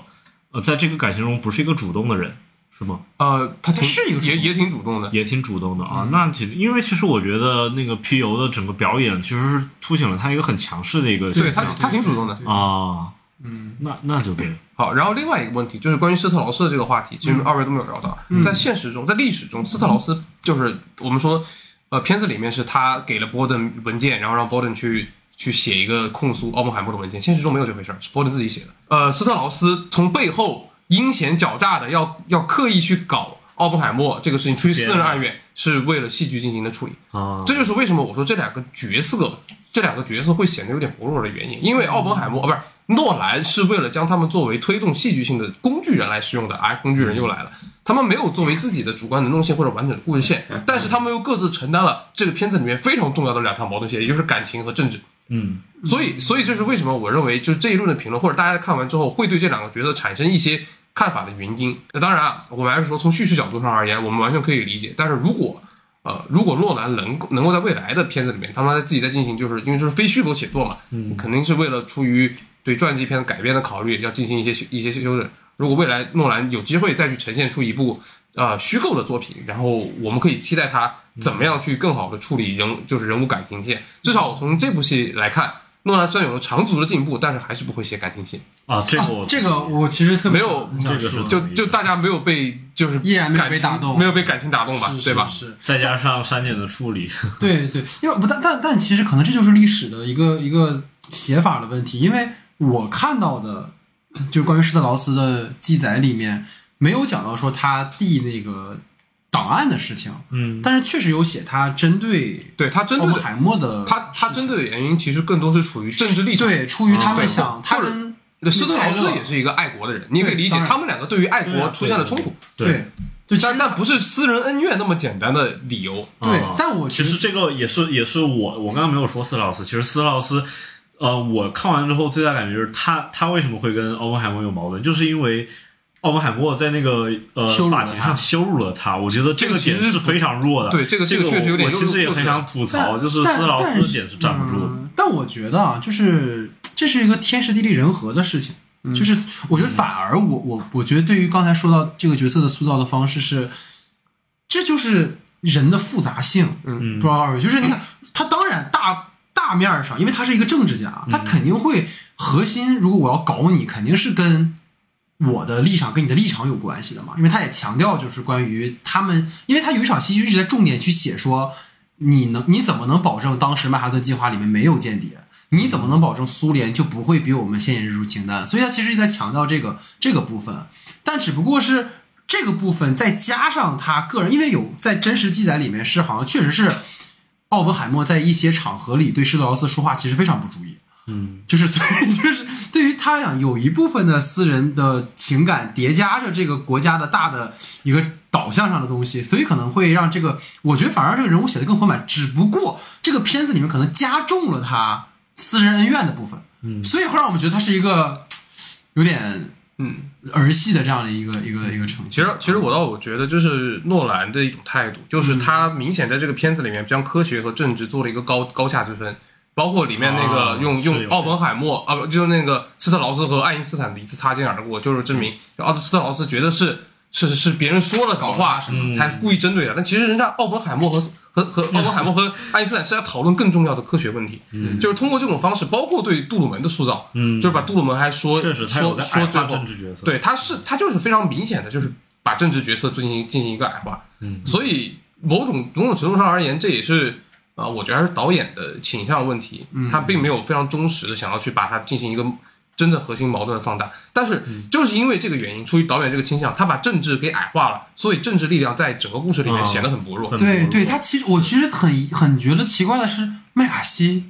B: 呃，在这个感情中不是一个主动的人，是吗？
C: 呃，他
A: 是一个
C: 也也挺主动的，
B: 也挺主动的啊。那其实因为其实我觉得那个皮尤的整个表演其实是凸显了他一个很强势的一个，
C: 对他他挺主动的
B: 啊。
A: 嗯
B: 那那就对了。
C: 好，然后另外一个问题就是关于斯特劳斯的这个话题，其实二位都没有聊到。在现实中，在历史中，斯特劳斯就是我们说，呃，片子里面是他给了波顿文件，然后让波顿去去写一个控诉奥本海默的文件。现实中没有这回事儿，是波顿自己写的。呃，斯特劳斯从背后阴险狡诈的要要刻意去搞奥本海默这个事情，出于私人恩怨，是为了戏剧进行的处理。
B: 啊，
C: 这就是为什么我说这两个角色，这两个角色会显得有点薄弱的原因。因为奥本海默啊，不是诺兰是为了将他们作为推动戏剧性的工具人来使用的，哎，工具人又来了。他们没有作为自己的主观能动性或者完整的故事线，但是他们又各自承担了这个片子里面非常重要的两条矛盾线，也就是感情和政治。
B: 嗯，
C: 所以，所以这是为什么我认为，就是这一轮的评论，或者大家看完之后会对这两个角色产生一些看法的原因。那当然啊，我们还是说从叙事角度上而言，我们完全可以理解。但是如果呃，如果诺兰能够能够在未来的片子里面，他们在自己在进行，就是因为这是非虚构写作嘛，嗯，肯定是为了出于对传记片改编的考虑，要进行一些修一些修正。如果未来诺兰有机会再去呈现出一部呃虚构的作品，然后我们可以期待他怎么样去更好的处理人就是人物感情线。至少从这部戏来看，诺兰虽然有了长足的进步，但是还是不会写感情线，
B: 啊，这个
A: 这个我其实特别
C: 没有
B: 这个是
A: 说
C: 就就大家没有被就是
A: 依然没有被打动
C: 没有被感情打动吧，
A: 是
C: 对吧？
A: 是是
B: 再加上删减的处理，
A: 对对，因为不但但但其实可能这就是历史的一个一个写法的问题，因为我看到的，就是关于施特劳斯的记载里面没有讲到说他递那个档案的事情，
B: 嗯，
A: 但是确实有写他针对
C: 对他针对
A: 海默的
C: 他他针对的原因其实更多是处于政治立场。
A: 对出于他们想他跟
C: 那斯特劳斯也是一个爱国的人，你可以理解他们两个对于爱国出现了冲突，
A: 对
C: 但那不是私人恩怨那么简单的理由。
A: 对
B: 啊
A: 但我
B: 其实这个也是也是我我刚刚没有说斯劳斯，其实斯劳斯，呃，我看完之后最大感觉就是他他为什么会跟奥本海默有矛盾，就是因为奥本海默在那个呃法庭上羞辱了他，我觉得这个点是非常弱的。
C: 对这个
B: 这
C: 这个确实有点
B: 我我其实也很想吐槽，就是
A: 但
B: 斯劳斯
A: 但
B: 点是站不住的。
A: 嗯但我觉得啊，就是这是一个天时地利人和的事情。
B: 嗯
A: 就是我觉得反而我我我觉得对于刚才说到这个角色的塑造的方式是，这就是人的复杂性。
B: 嗯
A: 不知道二位，就是你看他当然大大面上，因为他是一个政治家，他肯定会核心。如果我要搞你，肯定是跟我的立场跟你的立场有关系的嘛。因为他也强调，就是关于他们，因为他有一场戏就一直在重点去写说，你能你怎么能保证当时曼哈顿计划里面没有间谍？你怎么能保证苏联就不会比我们先引入清单？所以他其实一直在强调这个这个部分，但只不过是这个部分再加上他个人，因为有在真实记载里面是好像确实是奥本海默在一些场合里对施特劳斯说话其实非常不注意，
B: 嗯，
A: 就是所以就是对于他来讲，有一部分的私人的情感叠加着这个国家的大的一个导向上的东西，所以可能会让这个，我觉得反而这个人物写的更丰满，只不过这个片子里面可能加重了他私人恩怨的部分，
B: 嗯。
A: 所以会让我们觉得他是一个 有点
C: 嗯，
A: 儿戏的这样的一个一个一个呈现。
C: 其实其实我倒我觉得就是诺兰的一种态度，就是他明显在这个片子里面将科学和政治做了一个高高下之分。包括里面那个
B: 啊
C: 用、用奥本海默啊不就是那个斯特劳斯和爱因斯坦的一次擦肩而过，就是证明奥斯特劳斯觉得是是是别人说了搞话
A: 什么
C: 才故意针对的，但其实人家奥本海默和 和和奥本海默和爱因斯坦是在讨论更重要的科学问题，就是通过这种方式，包括对杜鲁门的塑造，
B: 嗯
C: 就是把杜鲁门还说说说最后
B: 政治角色。
C: 对，他是他就是非常明显的，就是把政治角色进行进行一个矮化。
B: 嗯，
C: 所以某种某种程度上而言，这也是啊、我觉得还是导演的倾向问题。
A: 嗯
C: 他并没有非常忠实的想要去把它进行一个真正核心矛盾的放大。但是
B: 嗯
C: 就是因为这个原因，出于导演这个倾向，他把政治给矮化了，所以政治力量在整个故事里面
B: 啊
C: 显得很薄弱。
B: 很
A: 对对，他其实我其实很很觉得奇怪的是，麦卡锡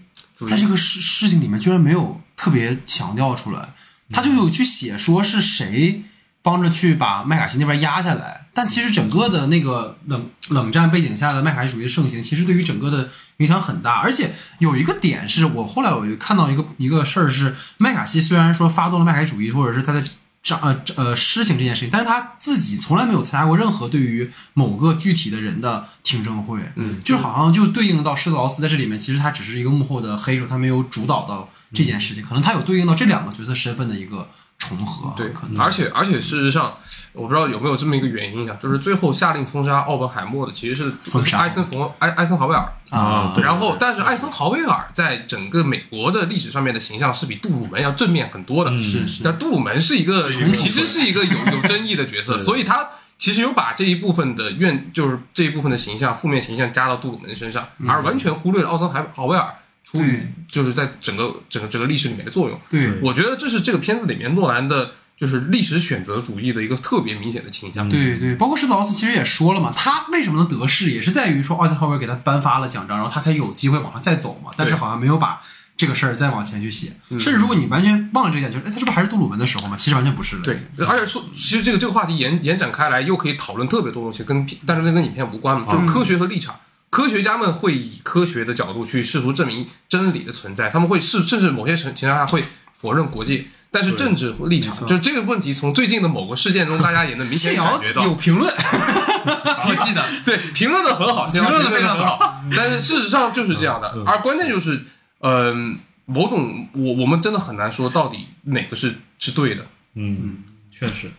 A: 在这个事事情里面居然没有特别强调出来，他就有去写说是谁帮着去把麦卡锡那边压下来，但其实整个的那个冷冷战背景下的麦卡锡主义的盛行，其实对于整个的影响很大。而且有一个点是我后来我就看到一个一个事儿是，麦卡锡虽然说发动了麦卡锡主义，或者是他在上呃呃施行这件事情，但是他自己从来没有参加过任何对于某个具体的人的听证会，
C: 嗯，
A: 就好像就对应到施特劳斯在这里面，其实他只是一个幕后的黑手，他没有主导到这件事情，可能他有对应到这两个角色身份的一个重合，
C: 对
A: 可，能
C: 而且而且事实上，我不知道有没有这么一个原因啊，就是最后下令封杀奥本海默的其实是
A: 封杀
C: 艾森冯艾艾森豪威尔。
A: 啊，
B: 对
C: 然后，但是艾森豪威尔在整个美国的历史上面的形象是比杜鲁门要正面很多的。
B: 嗯
A: 是是
C: 那杜鲁门是一个
B: 是
C: 其实是一个有有争议的角色，所以他其实有把这一部分的怨，就是这一部分的形象负面形象加到杜鲁门身上，而完全忽略了奥森海豪威尔出于就是在整个整个整个历史里面的作用。
A: 对
C: 我觉得这是这个片子里面诺兰的，就是历史选择主义的一个特别明显的倾向。
A: 对对，包括施特劳斯其实也说了嘛，他为什么能得势，也是在于说奥森豪威尔给他颁发了奖章，然后他才有机会往上再走嘛。但是好像没有把这个事儿再往前去写，甚至如果你完全忘了这一点，就是哎，他是不是还是杜鲁门的时候嘛？其实完全不是了。
C: 对而且说，其实这个这个话题延延展开来，又可以讨论特别多东西，跟但是跟跟影片无关嘛，就是科学和立场。科学家们会以科学的角度去试图证明真理的存在，他们会是甚至某些情情况下会否认国界，但是政治立场就是这个问题，从最近的某个事件中，大家也能明显感觉到。
A: 有，评论，我记得。
C: 对，评论的很好，
A: 评论的非常
C: 好，但是事实上就是这样的，而关键就是，嗯、某种我我们真的很难说到底哪个是是对的，
B: 嗯，确实，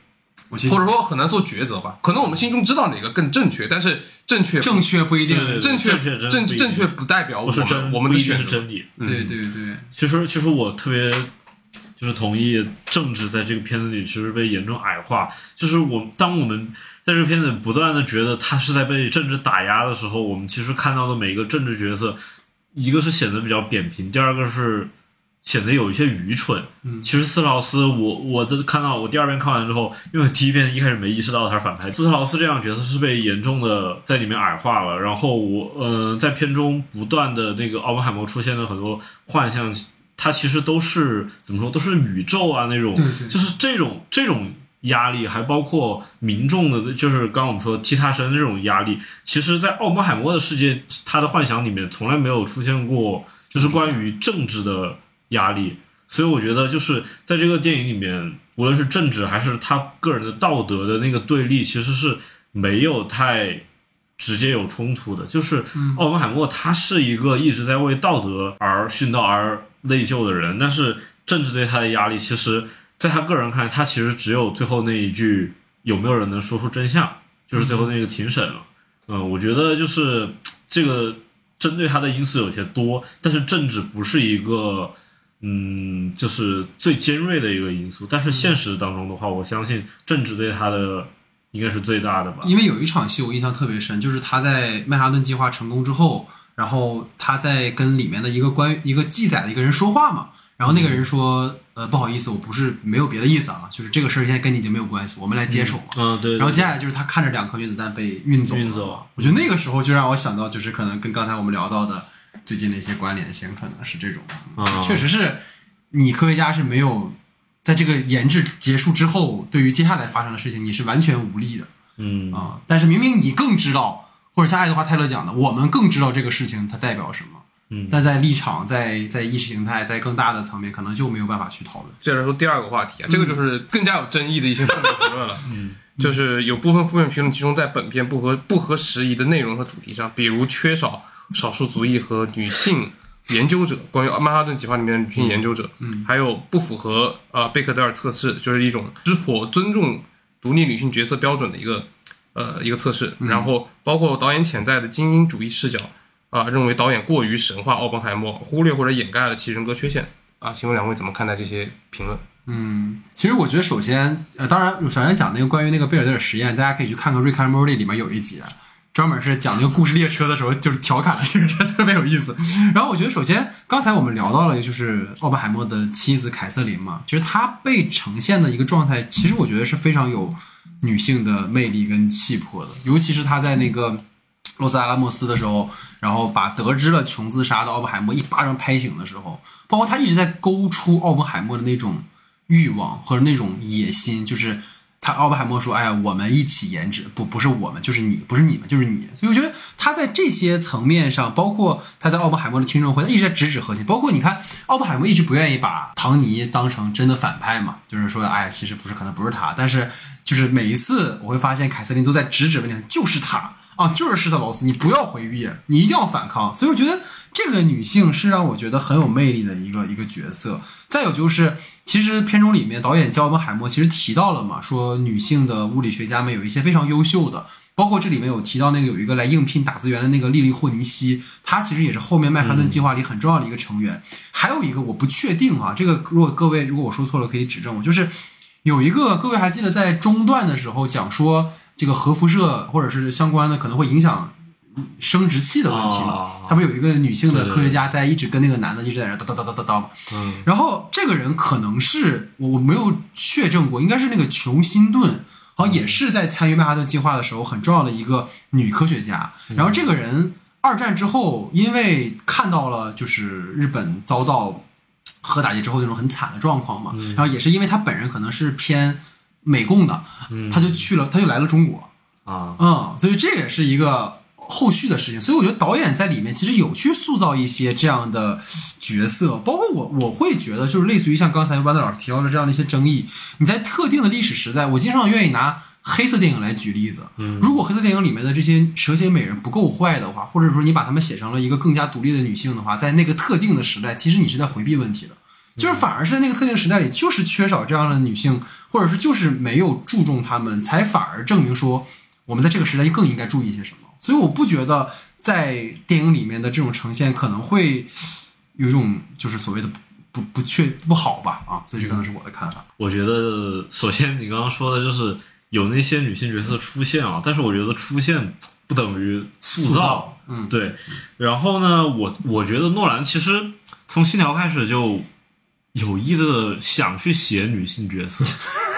A: 我其实
C: 或者说很难做抉择吧。可能我们心中知道哪个更正确，但是正确
A: 正确不一定。
B: 对对对
C: 正确
B: 正确
C: 正确不代表我们
B: 不是真，
C: 我们的选择。
B: 是真理。
A: 对对对，
B: 其实，其实我特别就是同意政治在这个片子里其实被严重矮化。就是我当我们在这个片子里不断的觉得他是在被政治打压的时候，我们其实看到的每一个政治角色，一个是显得比较扁平，第二个是显得有一些愚蠢。
A: 嗯
B: 其实斯特劳斯，我我在看到我第二遍看完之后，因为第一遍一开始没意识到他是反派，斯特劳斯这样角色是被严重的在里面矮化了。然后我呃在片中不断的那个奥本海默出现的很多幻象，它其实都是怎么说，都是宇宙啊那种，
A: 对对
B: 就是这种这种压力，还包括民众的，就是刚刚我们说踢踏声这种压力，其实，在奥本海默的世界，他的幻想里面从来没有出现过，就是关于政治的压力。所以我觉得，就是在这个电影里面，无论是政治还是他个人的道德的那个对立，其实是没有太直接有冲突的。就是奥本海默他是一个一直在为道德而殉道而内疚的人，但是政治对他的压力，其实在他个人看来，他其实只有最后那一句有没有人能说出真相，就是最后那个庭审了。嗯，我觉得就是这个针对他的因素有些多，但是政治不是一个。嗯，就是最尖锐的一个因素，但是现实当中的话，我相信政治对他的应该是最大的吧。
A: 因为有一场戏我印象特别深，就是他在曼哈顿计划成功之后，然后他在跟里面的一个关一个记载的一个人说话嘛，然后那个人说，呃，不好意思，我不是没有别的意思啊，就是这个事儿现在跟你已经没有关系，我们来接手嘛。
B: 嗯，对。对
A: 然后接下来就是他看着两颗原子弹被运走，
B: 运走
A: 我觉得那个时候就让我想到，就是可能跟刚才我们聊到的最近的一些关联性，可能是这种，
B: 啊
A: 确实是你科学家是没有在这个研制结束之后，对于接下来发生的事情，你是完全无力的
B: 嗯
A: 啊。但是明明你更知道，或者像爱德华泰勒讲的，我们更知道这个事情它代表什么。
B: 嗯
A: 但在立场、在在意识形态、在更大的层面，可能就没有办法去讨论。
C: 接着说第二个话题啊，这个就是更加有争议的一些负面评论了。嗯，就是有部分负面评论集中在本片不合不合时宜的内容和主题上，比如缺少少数族裔和女性研究者，关于曼哈顿计划里面的女性研究者，嗯，还有不符合呃贝克德尔测试，就是一种是否尊重独立女性角色标准的一个呃一个测试，然后包括导演潜在的精英主义视角。啊，认为导演过于神话奥本海默，忽略或者掩盖了其人格缺陷啊。请问两位怎么看待这些评论？
A: 嗯，其实我觉得，首先，呃，当然，首先讲那个关于那个贝尔德尔实验，大家可以去看看《瑞克和莫蒂》里面有一集，专门是讲那个故事列车的时候，就是调侃了这个人，特别有意思。然后我觉得，首先刚才我们聊到了，就是奥本海默的妻子凯瑟琳嘛，其实她被呈现的一个状态，其实我觉得是非常有女性的魅力跟气魄的，尤其是她在那个。洛斯阿拉莫斯的时候，然后把得知了琼自杀的奥本海默一巴掌拍醒的时候，包括他一直在勾出奥本海默的那种欲望和那种野心，就是他奥本海默说：“哎呀，我们一起研制，不不是我们，就是你，不是你们，就是你。”所以我觉得他在这些层面上，包括他在奥本海默的听证会，他一直在直指核心。包括你看，奥本海默一直不愿意把唐尼当成真的反派嘛，就是说，哎呀，其实不是，可能不是他，但是就是每一次我会发现凯瑟琳都在直指问题，就是他。啊，就是施特劳斯，你不要回避，你一定要反抗。所以我觉得这个女性是让我觉得很有魅力的一个一个角色。再有就是，其实片中里面导演焦本海默其实提到了嘛，说女性的物理学家们有一些非常优秀的。包括这里面有提到那个有一个来应聘打字员的那个莉莉霍尼西，她其实也是后面曼哈顿计划里很重要的一个成员。还有一个我不确定啊，这个如果各位如果我说错了可以指正我，就是有一个各位还记得在中段的时候讲说这个核辐射或者是相关的可能会影响生殖器的问题嘛
B: 哦？
A: 他不是有一个女性的科学家在一直跟那个男的一直在那叨叨叨叨叨叨然后这个人可能是我我没有确证过，应该是那个琼辛顿，好像也是在参与曼哈顿计划的时候很重要的一个女科学家。然后这个人二战之后，因为看到了就是日本遭到核打击之后那种很惨的状况嘛，然后也是因为他本人可能是偏美共的，他就去了，他就来了中国，
B: 啊，
A: 嗯，所以这也是一个后续的事情。所以我觉得导演在里面其实有去塑造一些这样的角色，包括我我会觉得就是类似于像刚才班德老师提到的这样的一些争议，你在特定的历史时代，我经常愿意拿黑色电影来举例子。嗯如果黑色电影里面的这些蛇蝎美人不够坏的话，或者说你把她们写成了一个更加独立的女性的话，在那个特定的时代，其实你是在回避问题的。就是反而是在那个特定时代里，就是缺少这样的女性，或者是就是没有注重她们，才反而证明说我们在这个时代更应该注意一些什么。所以我不觉得在电影里面的这种呈现可能会有一种就是所谓的不不不确不好吧啊，所以这可能是我的看法。
B: 我觉得首先你刚刚说的就是有那些女性角色出现啊，但是我觉得出现不等于塑造，
A: 嗯，
B: 对。然后呢，我我觉得诺兰其实从信条开始就有意的想去写女性角色，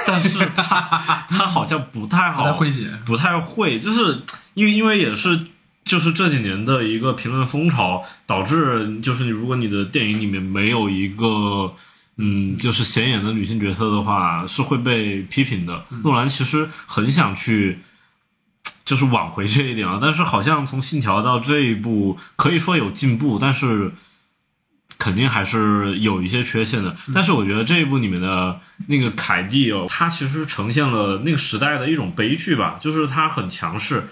B: 但是他 他好像不太好，
A: 不太会写
B: 不太会，就是因为因为也是。就是这几年的一个评论风潮，导致就是你如果你的电影里面没有一个嗯，就是显眼的女性角色的话，是会被批评的。诺兰其实很想去，就是挽回这一点啊，但是好像从《信条》到这一步，可以说有进步，但是肯定还是有一些缺陷的。但是我觉得这一部里面的那个凯蒂哦，她其实呈现了那个时代的一种悲剧吧，就是她很强势。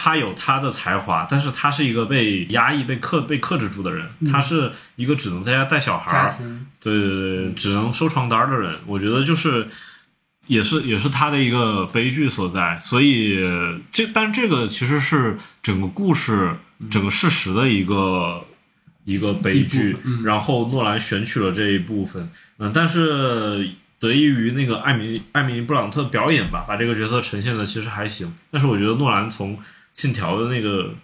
B: 她有他的才华，但是他是一个被压抑、被克、被克制住的人。他是一个只能在家带小孩儿，对对对，只能收床单儿的人，我觉得就是也是也是他的一个悲剧所在。所以这但这个其实是整个故事、整个事实的一个一个悲剧。然后诺兰选取了这一部分，嗯，但是得益于那个艾米艾米丽布朗特表演吧，把这个角色呈现的其实还行。但是我觉得诺兰从信条的那个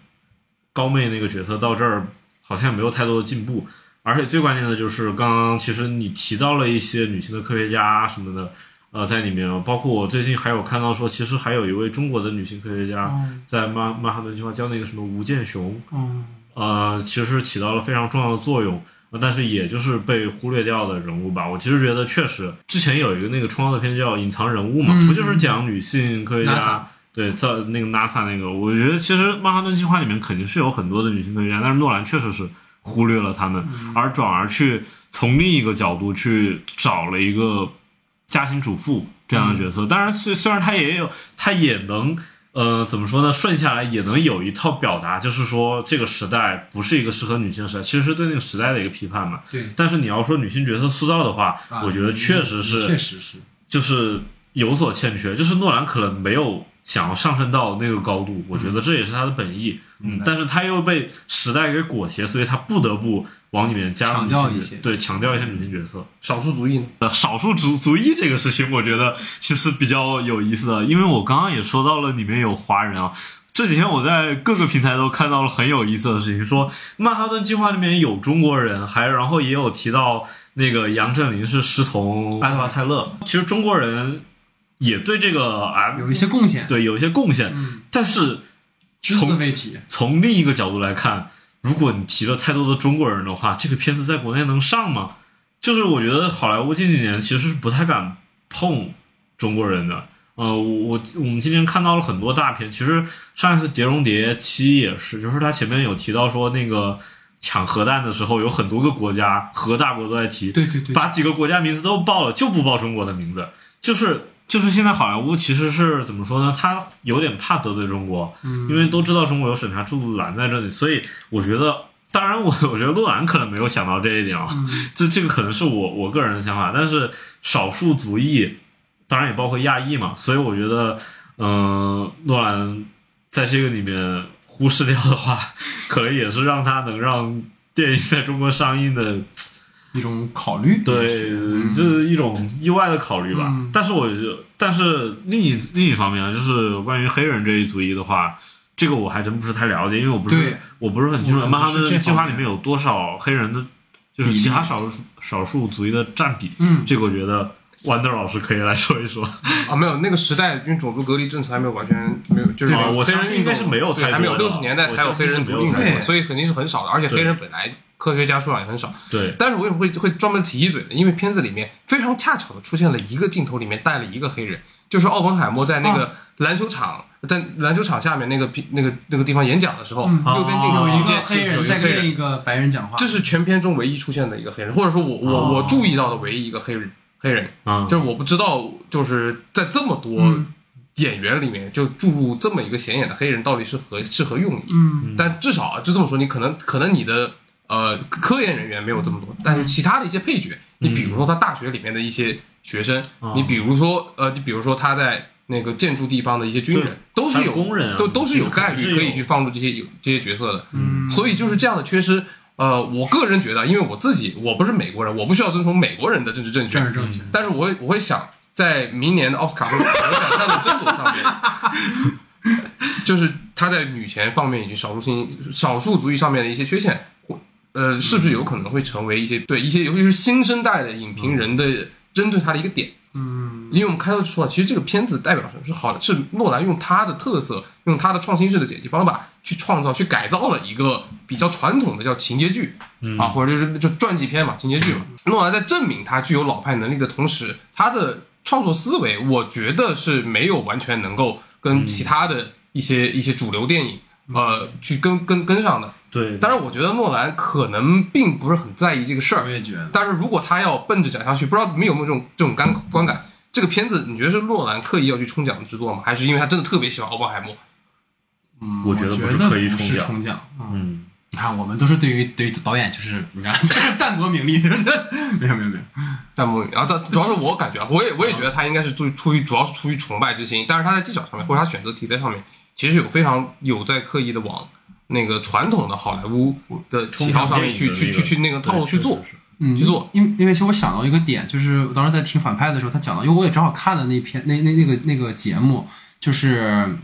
B: 高妹那个角色到这儿，好像也没有太多的进步。而且最关键的就是，刚刚其实你提到了一些女性的科学家什么的，呃，在里面，包括我最近还有看到说，其实还有一位中国的女性科学家在曼曼哈顿计划叫那个什么吴健雄，
A: 嗯
B: 呃，其实起到了非常重要的作用，呃但是也就是被忽略掉的人物吧。我其实觉得确实，之前有一个那个冲奥的片叫《隐藏人物》嘛，
A: 嗯
B: 不就是讲女性科学家对，在那个 NASA 那个，我觉得其实曼哈顿计划里面肯定是有很多的女性科学家，但是诺兰确实是忽略了他们，而转而去从另一个角度去找了一个家庭主妇这样的角色。当然，虽虽然他也有，他也能。呃，怎么说呢？顺下来也能有一套表达，就是说这个时代不是一个适合女性的时代，其实是对那个时代的一个批判嘛。
A: 对
B: 但是你要说女性角色塑造的话，
A: 啊
B: 我觉得确实是，
A: 确实是，
B: 就是有所欠缺，就是诺兰可能没有想要上升到那个高度，我觉得这也是他的本意。嗯，但是他又被时代给裹挟，所以他不得不往里面加入
A: 强
B: 女性角
A: 调一些
B: 对，强调一些女性角色。
C: 少数族裔呢？
B: 呃，少数族族裔这个事情，我觉得其实比较有意思的，因为我刚刚也说到了里面有华人啊。这几天我在各个平台都看到了很有意思的事情，说曼哈顿计划里面有中国人，还然后也有提到那个杨振宁是师从爱德华泰勒。其实中国人也对这个啊
A: 有一些贡献，
B: 对有一些贡献，
A: 嗯
B: 但是
A: 只字未提。
B: 从另一个角度来看，如果你提了太多的中国人的话，这个片子在国内能上吗？就是我觉得好莱坞近几年其实是不太敢碰中国人的。呃，我我们今天看到了很多大片，其实上一次《碟中谍七》也是，就是他前面有提到说那个抢核弹的时候，有很多个国家核大国都在提，
A: 对对对，
B: 把几个国家名字都报了，就不报中国的名字，就是就是现在好莱坞其实是怎么说呢？他有点怕得罪中国，
A: 嗯
B: 因为都知道中国有审查制度拦在这里，所以我觉得当然我我觉得诺兰可能没有想到这一点啊，这这个可能是我我个人的想法，但是少数族裔，当然也包括亚裔嘛，所以我觉得，嗯、诺兰在这个里面忽视掉的话，可能也是让他能让电影在中国上映的
A: 一种考虑。
B: 对，这是一种意外的考虑吧。
A: 嗯
B: 但是我就，但是另一另一方面啊，就是关于黑人这一族裔的话，这个我还真不是太了解，因为我不是我不是很清楚曼哈顿计划里面有多少黑人的，就是其他少数少数族裔的占比。
A: 嗯，
B: 这个我觉得 Wonder 老师可以来说一说。
C: 啊，没有那个时代，因为种族隔离政策还没有完全没有，就是
B: 啊我相信应该是没有太
C: 对还没有六十年代才有黑人独立所以肯定是很少的，而且黑人本来科学家数量也很少。
B: 对，
C: 但是我为什么会会专门提一嘴的？因为片子里面非常恰巧的出现了一个镜头，里面带了一个黑人，就是奥本海默在那
A: 啊。
C: 个篮球场，在篮球场下面那个那个那个地方演讲的时候，
A: 嗯。
C: 右边镜头
A: 一个黑人在跟一个白人讲话，
C: 这是全片中唯一出现的一个黑人，或者说我我
A: 哦
C: 我注意到的唯一一个黑人黑人，
B: 嗯，
C: 就是我不知道，就是在这么多
A: 嗯。
C: 演员里面，就注入这么一个显眼的黑人，到底是何是何用意？
A: 嗯。
C: 但至少啊，就这么说，你可能可能你的呃科研人员没有这么多，但是其他的一些配角，你比如说他大学里面的一些学生，你比如说呃，你比如说他在那个建筑地方的一些军人，都是
B: 有
C: 都都是有概率
B: 是
C: 可以去放入这些有这些角色的。
A: 嗯，
C: 所以就是这样的缺失。呃，我个人觉得，因为我自己我不是美国人，我不需要遵从美国人的政治正确，
A: 政治正确。
C: 但是我会我会想，在明年的奥斯卡或者奖项的争夺上面，就是他在女权方面以及少数性少数族裔上面的一些缺陷，会呃，是不是有可能会成为一些对一些尤其是新生代的影评人的针对他的一个点？
A: 嗯，
C: 因为我们开头说了，其实这个片子代表什么是好的，是诺兰用他的特色，用他的创新式的剪辑方法去创造、去改造了一个比较传统的叫情节剧、啊，或者就是就传记片嘛，情节剧嘛。诺兰在证明他具有老派能力的同时，他的创作思维，我觉得是没有完全能够跟其他的一些、一些主流电影呃去跟跟跟上的。
B: 对，
C: 但是，我觉得诺兰可能并不是很在意这个事儿
A: 我，也觉得，
C: 但是如果他要奔着奖项去，不知道你们有没有这种这种感观感？这个片子你觉得是诺兰刻意要去冲奖的制作吗？还是因为他真的特别喜欢奥本海默？
A: 嗯，
B: 我觉
A: 觉
B: 得不是刻意
A: 不
B: 冲奖
A: 是冲奖。嗯，
B: 嗯，
A: 你看我们都是对于对于导演就是你看 淡泊名利，就是没有没有没有，
C: 弹幕，然后他主要是我感觉啊，我也我也觉得他应该是出于出于主要是出于崇拜之心，但是他在技巧上面或者他选择题材上面，其实有非常有在刻意的往那个传统的好莱坞的旗袍上面去去去去那个套路去做。
A: 嗯，
C: 去做
A: 因为因为其实我想到一个点，就是我当时在听反派的时候，他讲到，因为我也正好看了那篇那那那个那个节目，就是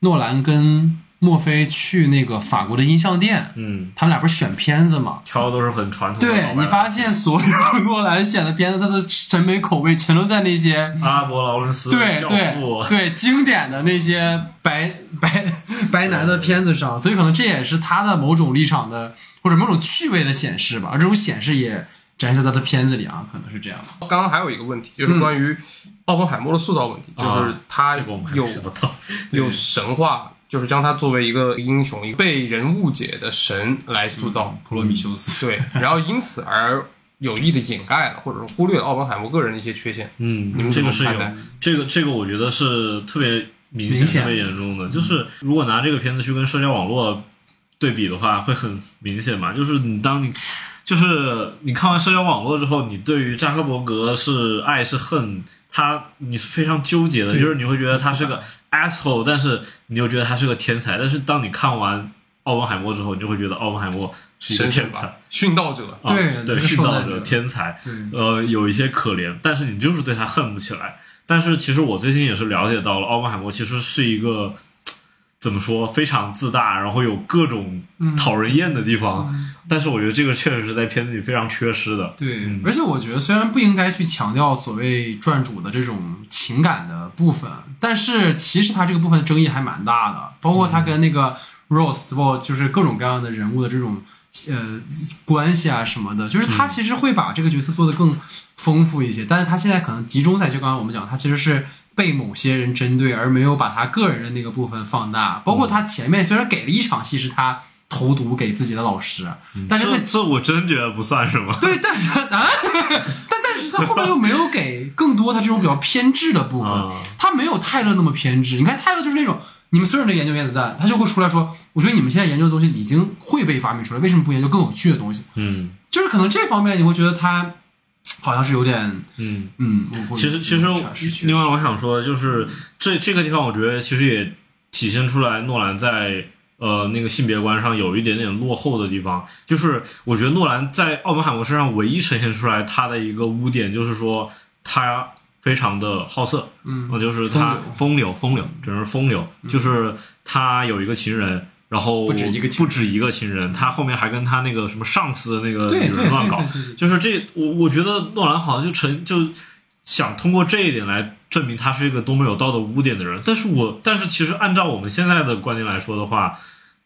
A: 诺兰跟墨菲去那个法国的音像店，
B: 嗯，
A: 他们俩不是选片子嘛？
B: 挑的都是很传统的老
A: 对你发现所有诺兰选的片子，他的审美口味全都在那些
B: 阿拉伯劳伦斯、教
A: 对对
B: 父，
A: 对经典的那些白白 白男的片子上，所以可能这也是他的某种立场的或者某种趣味的显示吧。而这种显示也展现在他的片子里啊，可能是这样。
C: 刚刚还有一个问题，就是关于奥本海默的塑造问题，就是他
B: 这个我们还
C: 有。有神话，就是将他作为一个英雄、一个被人误解的神来塑造。
A: 普罗米修斯，
C: 对，然后因此而有意的掩盖了，或者说忽略了奥本海默个人的一些缺陷。
B: 嗯，
C: 你们
B: 这个是有？这个这个，我觉得是特别明
A: 明显
B: 特别严重的。就是如果拿这个片子去跟社交网络对比的话，会很明显嘛。就是你当你就是你看完社交网络之后，你对于扎克伯格是爱是恨，他你是非常纠结的，就是你会觉得他是个 asshole，但是你又觉得他是个天才。但是当你看完奥本海默之后，你就会觉得奥本海默是一个天才。
C: 殉道者。
B: 啊
A: 对
B: 对，殉道者、天才，
A: 对
B: 呃，有一些可怜，但是你就是对他恨不起来。但是其实我最近也是了解到了，奥本海默其实是一个怎么说非常自大，然后有各种讨人厌的地方。但是我觉得这个确实是在片子里非常缺失的。
A: 对，而且我觉得虽然不应该去强调所谓传主的这种情感的部分，但是其实他这个部分争议还蛮大的，包括他跟那个 Rose，包括就是各种各样的人物的这种呃关系啊什么的，就是他其实会把这个角色做得更丰富一些，但是他现在可能集中在就刚刚我们讲，他其实是。被某些人针对，而没有把他个人的那个部分放大。包括他前面虽然给了一场戏是他投毒给自己的老师，但是那
B: 这这我真觉得不算什么。
A: 对，但是 啊，但但是他后面又没有给更多他这种比较偏执的部分，
B: 啊
A: 他没有泰勒那么偏执。你看泰勒就是那种，你们所有人都研究原子弹，他就会出来说，我觉得你们现在研究的东西已经会被发明出来，为什么不研究更有趣的东西？
B: 嗯
A: 就是可能这方面你会觉得他好像是有点，
B: 嗯。
A: 嗯，
B: 其实其实另外我想说的就是这这个地方，我觉得其实也体现出来诺兰在呃那个性别观上有一点点落后的地方。就是我觉得诺兰在奥本海默身上唯一呈现出来他的一个污点，就是说他非常的好色，
A: 嗯
B: 呃就是他
A: 风流
B: 风流风流，真是风流，就是他有一个情人。然后
A: 不止一个
B: 不止一个情人，他后面还跟他那个什么上司的那个女人乱搞就是这，我我觉得诺兰好像就成就想通过这一点来证明他是一个多么有道德污点的人。但是我但是其实按照我们现在的观念来说的话，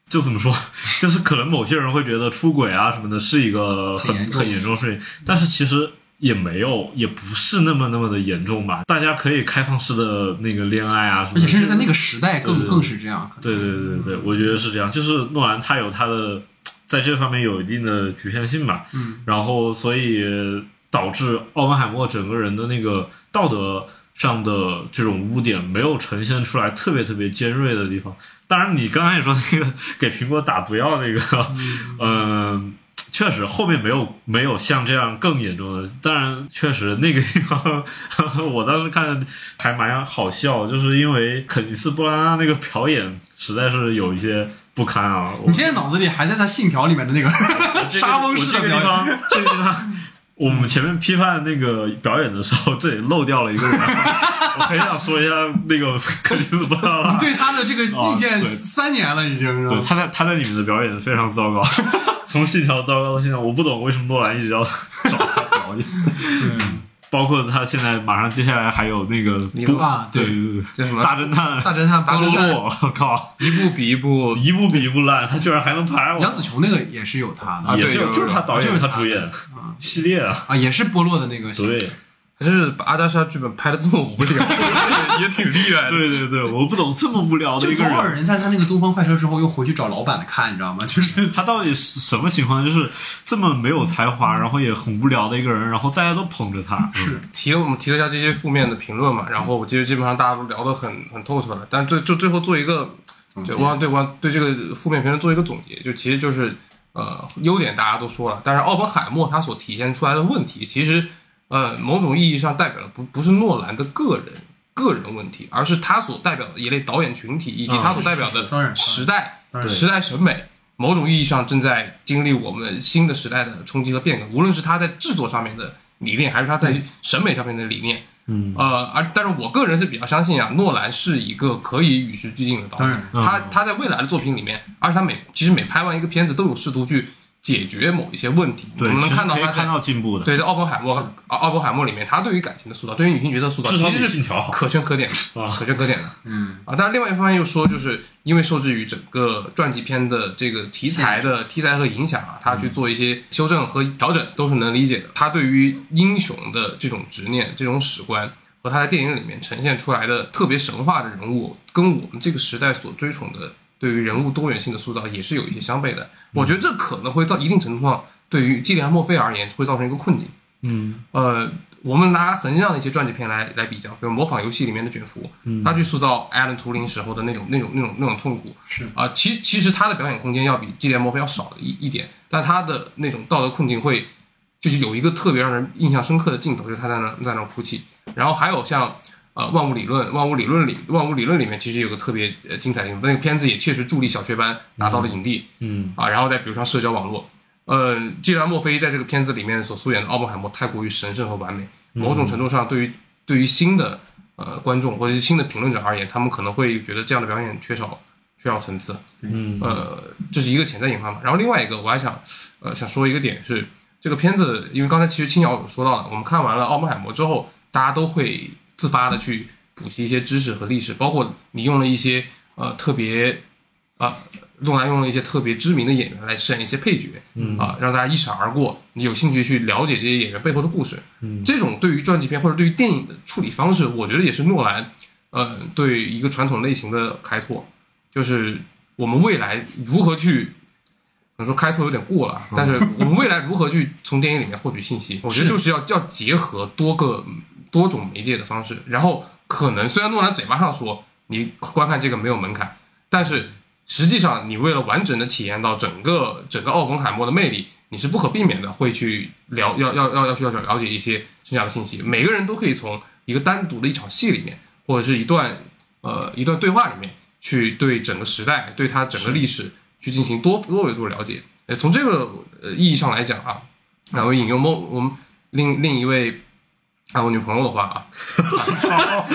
B: 就怎么说，就是可能某些人会觉得出轨啊什么的是一个很
A: 很严重
B: 很严重的事情，但是其实。也没有，也不是那么那么的严重吧。大家可以开放式的那个恋爱啊什么的，
A: 而且甚至在那个时代更更是这样，
B: 对对对对，我觉得是这样。就是诺兰他有他的在这方面有一定的局限性吧，
A: 嗯，
B: 然后所以导致奥本海默整个人的那个道德上的这种污点没有呈现出来特别特别尖锐的地方。当然，你刚才也说那个给苹果打毒药那个，嗯。确实，后面没有没有像这样更严重的。当然，确实那个地方，我当时看还蛮好笑，就是因为肯尼斯·布拉纳那个表演实在是有一些不堪啊。
A: 你现在脑子里还在他《信条》里面的那个
B: 这个
A: 沙翁式的
B: 我这个地
A: 表演，
B: 方，这个地方，我们前面批判那个表演的时候，这里漏掉了一个人，我很想说一下那个克里斯·布拉纳。
A: 对他的这个意见三年了，已经是
B: 对，
A: 吧？
B: 他在他在里面的表演非常糟糕，从信条糟糕到现在，我不懂为什么诺兰一直要找他表演。包括他现在马上接下来还有那个
A: 啊对
B: 对对对，
C: 这什么
B: 大侦探
A: 大侦探
B: 波洛
A: 大侦探
B: 洛，我靠，
C: 一部比一部
B: 一部比一部烂，他居然还能拍
A: 杨紫琼那个也是有他的
C: 啊
B: 也是
C: 对
B: 就是他导演
A: 就是他
B: 他主演
A: 啊
B: 系列啊，
A: 啊，也是波洛的那个。
B: 对
C: 就是把阿加莎剧本拍的这么无聊，也挺厉害的。
B: 对对对，我不懂这么无聊的一个人。
A: 少人在他那个东方快车之后又回去找老板看，你知道吗？就是
B: 他到底是什么情况？就是这么没有才华，然后也很无聊的一个人，然后大家都捧着他。
A: 是
C: 提了我们提了一下这些负面的评论嘛，然后我觉得基本上大家都聊得很很透彻了，但最就最后做一个，就我想对我对这个负面评论做一个总结，就其实就是呃优点大家都说了，但是奥本海默他所体现出来的问题，其实呃某种意义上代表的不不是诺兰的个人个人问题，而是他所代表的一类导演群体以及
B: 啊
C: 他所代表的时代时代审美。某种意义上正在经历我们新的时代的冲击和变革，无论是他在制作上面的理念，还是他在审美上面的理念，
B: 嗯，
C: 呃，而但是我个人是比较相信啊，诺兰是一个可以与时俱进的导演。他他在未来的作品里面，而且他每其实每拍完一个片子都有试图去解决某一些问题。我，们能看到他
B: 看到进步的。
C: 对在奥本海默奥奥本海默里面，他对于感情的塑造，对于女性角色塑造，
B: 至少比
C: 其实是
B: 信条好
C: 可圈可点的，
B: 啊
C: 可圈可点的。
A: 嗯
C: 啊，但是另外一方面又说，就是因为受制于整个传记片的这个题材的题材和影响啊，他去做一些修正和调整都是能理解的。他对于英雄的这种执念、这种史观，和他在电影里面呈现出来的特别神话的人物，跟我们这个时代所追崇的对于人物多元性的塑造也是有一些相悖的。我觉得这可能会造一定程度上对于基里安·墨菲而言会造成一个困境。
B: 嗯
C: 呃，我们拿横向的一些传记片来来比较，比如模仿游戏里面的卷福，他去塑造艾伦图灵时候的那种那种那种那种痛苦，
A: 是
C: 啊、其其实他的表演空间要比基里安·墨菲要少的一一点，但他的那种道德困境会，就是有一个特别让人印象深刻的镜头，就是他在那在那哭泣，然后还有像。呃，万物理论，万物理论里，万物理论里面其实有个特别呃精彩的，那个片子也确实助力小雀斑拿到了影帝，
B: 嗯。
C: 啊，然后再比如像社交网络，呃，既然墨菲在这个片子里面所素演的奥本海默太过于神圣和完美，某种程度上对于对于新的呃观众或者是新的评论者而言，他们可能会觉得这样的表演缺少缺少层次，
B: 嗯。
C: 呃，这是一个潜在隐患嘛。然后另外一个我还想呃想说一个点是，这个片子因为刚才其实青瑶有说到了，我们看完了奥本海默之后，大家都会自发的去补习一些知识和历史，包括你用了一些呃特别啊。诺兰用了一些特别知名的演员来饰演一些配角，
B: 嗯
C: 啊，让大家一闪而过。你有兴趣去了解这些演员背后的故事，嗯，这种对于传记片或者对于电影的处理方式，我觉得也是诺兰，呃，对一个传统类型的开拓，就是我们未来如何去，可能说开拓有点过了，但是 我们未来如何去从电影里面获取信息，我觉得就是要要结合多个多种媒介的方式，然后可能虽然诺兰嘴巴上说你观看这个没有门槛，但是实际上你为了完整的体验到整个整个奥本海默的魅力，你是不可避免的会去了要要要要去要了解一些剩下的信息。每个人都可以从一个单独的一场戏里面，或者是一段呃一段对话里面，去对整个时代、对它整个历史去进行多多维度的了解。呃，从这个呃意义上来讲啊，那我引用某我们另另一位啊我女朋友的话啊，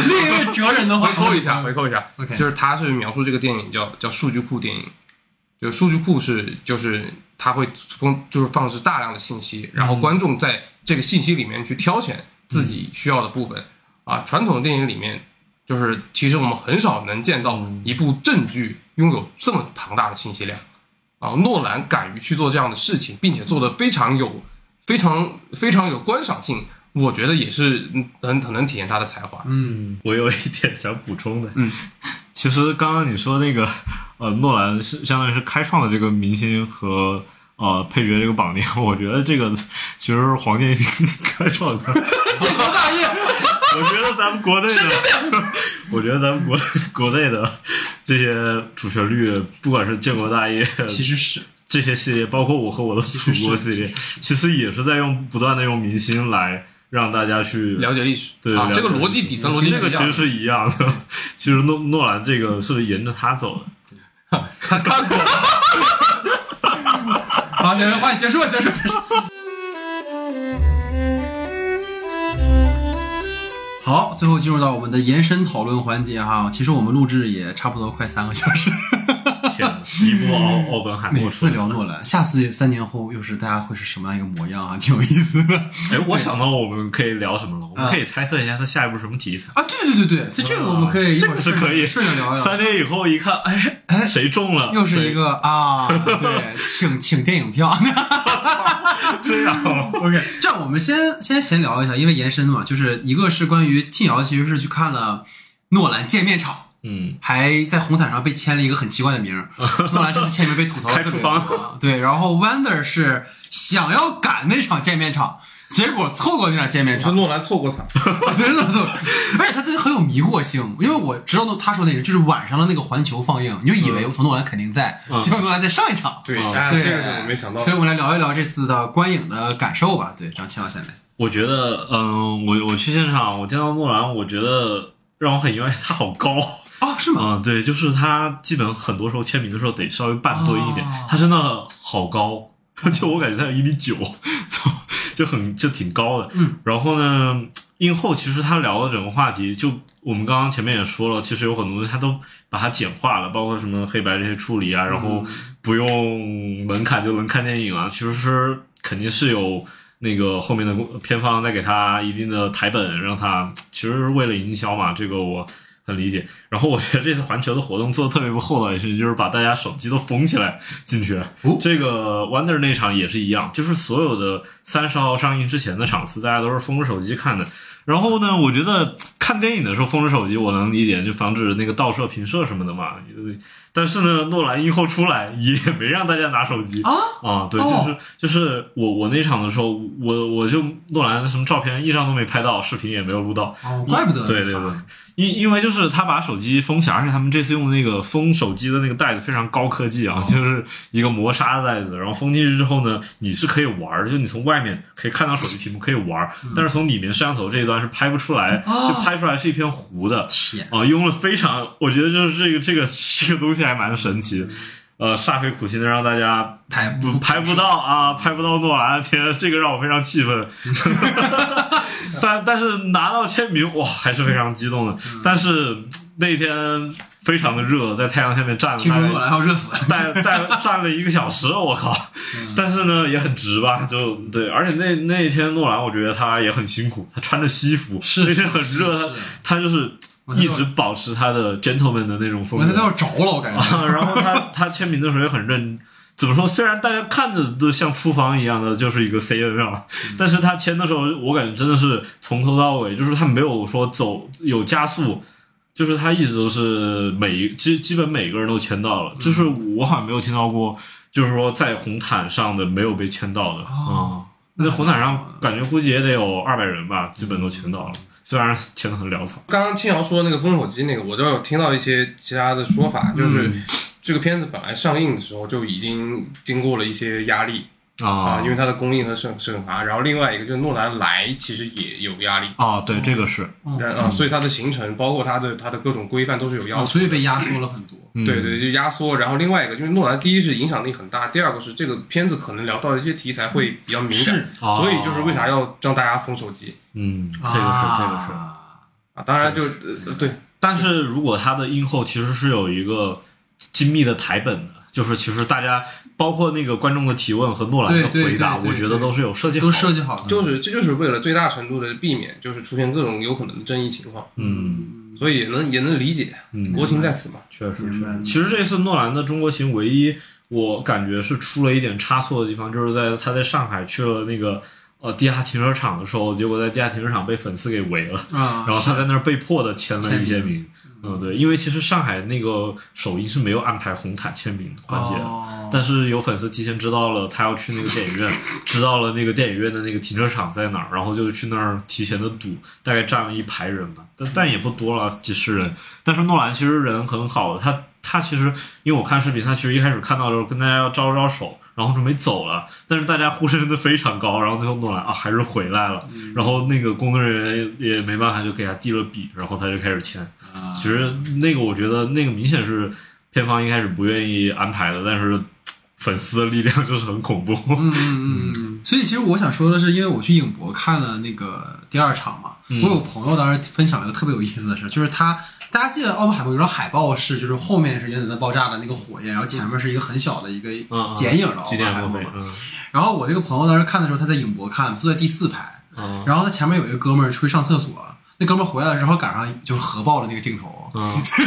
A: 另一位哲人的话
C: 回扣一下，回扣一下
A: OK
C: 就是他是描述这个电影叫叫数据库电影，就数据库是就是他会封就是放置大量的信息，然后观众在这个信息里面去挑选自己需要的部分啊。传统电影里面就是其实我们很少能见到一部正剧拥有这么庞大的信息量啊。诺兰敢于去做这样的事情，并且做得非常有非常非常有观赏性。我觉得也是嗯很很能体现他的才华。
A: 嗯，
B: 我有一点想补充的，
C: 嗯，
B: 其实刚刚你说那个，呃，诺兰是相当于是开创了这个明星和呃配角这个绑定，我觉得这个其实是黄建新开创的。
A: 建国大业，
B: 我觉得咱们国内的，我觉得咱们国国内的这些主旋律，不管是建国大业，
A: 其实是。
B: 这些系列，包括我和我的祖国系列，其实也是在用不断的用明星来让大家去
C: 了解历史，啊，
B: 对
C: 这个逻辑底层逻辑
B: 其实是一样的。其实 诺诺兰这个是沿着他走的。
C: 他看过，
A: 好，行，话题结束了，结束，结束。好，最后进入到我们的延伸讨论环节哈。其实我们录制也差不多快三个小时，
B: 一部奥奥本海默
A: 每次聊诺兰，下次三年后又是大家会是什么样一个模样啊？挺有意思的
B: 哎，我想到我们可以聊什么了，我们可以猜测一下他下一步什么题材。
A: 啊！对对对对对，所以这个我们可以一
B: 这个是可以
A: 顺着聊一聊。
B: 三年以后一看，哎哎，谁中了？
A: 又是一个啊，对，请请电影票。
B: 这样。
A: OK，这样我们先先闲聊一下，因为延伸的嘛，就是一个是关于庆瑶，其实是去看了诺兰见面场，
B: 嗯，
A: 还在红毯上被签了一个很奇怪的名儿。诺兰这次签名被吐槽了特别
B: 开处
A: 多，对。然后 Wonder 是想要赶那场见面场，结果错过那场见面场，
C: 说诺兰错过场，
A: 真的错。而且他这很有迷惑性，因为我知道他说那个就是晚上的那个环球放映，你就以为我从诺兰肯定在，
B: 嗯
A: 结果诺兰在上一场。
C: 对，
A: 对，
C: 这个是我没想到
A: 所以我们来聊一聊这次的观影的感受吧。对，让青瑶先来。
B: 我觉得，嗯，我我去现场，我见到诺兰，我觉得让我很意外，他好高。
A: 哦，是吗？
B: 嗯，对，就是他基本很多时候签名的时候得稍微半蹲一点，
A: 哦
B: 他真的好高，就我感觉他有一米九，就就很就挺高的。
A: 嗯，
B: 然后呢，映后其实他聊的整个话题，就我们刚刚前面也说了，其实有很多东西他都把它简化了，包括什么黑白这些处理啊，然后不用门槛就能看电影啊，其实是肯定是有。那个后面的片方再给他一定的台本，让他其实为了营销嘛，这个我很理解。然后我觉得这次环球的活动做的特别不厚道也是，就是把大家手机都封起来进去。
A: 哦
B: 这个 Wonder 那场也是一样，就是所有的三十号上映之前的场次，大家都是封着手机看的。然后呢，我觉得看电影的时候封着手机，我能理解，就防止那个盗摄、频射什么的嘛。但是呢，诺兰映后出来也没让大家拿手机
A: 啊
B: 啊，对，
A: 哦
B: 就是就是我我那场的时候，我我就诺兰什么照片一张都没拍到，视频也没有录到，
A: 哦，怪不得
B: 对对对，因因为就是他把手机封起来，而且他们这次用的那个封手机的那个袋子非常高科技啊，就是一个磨砂的袋子，然后封进去之后呢，你是可以玩儿，就你从外面可以看到手机屏幕可以玩儿，但是从里面摄像头这一端是拍不出来，
A: 哦
B: 就拍出来是一片糊的。
A: 天，
B: 啊，用了非常，我觉得就是这个这个 这个东西还蛮神奇的，呃，煞费苦心的让大家
A: 拍
B: 不拍不到啊，拍不到诺兰，天，这个让我非常气愤。但但是拿到签名，哇，还是非常激动的。
A: 嗯
B: 但是那天非常的热，在太阳下面站了
A: 诺兰要热死。
B: 站站站了一个小时，我靠！
A: 嗯
B: 但是呢，也很值吧？就对，而且那那一天诺兰，我觉得他也很辛苦，他穿着西服，
A: 是
B: 那天很热，他他就是一直保持他的 gentleman 的那种风
A: 他都。要着了，我感觉。
B: 啊，然后他他签名的时候也很认，怎么说？虽然大家看着都像厨房一样的，就是一个 CN 啊，但是他签的时候，我感觉真的是从头到尾，就是他没有说走有加速，就是他一直都是每基基本每个人都签到了，就是我好像没有听到过，就是说在红毯上的没有被签到的啊、
A: 哦
B: 那红毯上感觉估计也得有二百人吧，基本都签到了，虽然签的很潦草。
C: 刚刚青瑶说那个封手机那个，我都有听到一些其他的说法，就是、这个片子本来上映的时候就已经经过了一些压力啊，
B: 啊
C: 因为它的供应和审审查，然后另外一个就是诺兰来其实也有压力，
B: 啊，对，这个是，
C: 然啊，所以它的行程包括它的它的各种规范都是有要
A: 哦，
C: 求的。
A: 所以被压缩了很多。
C: 对对，就压缩。然后另外一个就是诺兰，第一是影响力很大，第二个是这个片子可能聊到的一些题材会比较敏感，
B: 哦
C: 所以就是为啥要让大家封手机
B: 嗯，这个是，这个是。
A: 啊
C: 啊？当然就呃对
B: 但是如果它的映后其实是有一个精密的台本的，就是其实大家包括那个观众的提问和诺兰的回答，我觉得都是有设计好
A: 都
B: 的。
A: 设计好的，
C: 就是这就是为了最大程度的避免，就是出现各种有可能的争议情况，
B: 嗯，
C: 所以也能也能理解，国情在此嘛。
B: 确实
A: 明白
B: 是。其实这次诺兰的中国行唯一我感觉是出了一点差错的地方，就是在他在上海去了那个呃地下停车场的时候，结果在地下停车场被粉丝给围了。
A: 啊，
B: 然后他在那儿被迫的签了一些名，嗯，对，因为其实上海那个首映是没有安排红毯签名环节的，
A: 哦
B: 但是有粉丝提前知道了他要去那个电影院，知道了那个电影院的那个停车场在哪儿，然后就去那儿提前的堵，大概站了一排人吧，但但也不多了，几十人。但是诺兰其实人很好的，他他其实因为我看视频，他其实一开始看到的时候跟大家要招招手，然后准备走了，但是大家呼声真的非常高，然后最后诺兰啊还是回来了，然后那个工作人员也也没办法，就给他递了笔，然后他就开始签。
A: 啊
B: 其实那个我觉得那个明显是片方一开始不愿意安排的，但是粉丝的力量就是很恐怖。
A: 嗯嗯嗯嗯。所以其实我想说的是，因为我去影博看了那个第二场嘛，
B: 嗯
A: 我有朋友当时分享了一个特别有意思的事，就是他大家记得奥本海默有张海报是，就是后面是原子弹爆炸的那个火焰，然后前面是一个很小的一个剪影的奥
B: 几
A: 本海默嘛。，然后我这个朋友当时看的时候，他在影博看，坐在第四排，
B: 嗯
A: 然后他前面有一个哥们儿出去上厕所，那哥们儿回来了正好赶上就是核爆的那个镜头，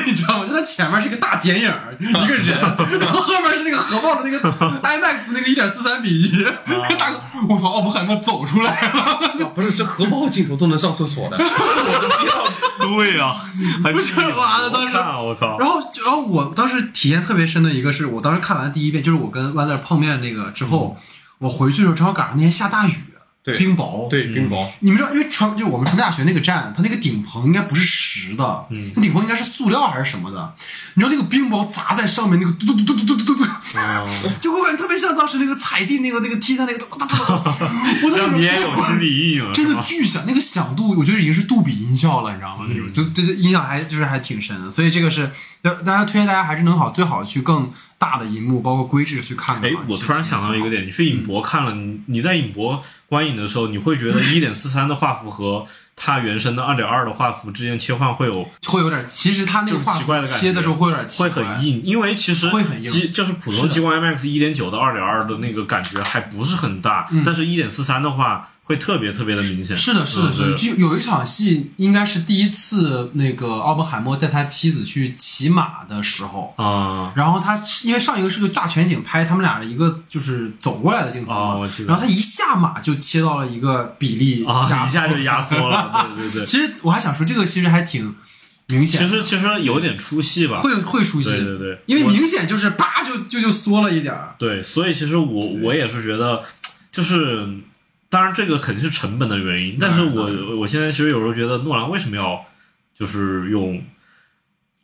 A: 你知道吗？就他前面是一个大剪影儿，一个人，然后后面是那个核爆的那个 IMAX 那个一点四三比一，那个大哥，我操，奥本海默走出来了，
C: 啊不是这核爆镜头都能上厕所的，是我都不要。
B: 对呀、还
A: 不是妈的当时
B: 我靠，
A: 然后，然后我当时体验特别深的一个是我当时看完第一遍，就是我跟 w a n d e r 碰面那个之后，我回去的时候正好赶上那天下大雨，
C: 对。
A: 冰雹，
C: 对，冰雹，
A: 你们知道，因为传就我们传媒大学那个站，它那个顶棚应该不是实的，嗯，那顶棚应该是塑料还是什么的。你知道那个冰雹砸在上面，那个嘟嘟嘟嘟嘟嘟嘟嘟，就我感觉特别像当时那个踩地那个那个踢他那个哒哒哒哒，我在那
B: 让你也有
A: 边
B: 心理阴影了，
A: 真的巨响，那个响度我觉得已经是杜比音效了，你知道吗？那
B: 嗯
A: 种就这这音响还就是还挺深的，所以这个是就大家推荐大家还是能好最好去更大的荧幕，包括规制去看的
B: 哎
A: 话。，
B: 我突然想到一个点，你去影博看了，你你在影博观影的时候，你会觉得 一点四三的画幅和它原生的二点二的画幅之间切换会有
A: 会有点，其实它那个画切的时候会有点奇
B: 会，很硬，因为其实
A: 会很硬。
B: 就是普通激光 IMAX 一点九到二点二的那个感觉还不是很大，
A: 嗯。
B: 但是一点四三的话会特别特别的明显。
A: 是的，是的，
B: 嗯
A: 是的，就有一场戏，应该是第一次那个奥本海默带他妻子去骑马的时候，
B: 啊。
A: 然后他因为上一个是个大全景拍他们俩的一个就是走过来的镜头嘛，然后他一下马就切到了一个比例
B: 啊，
A: 压
B: 一下就压缩了，对对对。
A: 其实我还想说，这个其实还挺明显，
B: 其实其实有点出戏吧，
A: 会会出戏，
B: 对对对。
A: 因为明显就是叭就就就缩了一点儿，
B: 对，所以其实我我也是觉得，就是当然这个肯定是成本的原因，但是我我现在其实有时候觉得诺兰为什么要就是用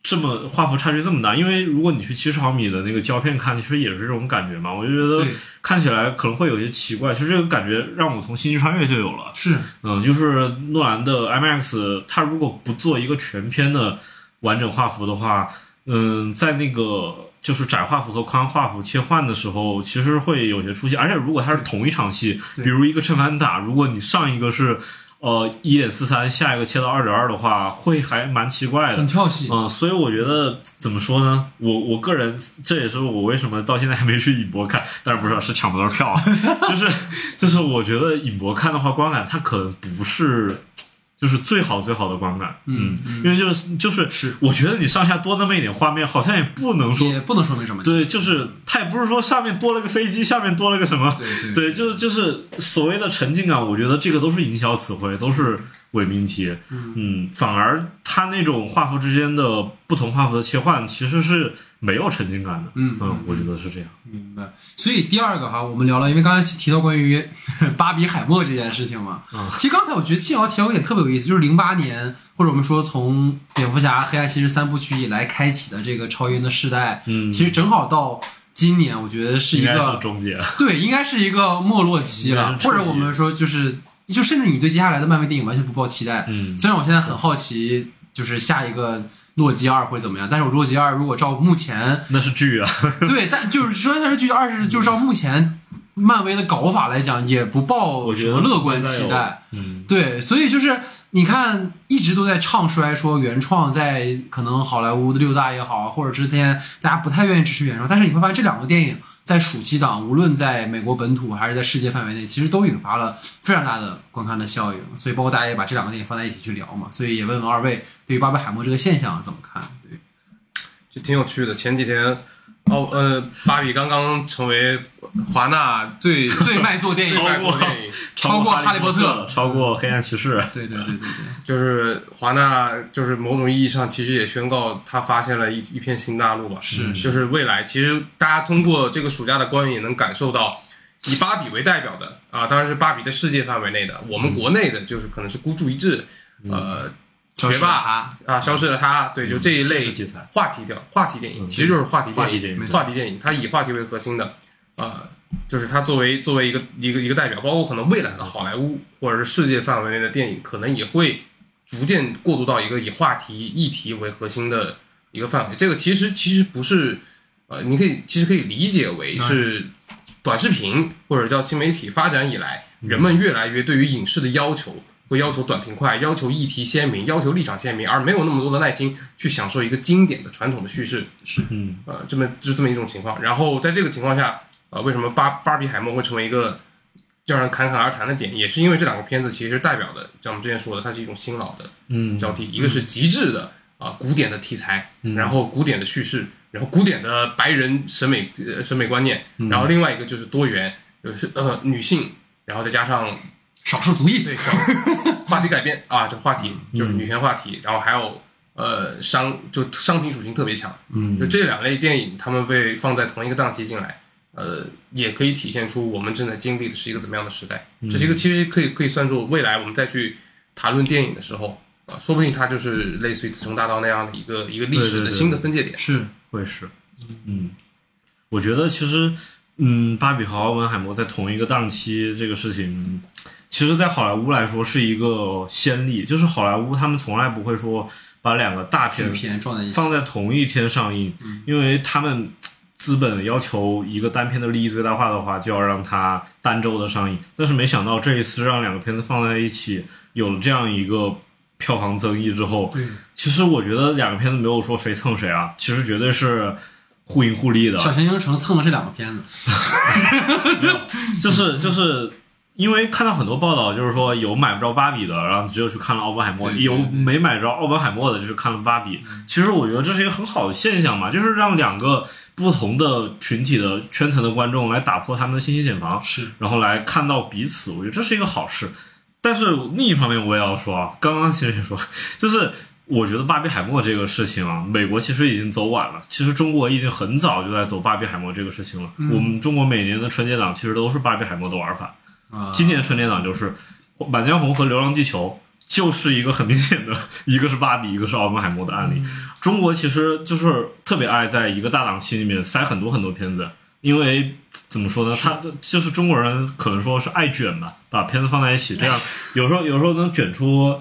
B: 这么画幅差距这么大？因为如果你去七十毫米的那个胶片看，其实也是这种感觉嘛。我就觉得看起来可能会有些奇怪，其实这个感觉让我从《星际穿越》就有了。
A: 是
B: 嗯，就是诺兰的 IMAX，它如果不做一个全片的完整画幅的话，嗯，在那个就是窄画幅和宽画幅切换的时候，其实会有些出戏。而且如果它是同一场戏，比如一个正反打，如果你上一个是呃一点四三，下一个切到二点二的话，会还蛮奇怪的
A: 很。跳戏，
B: 嗯，所以我觉得怎么说呢？我我个人这也是我为什么到现在还没去影博看，但是不是是抢不到票啊，就是就是我觉得影博看的话，观感它可能不是就是最好最好的观感，
A: 嗯
B: 因为就是就是
A: 是
B: 我觉得你上下多那么一点画面，好像也不能说
A: 也不能说明什么，
B: 对，就是它也不是说上面多了个飞机，下面多了个什么，
A: 对对
B: 对，就是就是所谓的沉浸感，我觉得这个都是营销词汇，都是伪命题。嗯反而它那种画幅之间的不同画幅的切换，其实是没有沉浸感的。
A: 嗯
B: 嗯，我觉得是这样。
A: 明白。所以第二个哈，我们聊了，因为刚才提到关于 巴比海默这件事情嘛，
B: 嗯
A: 其实刚才我觉得庆瑶提到一点特别有意思，就是零八年或者我们说从蝙蝠侠、黑暗骑士三部曲以来开启的这个超英的时代，
B: 嗯
A: 其实正好到今年，我觉得是一个
B: 终结。
A: 对，应该是一个没落期了，或者我们说就是，就甚至你对接下来的漫威电影完全不抱期待。
B: 嗯
A: 虽然我现在很好奇，就是下一个洛基二会怎么样，但是我洛基二如果照目前
B: 那是剧啊，
A: 对，但就是说它是剧，二是就是照目前漫威的搞法来讲，也不抱什么乐观期待。
B: 嗯，
A: 对，所以就是你看，一直都在唱衰说原创在可能好莱坞的六大也好，或者之前大家不太愿意支持原创，但是你会发现这两个电影在暑期档，无论在美国本土还是在世界范围内，其实都引发了非常大的观看的效应。所以包括大家也把这两个电影放在一起去聊嘛，所以也问问二位对于巴贝海默这个现象怎么看？对，
C: 就挺有趣的。前几天，哦呃，芭比刚刚成为华纳最
A: 最卖座电影。
C: 超过电影，
A: 超过哈利波特。
B: 超过黑暗骑士。
A: 对对对对对，
C: 就是华纳，就是某种意义上其实也宣告他发现了一一片新大陆吧。
A: 是
C: 就是未来，其实大家通过这个暑假的观影也能感受到，以芭比为代表的啊，当然是芭比在世界范围内的，我们国内的就是可能是孤注一掷，呃，学霸
A: 他
C: 啊，消失了他，对，就这一类话题的话题电影，其实就是话题电影，
B: 话题电影
C: 话题电影，它以话题为核心的，呃，就是它作为作为一个一个一个代表，包括可能未来的好莱坞或者是世界范围内的电影，可能也会逐渐过渡到一个以话题议题为核心的一个范围。这个其实其实不是，呃，你可以其实可以理解为是短视频或者叫新媒体发展以来，人们越来越对于影视的要求。会要求短平快，要求议题鲜明，要求立场鲜明，而没有那么多的耐心去享受一个经典的传统的叙事。
B: 嗯。
C: 呃，这么就这么一种情况。然后在这个情况下，呃，为什么巴巴比海默会成为一个让人侃侃而谈的点，也是因为这两个片子其实代表的，像我们之前说的，它是一种新老的
B: 嗯。
C: 交替，一个是极致的啊、古典的题材，然后古典的叙事，然后古典的白人审美呃审美观念，然后另外一个就是多元，就是呃女性，然后再加上
A: 少数族裔，
C: 对，小话题改变啊，这话题就是女权话题，然后还有呃商就商品属性特别强，
B: 嗯。
C: 就这两类电影，他们被放在同一个档期进来，呃，也可以体现出我们正在经历的是一个怎么样的时代。这是一个其实可以可以算作未来我们再去谈论电影的时候，啊、说不定它就是类似于《雌雄大盗》那样的一个一个历史的新的分界点。
A: 是
B: 会是，嗯，我觉得其实，嗯，芭比和奥本海默在同一个档期这个事情，其实，在好莱坞来说是一个先例，就是好莱坞他们从来不会说把两个大片放在同一天上映，因为他们资本要求一个单片的利益最大化的话，就要让它单周的上映。但是没想到这一次让两个片子放在一起，有了这样一个票房增益之后，其实我觉得两个片子没有说谁蹭谁啊，其实绝对是互赢互利的。
A: 小行星城蹭了这两个片子，
B: 就是就是因为看到很多报道，就是说有买不着芭比的，然后只有去看了奥本海默；有没买着奥本海默的，就是看了芭比。其实我觉得这是一个很好的现象嘛，就是让两个不同的群体的圈层的观众来打破他们的信息茧房，
A: 是
B: 然后来看到彼此，我觉得这是一个好事。但是另一方面，我也要说啊，刚刚其实也说，就是我觉得芭比海默这个事情啊，美国其实已经走晚了。其实中国已经很早就在走芭比海默这个事情了。我们中国每年的春节档其实都是芭比海默的玩法。
A: 啊，
B: 今年春节档就是《满江红》和《流浪地球》，就是一个很明显的，一个是芭比，一个是奥本海默的案例。中国其实就是特别爱在一个大档期里面塞很多很多片子，因为怎么说呢，他就是中国人可能说是爱卷吧，把片子放在一起，这样 有时候有时候能卷出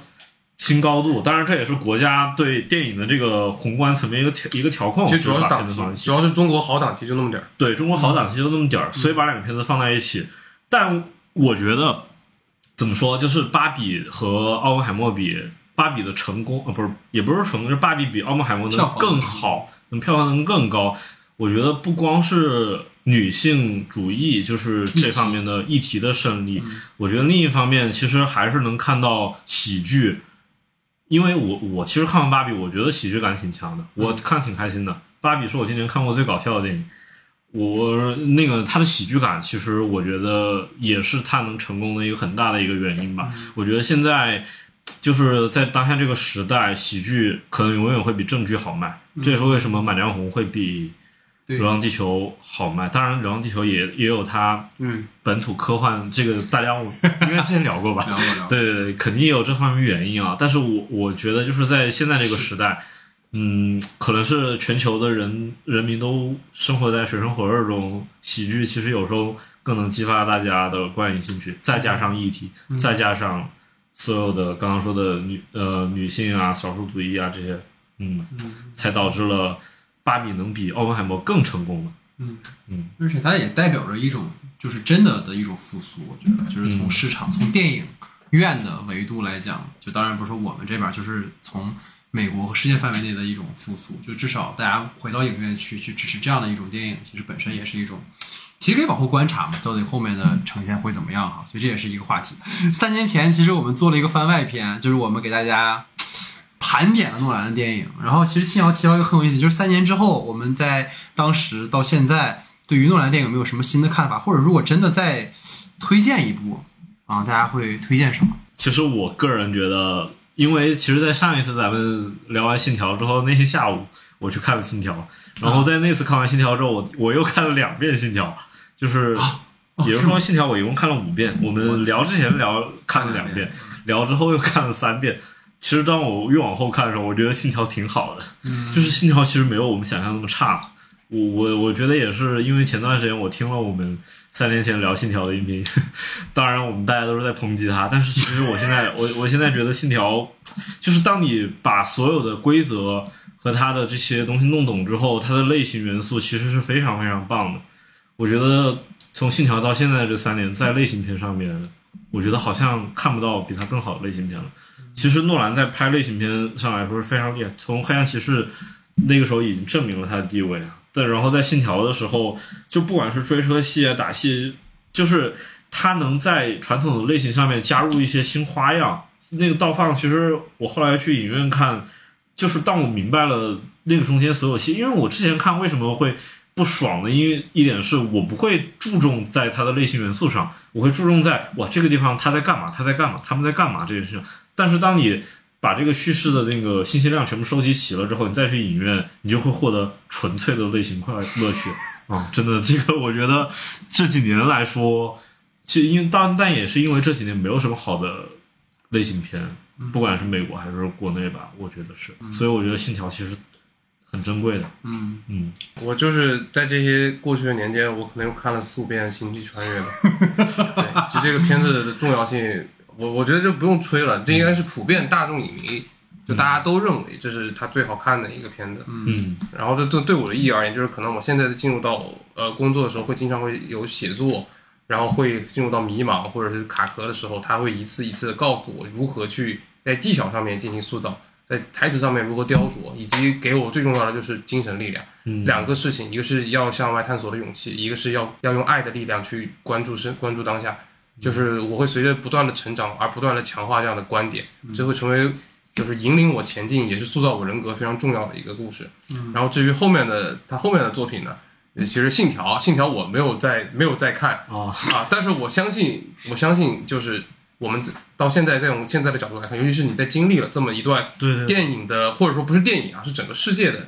B: 新高度。当然，这也是国家对电影的这个宏观层面一个调一个调控，
C: 其实主要
B: 是
C: 档期主。要是中国好档期就那么点儿。
B: 对中国好档期就那么点儿，所以把两个片子放在一起。但我觉得怎么说，就是芭比和奥本海默比，芭比的成功呃不是也不是成功，就是芭比比奥本海默能更好，能票房能更高。我觉得不光是女性主义，就是这方面的议题的胜利。我觉得另一方面，其实还是能看到喜剧，因为我我其实看完芭比，我觉得喜剧感挺强的，我看挺开心的。芭比是我今年看过最搞笑的电影。我那个他的喜剧感，其实我觉得也是他能成功的一个很大的一个原因吧。我觉得现在就是在当下这个时代，喜剧可能永远会比正剧好卖。这也是为什么《满江红》会比《流浪地球》好卖。当然，《流浪地球也》也有它
C: 嗯，
B: 本土科幻这个，大家我 应该之前聊过吧？
A: 聊过聊过。
B: 对对对，肯定也有这方面原因啊。但是我我觉得就是在现在这个时代，嗯，可能是全球的人人民都生活在水深火热中，喜剧其实有时候更能激发大家的观影兴趣，再加上议题，再加上所有的刚刚说的女呃女性啊、少数族裔啊这些，嗯，才导致了芭比能比奥本海默更成功嗯。嗯。
A: 而且它也代表着一种就是真的的一种复苏，我觉得就是从市场、从电影院的维度来讲，就当然不是说我们这边，就是从美国和世界范围内的一种复苏，就至少大家回到影院去去支持这样的一种电影，其实本身也是一种。其实可以往后观察嘛，到底后面的呈现会怎么样哈，所以这也是一个话题。三年前，其实我们做了一个番外篇，就是我们给大家盘点了诺兰的电影。然后其实庆瑶提到一个很有意思，就是三年之后，我们在当时到现在，对于诺兰电影有没有什么新的看法？或者如果真的再推荐一部啊，大家会推荐什么？
B: 其实我个人觉得，因为其实，在上一次咱们聊完《信条》之后，那天下午我去看了《信条》，然后在那次看完《信条》之后，我我又看了两遍《信条》，就是，也就是说，《信条》我一共看了五遍。我们聊之前聊看了两遍，聊之后又看了三遍。其实当我越往后看的时候，我觉得《信条》挺好的，就是《信条》其实没有我们想象那么差。我我我觉得也是因为前段时间我听了我们三年前聊《信条》的音频，当然我们大家都是在抨击他，但是其实我现在我我现在觉得《信条》就是当你把所有的规则和它的这些东西弄懂之后，它的类型元素其实是非常非常棒的。我觉得从《信条》到现在这三年，在类型片上面，我觉得好像看不到比它更好的类型片了。其实诺兰在拍类型片上来说是非常厉害，从《黑暗骑士》那个时候已经证明了他的地位啊。对，然后在《信条》的时候，就不管是追车戏啊、打戏，就是他能在传统的类型上面加入一些新花样。那个倒放，其实我后来去影院看，就是当我明白了那个中间所有戏，因为我之前看为什么会不爽呢？因为一点是我不会注重在它的类型元素上，我会注重在哇这个地方他在干嘛，他在干嘛，他们在干嘛这件事情。但是当你把这个叙事的那个信息量全部收集齐了之后，你再去影院，你就会获得纯粹的类型快乐趣啊、真的，这个我觉得这几年来说，其实因当但也是因为这几年没有什么好的类型片，不管是美国还是国内吧，我觉得是，所以我觉得《信条》其实很珍贵的。
A: 嗯
B: 嗯，
C: 我就是在这些过去的年间，我可能又看了四五遍《星际穿越》了。对，就这个片子的重要性，我我觉得就不用吹了，这应该是普遍大众影迷，就大家都认为这是他最好看的一个片子。
B: 嗯
C: 然后这对对我的意义而言，就是可能我现在进入到呃工作的时候，会经常会有写作，然后会进入到迷茫或者是卡壳的时候，他会一次一次的告诉我如何去在技巧上面进行塑造，在台词上面如何雕琢，以及给我最重要的就是精神力量。
B: 嗯
C: 两个事情，一个是要向外探索的勇气，一个是要要用爱的力量去关注生关注当下。就是我会随着不断的成长而不断的强化这样的观点，这会成为就是引领我前进，也是塑造我人格非常重要的一个故事。然后至于后面的他后面的作品呢，其实《信条》《信条》我没有在没有在看
B: 啊
C: 啊，但是我相信我相信就是我们到现在在用现在的角度来看，尤其是你在经历了这么一段
B: 对对对，
C: 电影的或者说不是电影啊，是整个世界的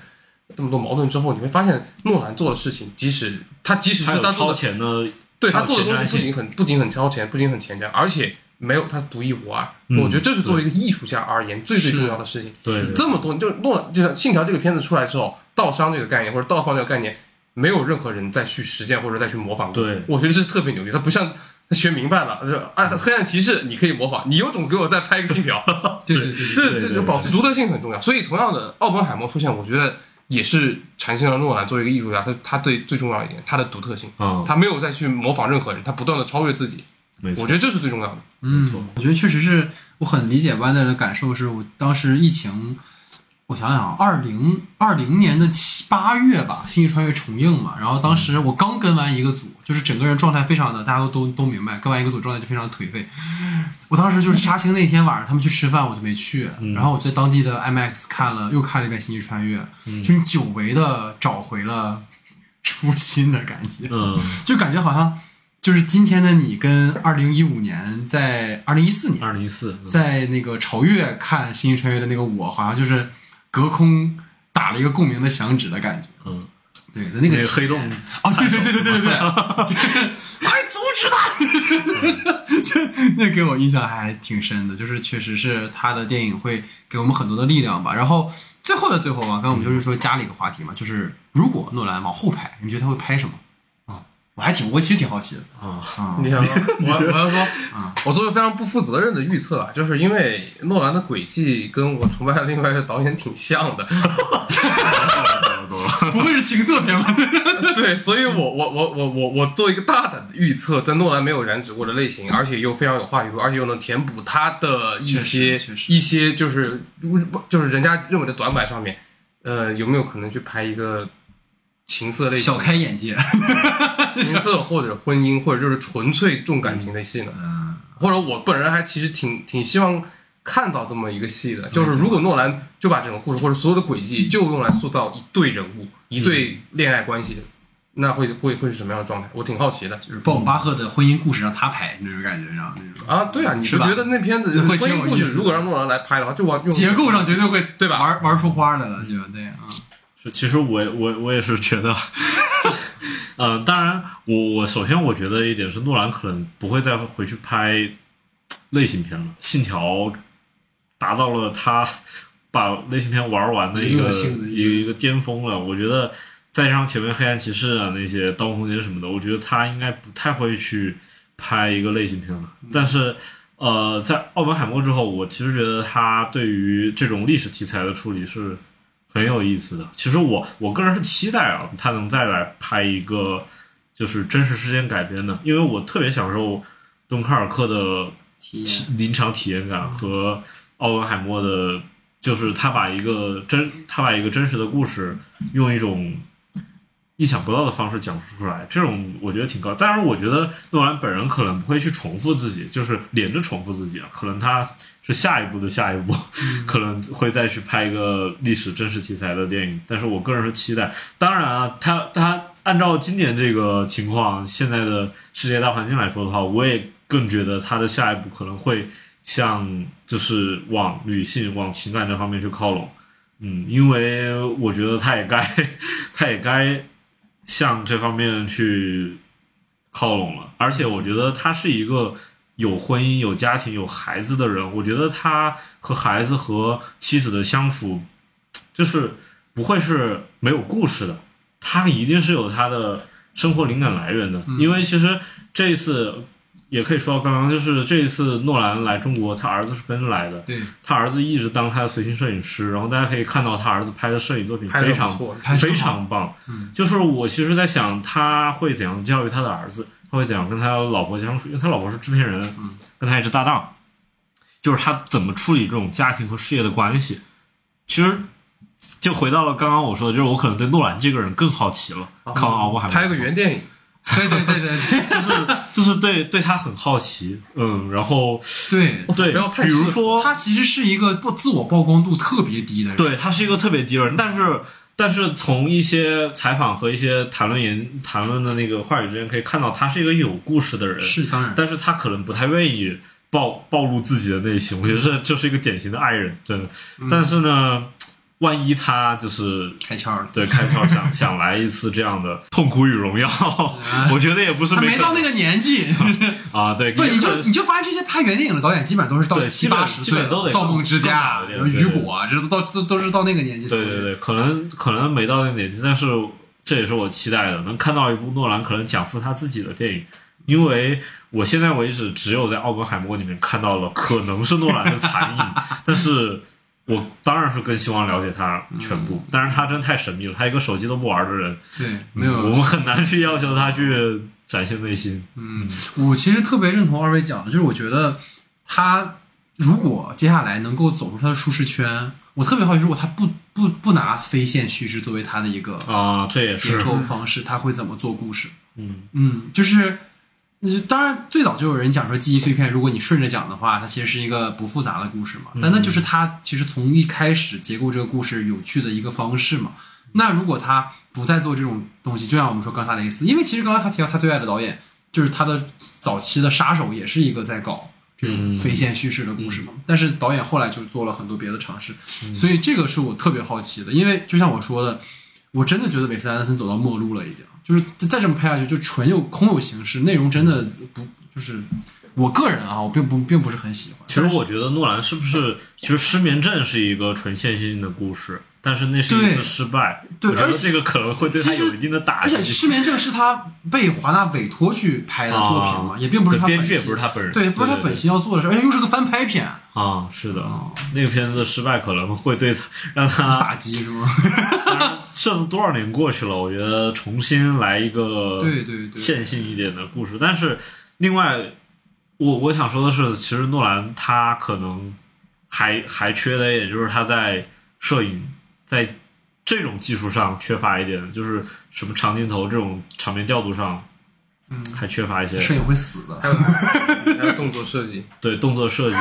C: 这么多矛盾之后，你会发现诺兰做的事情，即使他即使是他做的
B: 前的，
C: 对他做的东西不仅很不仅很超前，不仅很前瞻，而且没有他独一无二。
B: 嗯
C: 我觉得这是作为一个艺术家而言最最重要的事情。
B: 对对
C: 这么多，就是诺兰，就像《信条》这个片子出来之后，道商这个概念或者道放这个概念，没有任何人再去实践或者再去模仿过。
B: 对
C: 我觉得这是特别牛逼。他不像他学明白了，就啊，黑暗骑士你可以模仿，你有种给我再拍一个信条。
A: 对对对对，
C: 这
B: 对对
C: 这就保持独特性很重要。所以，同样的，奥本海默出现，我觉得也是产生了诺兰作为一个艺术家，他他对最重要一点，他的独特性，
B: 嗯，
C: 他没有再去模仿任何人，他不断的超越自己。
B: 没错，
C: 我觉得这是最重要的。
A: 没
B: 错，
A: 我觉得确实是我很理解 Wander 的感受，是我当时疫情，我想想，二零二零年的七八月吧，《星际穿越》重映嘛，然后当时我刚跟完一个组，就是整个人状态非常的，大家都都都明白，跟完一个组状态就非常颓废。我当时就是杀青那天晚上，他们去吃饭，我就没去，然后我在当地的 IMAX 看了，又看了一遍《星际穿越》，就是久违的找回了初心的感觉。
B: 嗯，
A: 就感觉好像就是今天的你跟二零一五年在二零一四年
B: 二零一四，
A: 在那个潮越看《星际穿越》的那个我，好像就是隔空打了一个共鸣的响指的感觉。
B: 嗯，
A: 对，在那个
B: 黑洞
A: 啊，对对对对对对对，快阻止他！就那给我印象还挺深的，就是确实是他的电影会给我们很多的力量吧。然后最后的最后啊，刚刚我们就是说加了一个话题嘛，就是如果诺兰往后拍，你们觉得他会拍什么啊？我还挺，我其实挺好奇的
B: 啊，
A: 啊
C: 你。想说，我我要说
A: 啊，
C: 我作为非常不负责任的预测啊，就是因为诺兰的轨迹跟我崇拜的另外一个导演挺像的，
A: 不会是情色片吧？
C: 对，所以我我我我我我做一个大胆的预测，在诺兰没有染指过的类型，而且又非常有话题度，而且又能填补他的一些一些就是就是人家认为的短板上面，呃，有没有可能去拍一个情色类
A: 小开眼界。
C: 情色或者婚姻，或者就是纯粹重感情的戏呢？
A: 嗯，
C: 或者我本人还其实挺挺希望看到这么一个戏的，就是如果诺兰就把整个故事或者所有的轨迹就用来塑造一对人物、一对恋爱关系，那会会会是什么样的状态？我挺好奇的。
A: 就是鲍姆巴赫的婚姻故事让他拍那种感觉，然后那种
C: 啊，对啊，你觉得那片子
A: 会
C: 婚姻故事如果让诺兰来拍的话，就往
A: 结构上绝对会
C: 对吧
A: 玩玩出花来了，就对啊。
B: 是，其实我我我也是觉得，嗯、当然，我我首先我觉得一点是诺兰可能不会再回去拍类型片了，《信条》达到了他把类型片玩完的一个
A: 一个
B: 一个一个巅峰了。我觉得再加上前面《黑暗骑士》啊那些《盗梦空间》什么的，我觉得他应该不太会去拍一个类型片了。但是。呃，在奥本海默之后，我其实觉得他对于这种历史题材的处理是很有意思的。其实我我个人是期待啊，他能再来拍一个就是真实事件改编的，因为我特别享受敦刻尔克的
A: 体
B: 临场体验感和奥本海默的，就是他把一个真他把一个真实的故事用一种意想不到的方式讲述出来，这种我觉得挺高。当然，我觉得诺兰本人可能不会去重复自己，就是连着重复自己啊，可能他是下一步的下一步，可能会再去拍一个历史真实题材的电影。但是我个人是期待。当然啊，他他按照今年这个情况，现在的世界大环境来说的话，我也更觉得他的下一步可能会向就是往女性、往情感这方面去靠拢。嗯，因为我觉得他也该，他也该向这方面去靠拢了。而且我觉得他是一个有婚姻、有家庭、有孩子的人。我觉得他和孩子和妻子的相处，就是不会是没有故事的。他一定是有他的生活灵感来源的。因为其实这一次也可以说到刚刚，就是这一次诺兰来中国，他儿子是跟着来的。
A: 对，
B: 他儿子一直当他的随行摄影师，然后大家可以看到他儿子拍的摄影作品非常非常棒。就是我其实，在想他会怎样教育他的儿子，他会讲跟他老婆相处，因为他老婆是制片人，跟他也是搭档，就是他怎么处理这种家庭和事业的关系。其实就回到了刚刚我说的，就是我可能对诺兰这个人更好奇了。看完奥本海默，
C: 拍个原电影，
A: 对对对对就是
B: 就是对对他很好奇，嗯，然后
A: 对，
B: 对
C: 不要，太
B: 比如说
A: 他其实是一个不自我曝光度特别低的人。
B: 对他是一个特别低的人，但是但是从一些采访和一些谈论言谈论的那个话语之间可以看到，他是一个有故事的人，
A: 是当然，
B: 但是他可能不太愿意暴暴露自己的内心，我觉得这就是一个典型的爱人，真的。
A: 嗯。
B: 但是呢，万一他就是
A: 开窍了。
B: 对开窍想想来一次这样的痛苦与荣耀，我觉得也不是
A: 没到那个年纪，
B: 啊，对，
A: 不，你就你就发现这些拍原电影的导演，基本上都是到
B: 对
A: 七八十岁
B: 都得
A: 造梦之家、雨果啊，这都到都都是到那个年纪。
B: 对对对，可能可能没到那个年纪，但是这也是我期待的，能看到一部诺兰可能讲述他自己的电影，因为我现在为止只有在奥本海默里面看到了可能是诺兰的残影，但是我当然是更希望了解他全部，但是他真太神秘了，他一个手机都不玩的人，
A: 对，没有
B: 我们很难去要求他去展现内心。
A: 嗯，我其实特别认同二位讲的，就是我觉得他如果接下来能够走出他的舒适圈，我特别好奇，如果他不不不拿非线叙事作为他的一个
B: 啊，这也
A: 结
B: 是，
A: 构方式，他会怎么做故事？
B: 嗯
A: 嗯，就是。呃当然，最早就有人讲说记忆碎片，如果你顺着讲的话，它其实是一个不复杂的故事嘛。但那就是他其实从一开始结构这个故事有趣的一个方式嘛。那如果他不再做这种东西，就像我们说冈萨雷斯，因为其实刚刚他提到他最爱的导演就是他的早期的杀手也是一个在搞这种
B: 嗯
A: 非线叙事的故事嘛。但是导演后来就做了很多别的尝试，
B: 嗯
A: 所以这个是我特别好奇的，因为就像我说的，我真的觉得韦斯安德森走到末路了，已经就是再这么拍下去就纯有空有形式，内容真的不就是我个人啊，我并不并不是很喜欢。
B: 其实我觉得诺兰是不是，其实失眠症是一个纯线性的故事，但是那是一次失败。
A: 对而且
B: 这个可能会对他有一定的打击
A: 而且
B: 击。
A: 失眠症是他被华纳委托去拍的作品嘛，
B: 啊
A: 也并不是他
B: 对编剧也不是他本人
A: 对，不是他本心要做的事，而且又是个翻拍片，
B: 啊，是的，
A: 哦
B: 那个片子的失败可能会对他让他
A: 打击是吗？
B: 当然，这都多少年过去了，我觉得重新来一个
A: 对对对
B: 线性一点的故事。但是另外，我我想说的是，其实诺兰他可能还还缺的一点就是他在摄影在这种技术上缺乏一点，就是什么长镜头这种场面调度上，嗯，还缺乏一些
A: 摄影会死的
C: 还。有还有动作设计，
B: 对动作设计。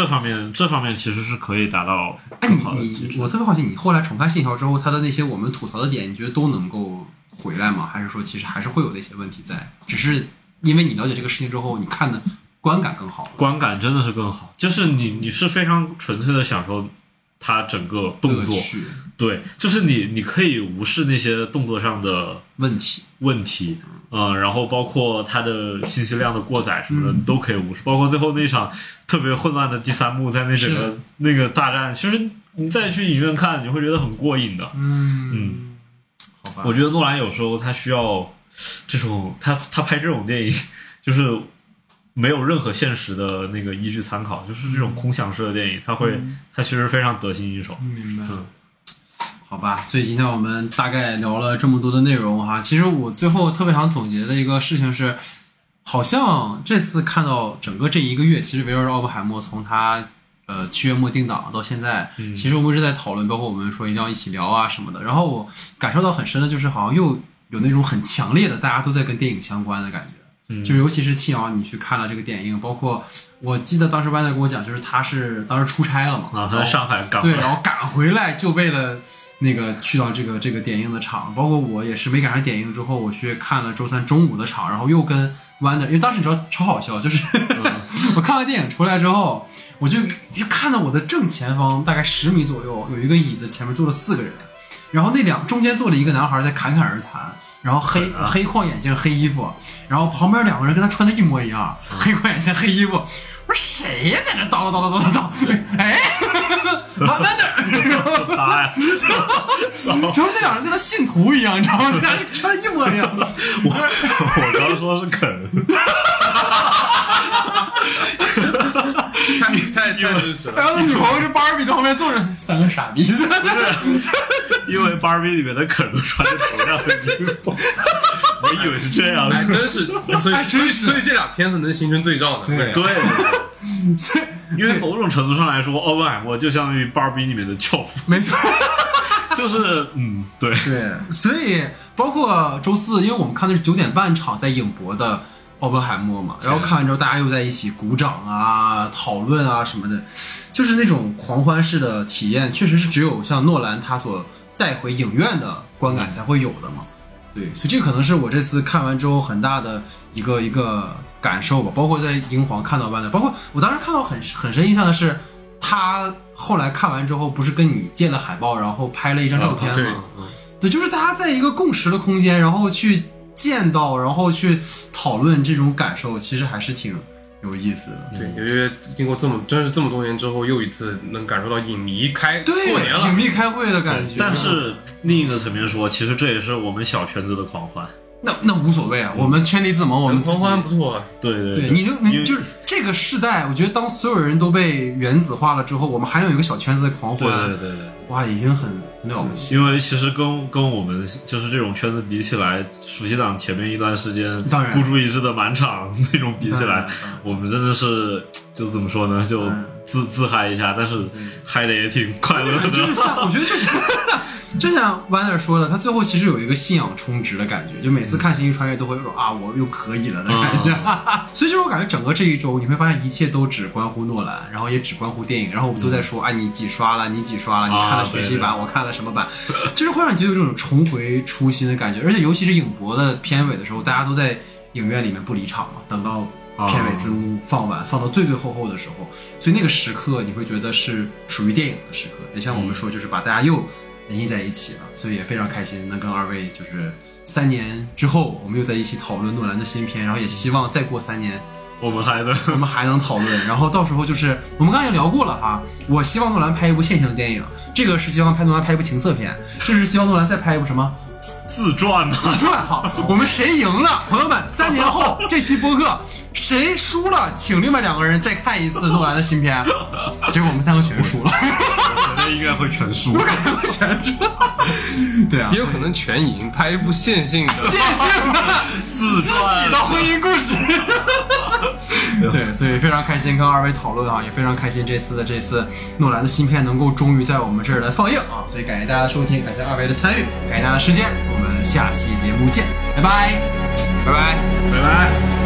B: 这方面，这方面其实是可以达到
A: 哎，
B: 更
A: 你
B: 好的
A: 我特别好奇，你后来重看《信条》之后，他的那些我们吐槽的点，你觉得都能够回来吗？还是说其实还是会有那些问题在？只是因为你了解这个事情之后，你看的观感更好，
B: 观感真的是更好，就是你你是非常纯粹的享受他整个动作，对，就是你你可以无视那些动作上的
A: 问题。
B: 问题，嗯、然后包括它的信息量的过载什么
A: 嗯
B: 的，你都可以无视，包括最后那场特别混乱的第三幕，在那整个那个大战，其实你再去影院看，你会觉得很过瘾的。
A: 嗯。
B: 嗯，
A: 好吧，
B: 我觉得诺兰有时候他需要这种，他他拍这种电影就是没有任何现实的那个依据参考，就是这种空想式的电影，他会他其实非常得心应手。
A: 明白。
B: 嗯
A: 好吧，所以今天我们大概聊了这么多的内容哈。其实我最后特别想总结的一个事情是，好像这次看到整个这一个月，其实围绕着奥本海默从他呃七月末定档到现在，其实我们一直在讨论，包括我们说一定要一起聊啊什么的。然后我感受到很深的就是，好像又有那种很强烈的大家都在跟电影相关的感觉。就是尤其是庆瑶，你去看了这个电影，包括我记得当时弯仔跟我讲，就是他是当时出差了嘛，
B: 啊，他在上海赶
A: 对，
B: 回来
A: 然后赶回来就为了那个去到这个这个点映的场，包括我也是没赶上点映之后，我去看了周三中午的场，然后又跟 Wonder，因为当时你知道超好笑，就是、我看完电影出来之后，我就就看到我的正前方大概十米左右有一个椅子，前面坐了四个人，然后那两中间坐了一个男孩在侃侃而谈。然后黑黑框眼镜黑衣服，然后旁边两个人跟他穿的一模一样，黑框眼镜黑衣服。我说谁呀，在那叨叨叨叨叨叨？哎，慢慢点，然后
B: 是他呀，
A: 然后那两人跟他信徒一样，你知道吗？这俩人穿的一模一样。
B: 我我刚说是肯，
C: 太太太真实了。
A: 然后那女朋友是芭比在后面坐着，三个傻逼。
B: 因为芭比里面的肯都穿着同样的衣服，我以为是这样。
C: 还
B: 的。
C: 真是，所以
A: 还真是。
C: 所以这俩片子能形成对照呢。
A: 对
B: 对，
A: 所以
B: 因为某种程度上来说，奥本海默就相当于芭比里面的教父，
A: 没错，
B: 就是嗯，对，
A: 对，所以包括周四，因为我们看的是九点半场在影博的奥本海默嘛，然后看完之后大家又在一起鼓掌啊、讨论啊什么的，就是那种狂欢式的体验，确实是只有像诺兰他所带回影院的观感才会有的嘛。对，所以这可能是我这次看完之后很大的一个一个感受吧。包括在英皇看到万的，包括我当时看到很很深印象的是，他后来看完之后不是跟你借了海报，然后拍了一张照片
C: 对
A: 吗？对，就是大家在一个共识的空间，然后去见到，然后去讨论这种感受，其实还是挺有意思的。
C: 对，因为经过这么真是这么多年之后，又一次能感受到影迷开
A: 对，
C: 过年了
A: 影。迷开会的感觉。
B: 但是另一个层面说，其实这也是我们小圈子的狂欢。
A: 那那无所谓啊，我们圈里自萌，我们
C: 狂欢不错啊，
B: 对对
A: 对，你就你就是这个世代，我觉得当所有人都被原子化了之后，我们还能有一个小圈子的狂欢，
B: 对对对。
A: 哇，已经很很了不起。
B: 因为其实跟跟我们就是这种圈子比起来，暑期档前面一段时间
A: 当然
B: 孤注一掷的满场 那种比起来我们真的是就怎么说呢，就自自嗨一下，但是嗨的也挺快乐的。
A: 就是像，我觉得就像，就像 Wander 说的，他最后其实有一个信仰充值的感觉，就每次看《星际穿越》都会有种啊，我又可以了的感觉。所以就是我感觉整个这一周，你会发现一切都只关乎诺兰，然后也只关乎电影，然后我们都在说啊，你几刷了，你几刷了，你看了学习版，我看了什么版，就是会让你觉得有这种重回初心的感觉。而且尤其是影博的片尾的时候，大家都在影院里面不离场嘛，等到片尾字幕放完，放到最最后后的时候，所以那个时刻你会觉得是属于电影的时刻，也像我们说，就是把大家又联系在一起了，所以也非常开心能跟二位就是三年之后，我们又在一起讨论诺兰的新片，然后也希望再过三年。
B: 我们还能，
A: 我们还能讨论，然后到时候就是我们刚才也聊过了哈。我希望诺兰拍一部线性的电影，这个是希望拍诺兰拍一部情色片，这是希望诺兰再拍一部什么
B: 自传呢？
A: 自传好。我们谁赢了，朋友们，三年后 这期播客谁输了，请另外两个人再看一次诺兰的新片。结果我们三个全输了，
B: 我觉得应该会全输，
A: 我感觉会全输。对啊，
C: 也有可能全赢，拍一部线性的
A: 线性的
B: 自
A: 自己的婚姻故事。对，所以非常开心跟二位讨论啊，也非常开心这次的这次诺兰的新片能够终于在我们这儿来放映啊，所以感谢大家收听，感谢二位的参与，感谢大家的时间，我们下期节目见，拜拜，
C: 拜拜，
B: 拜拜。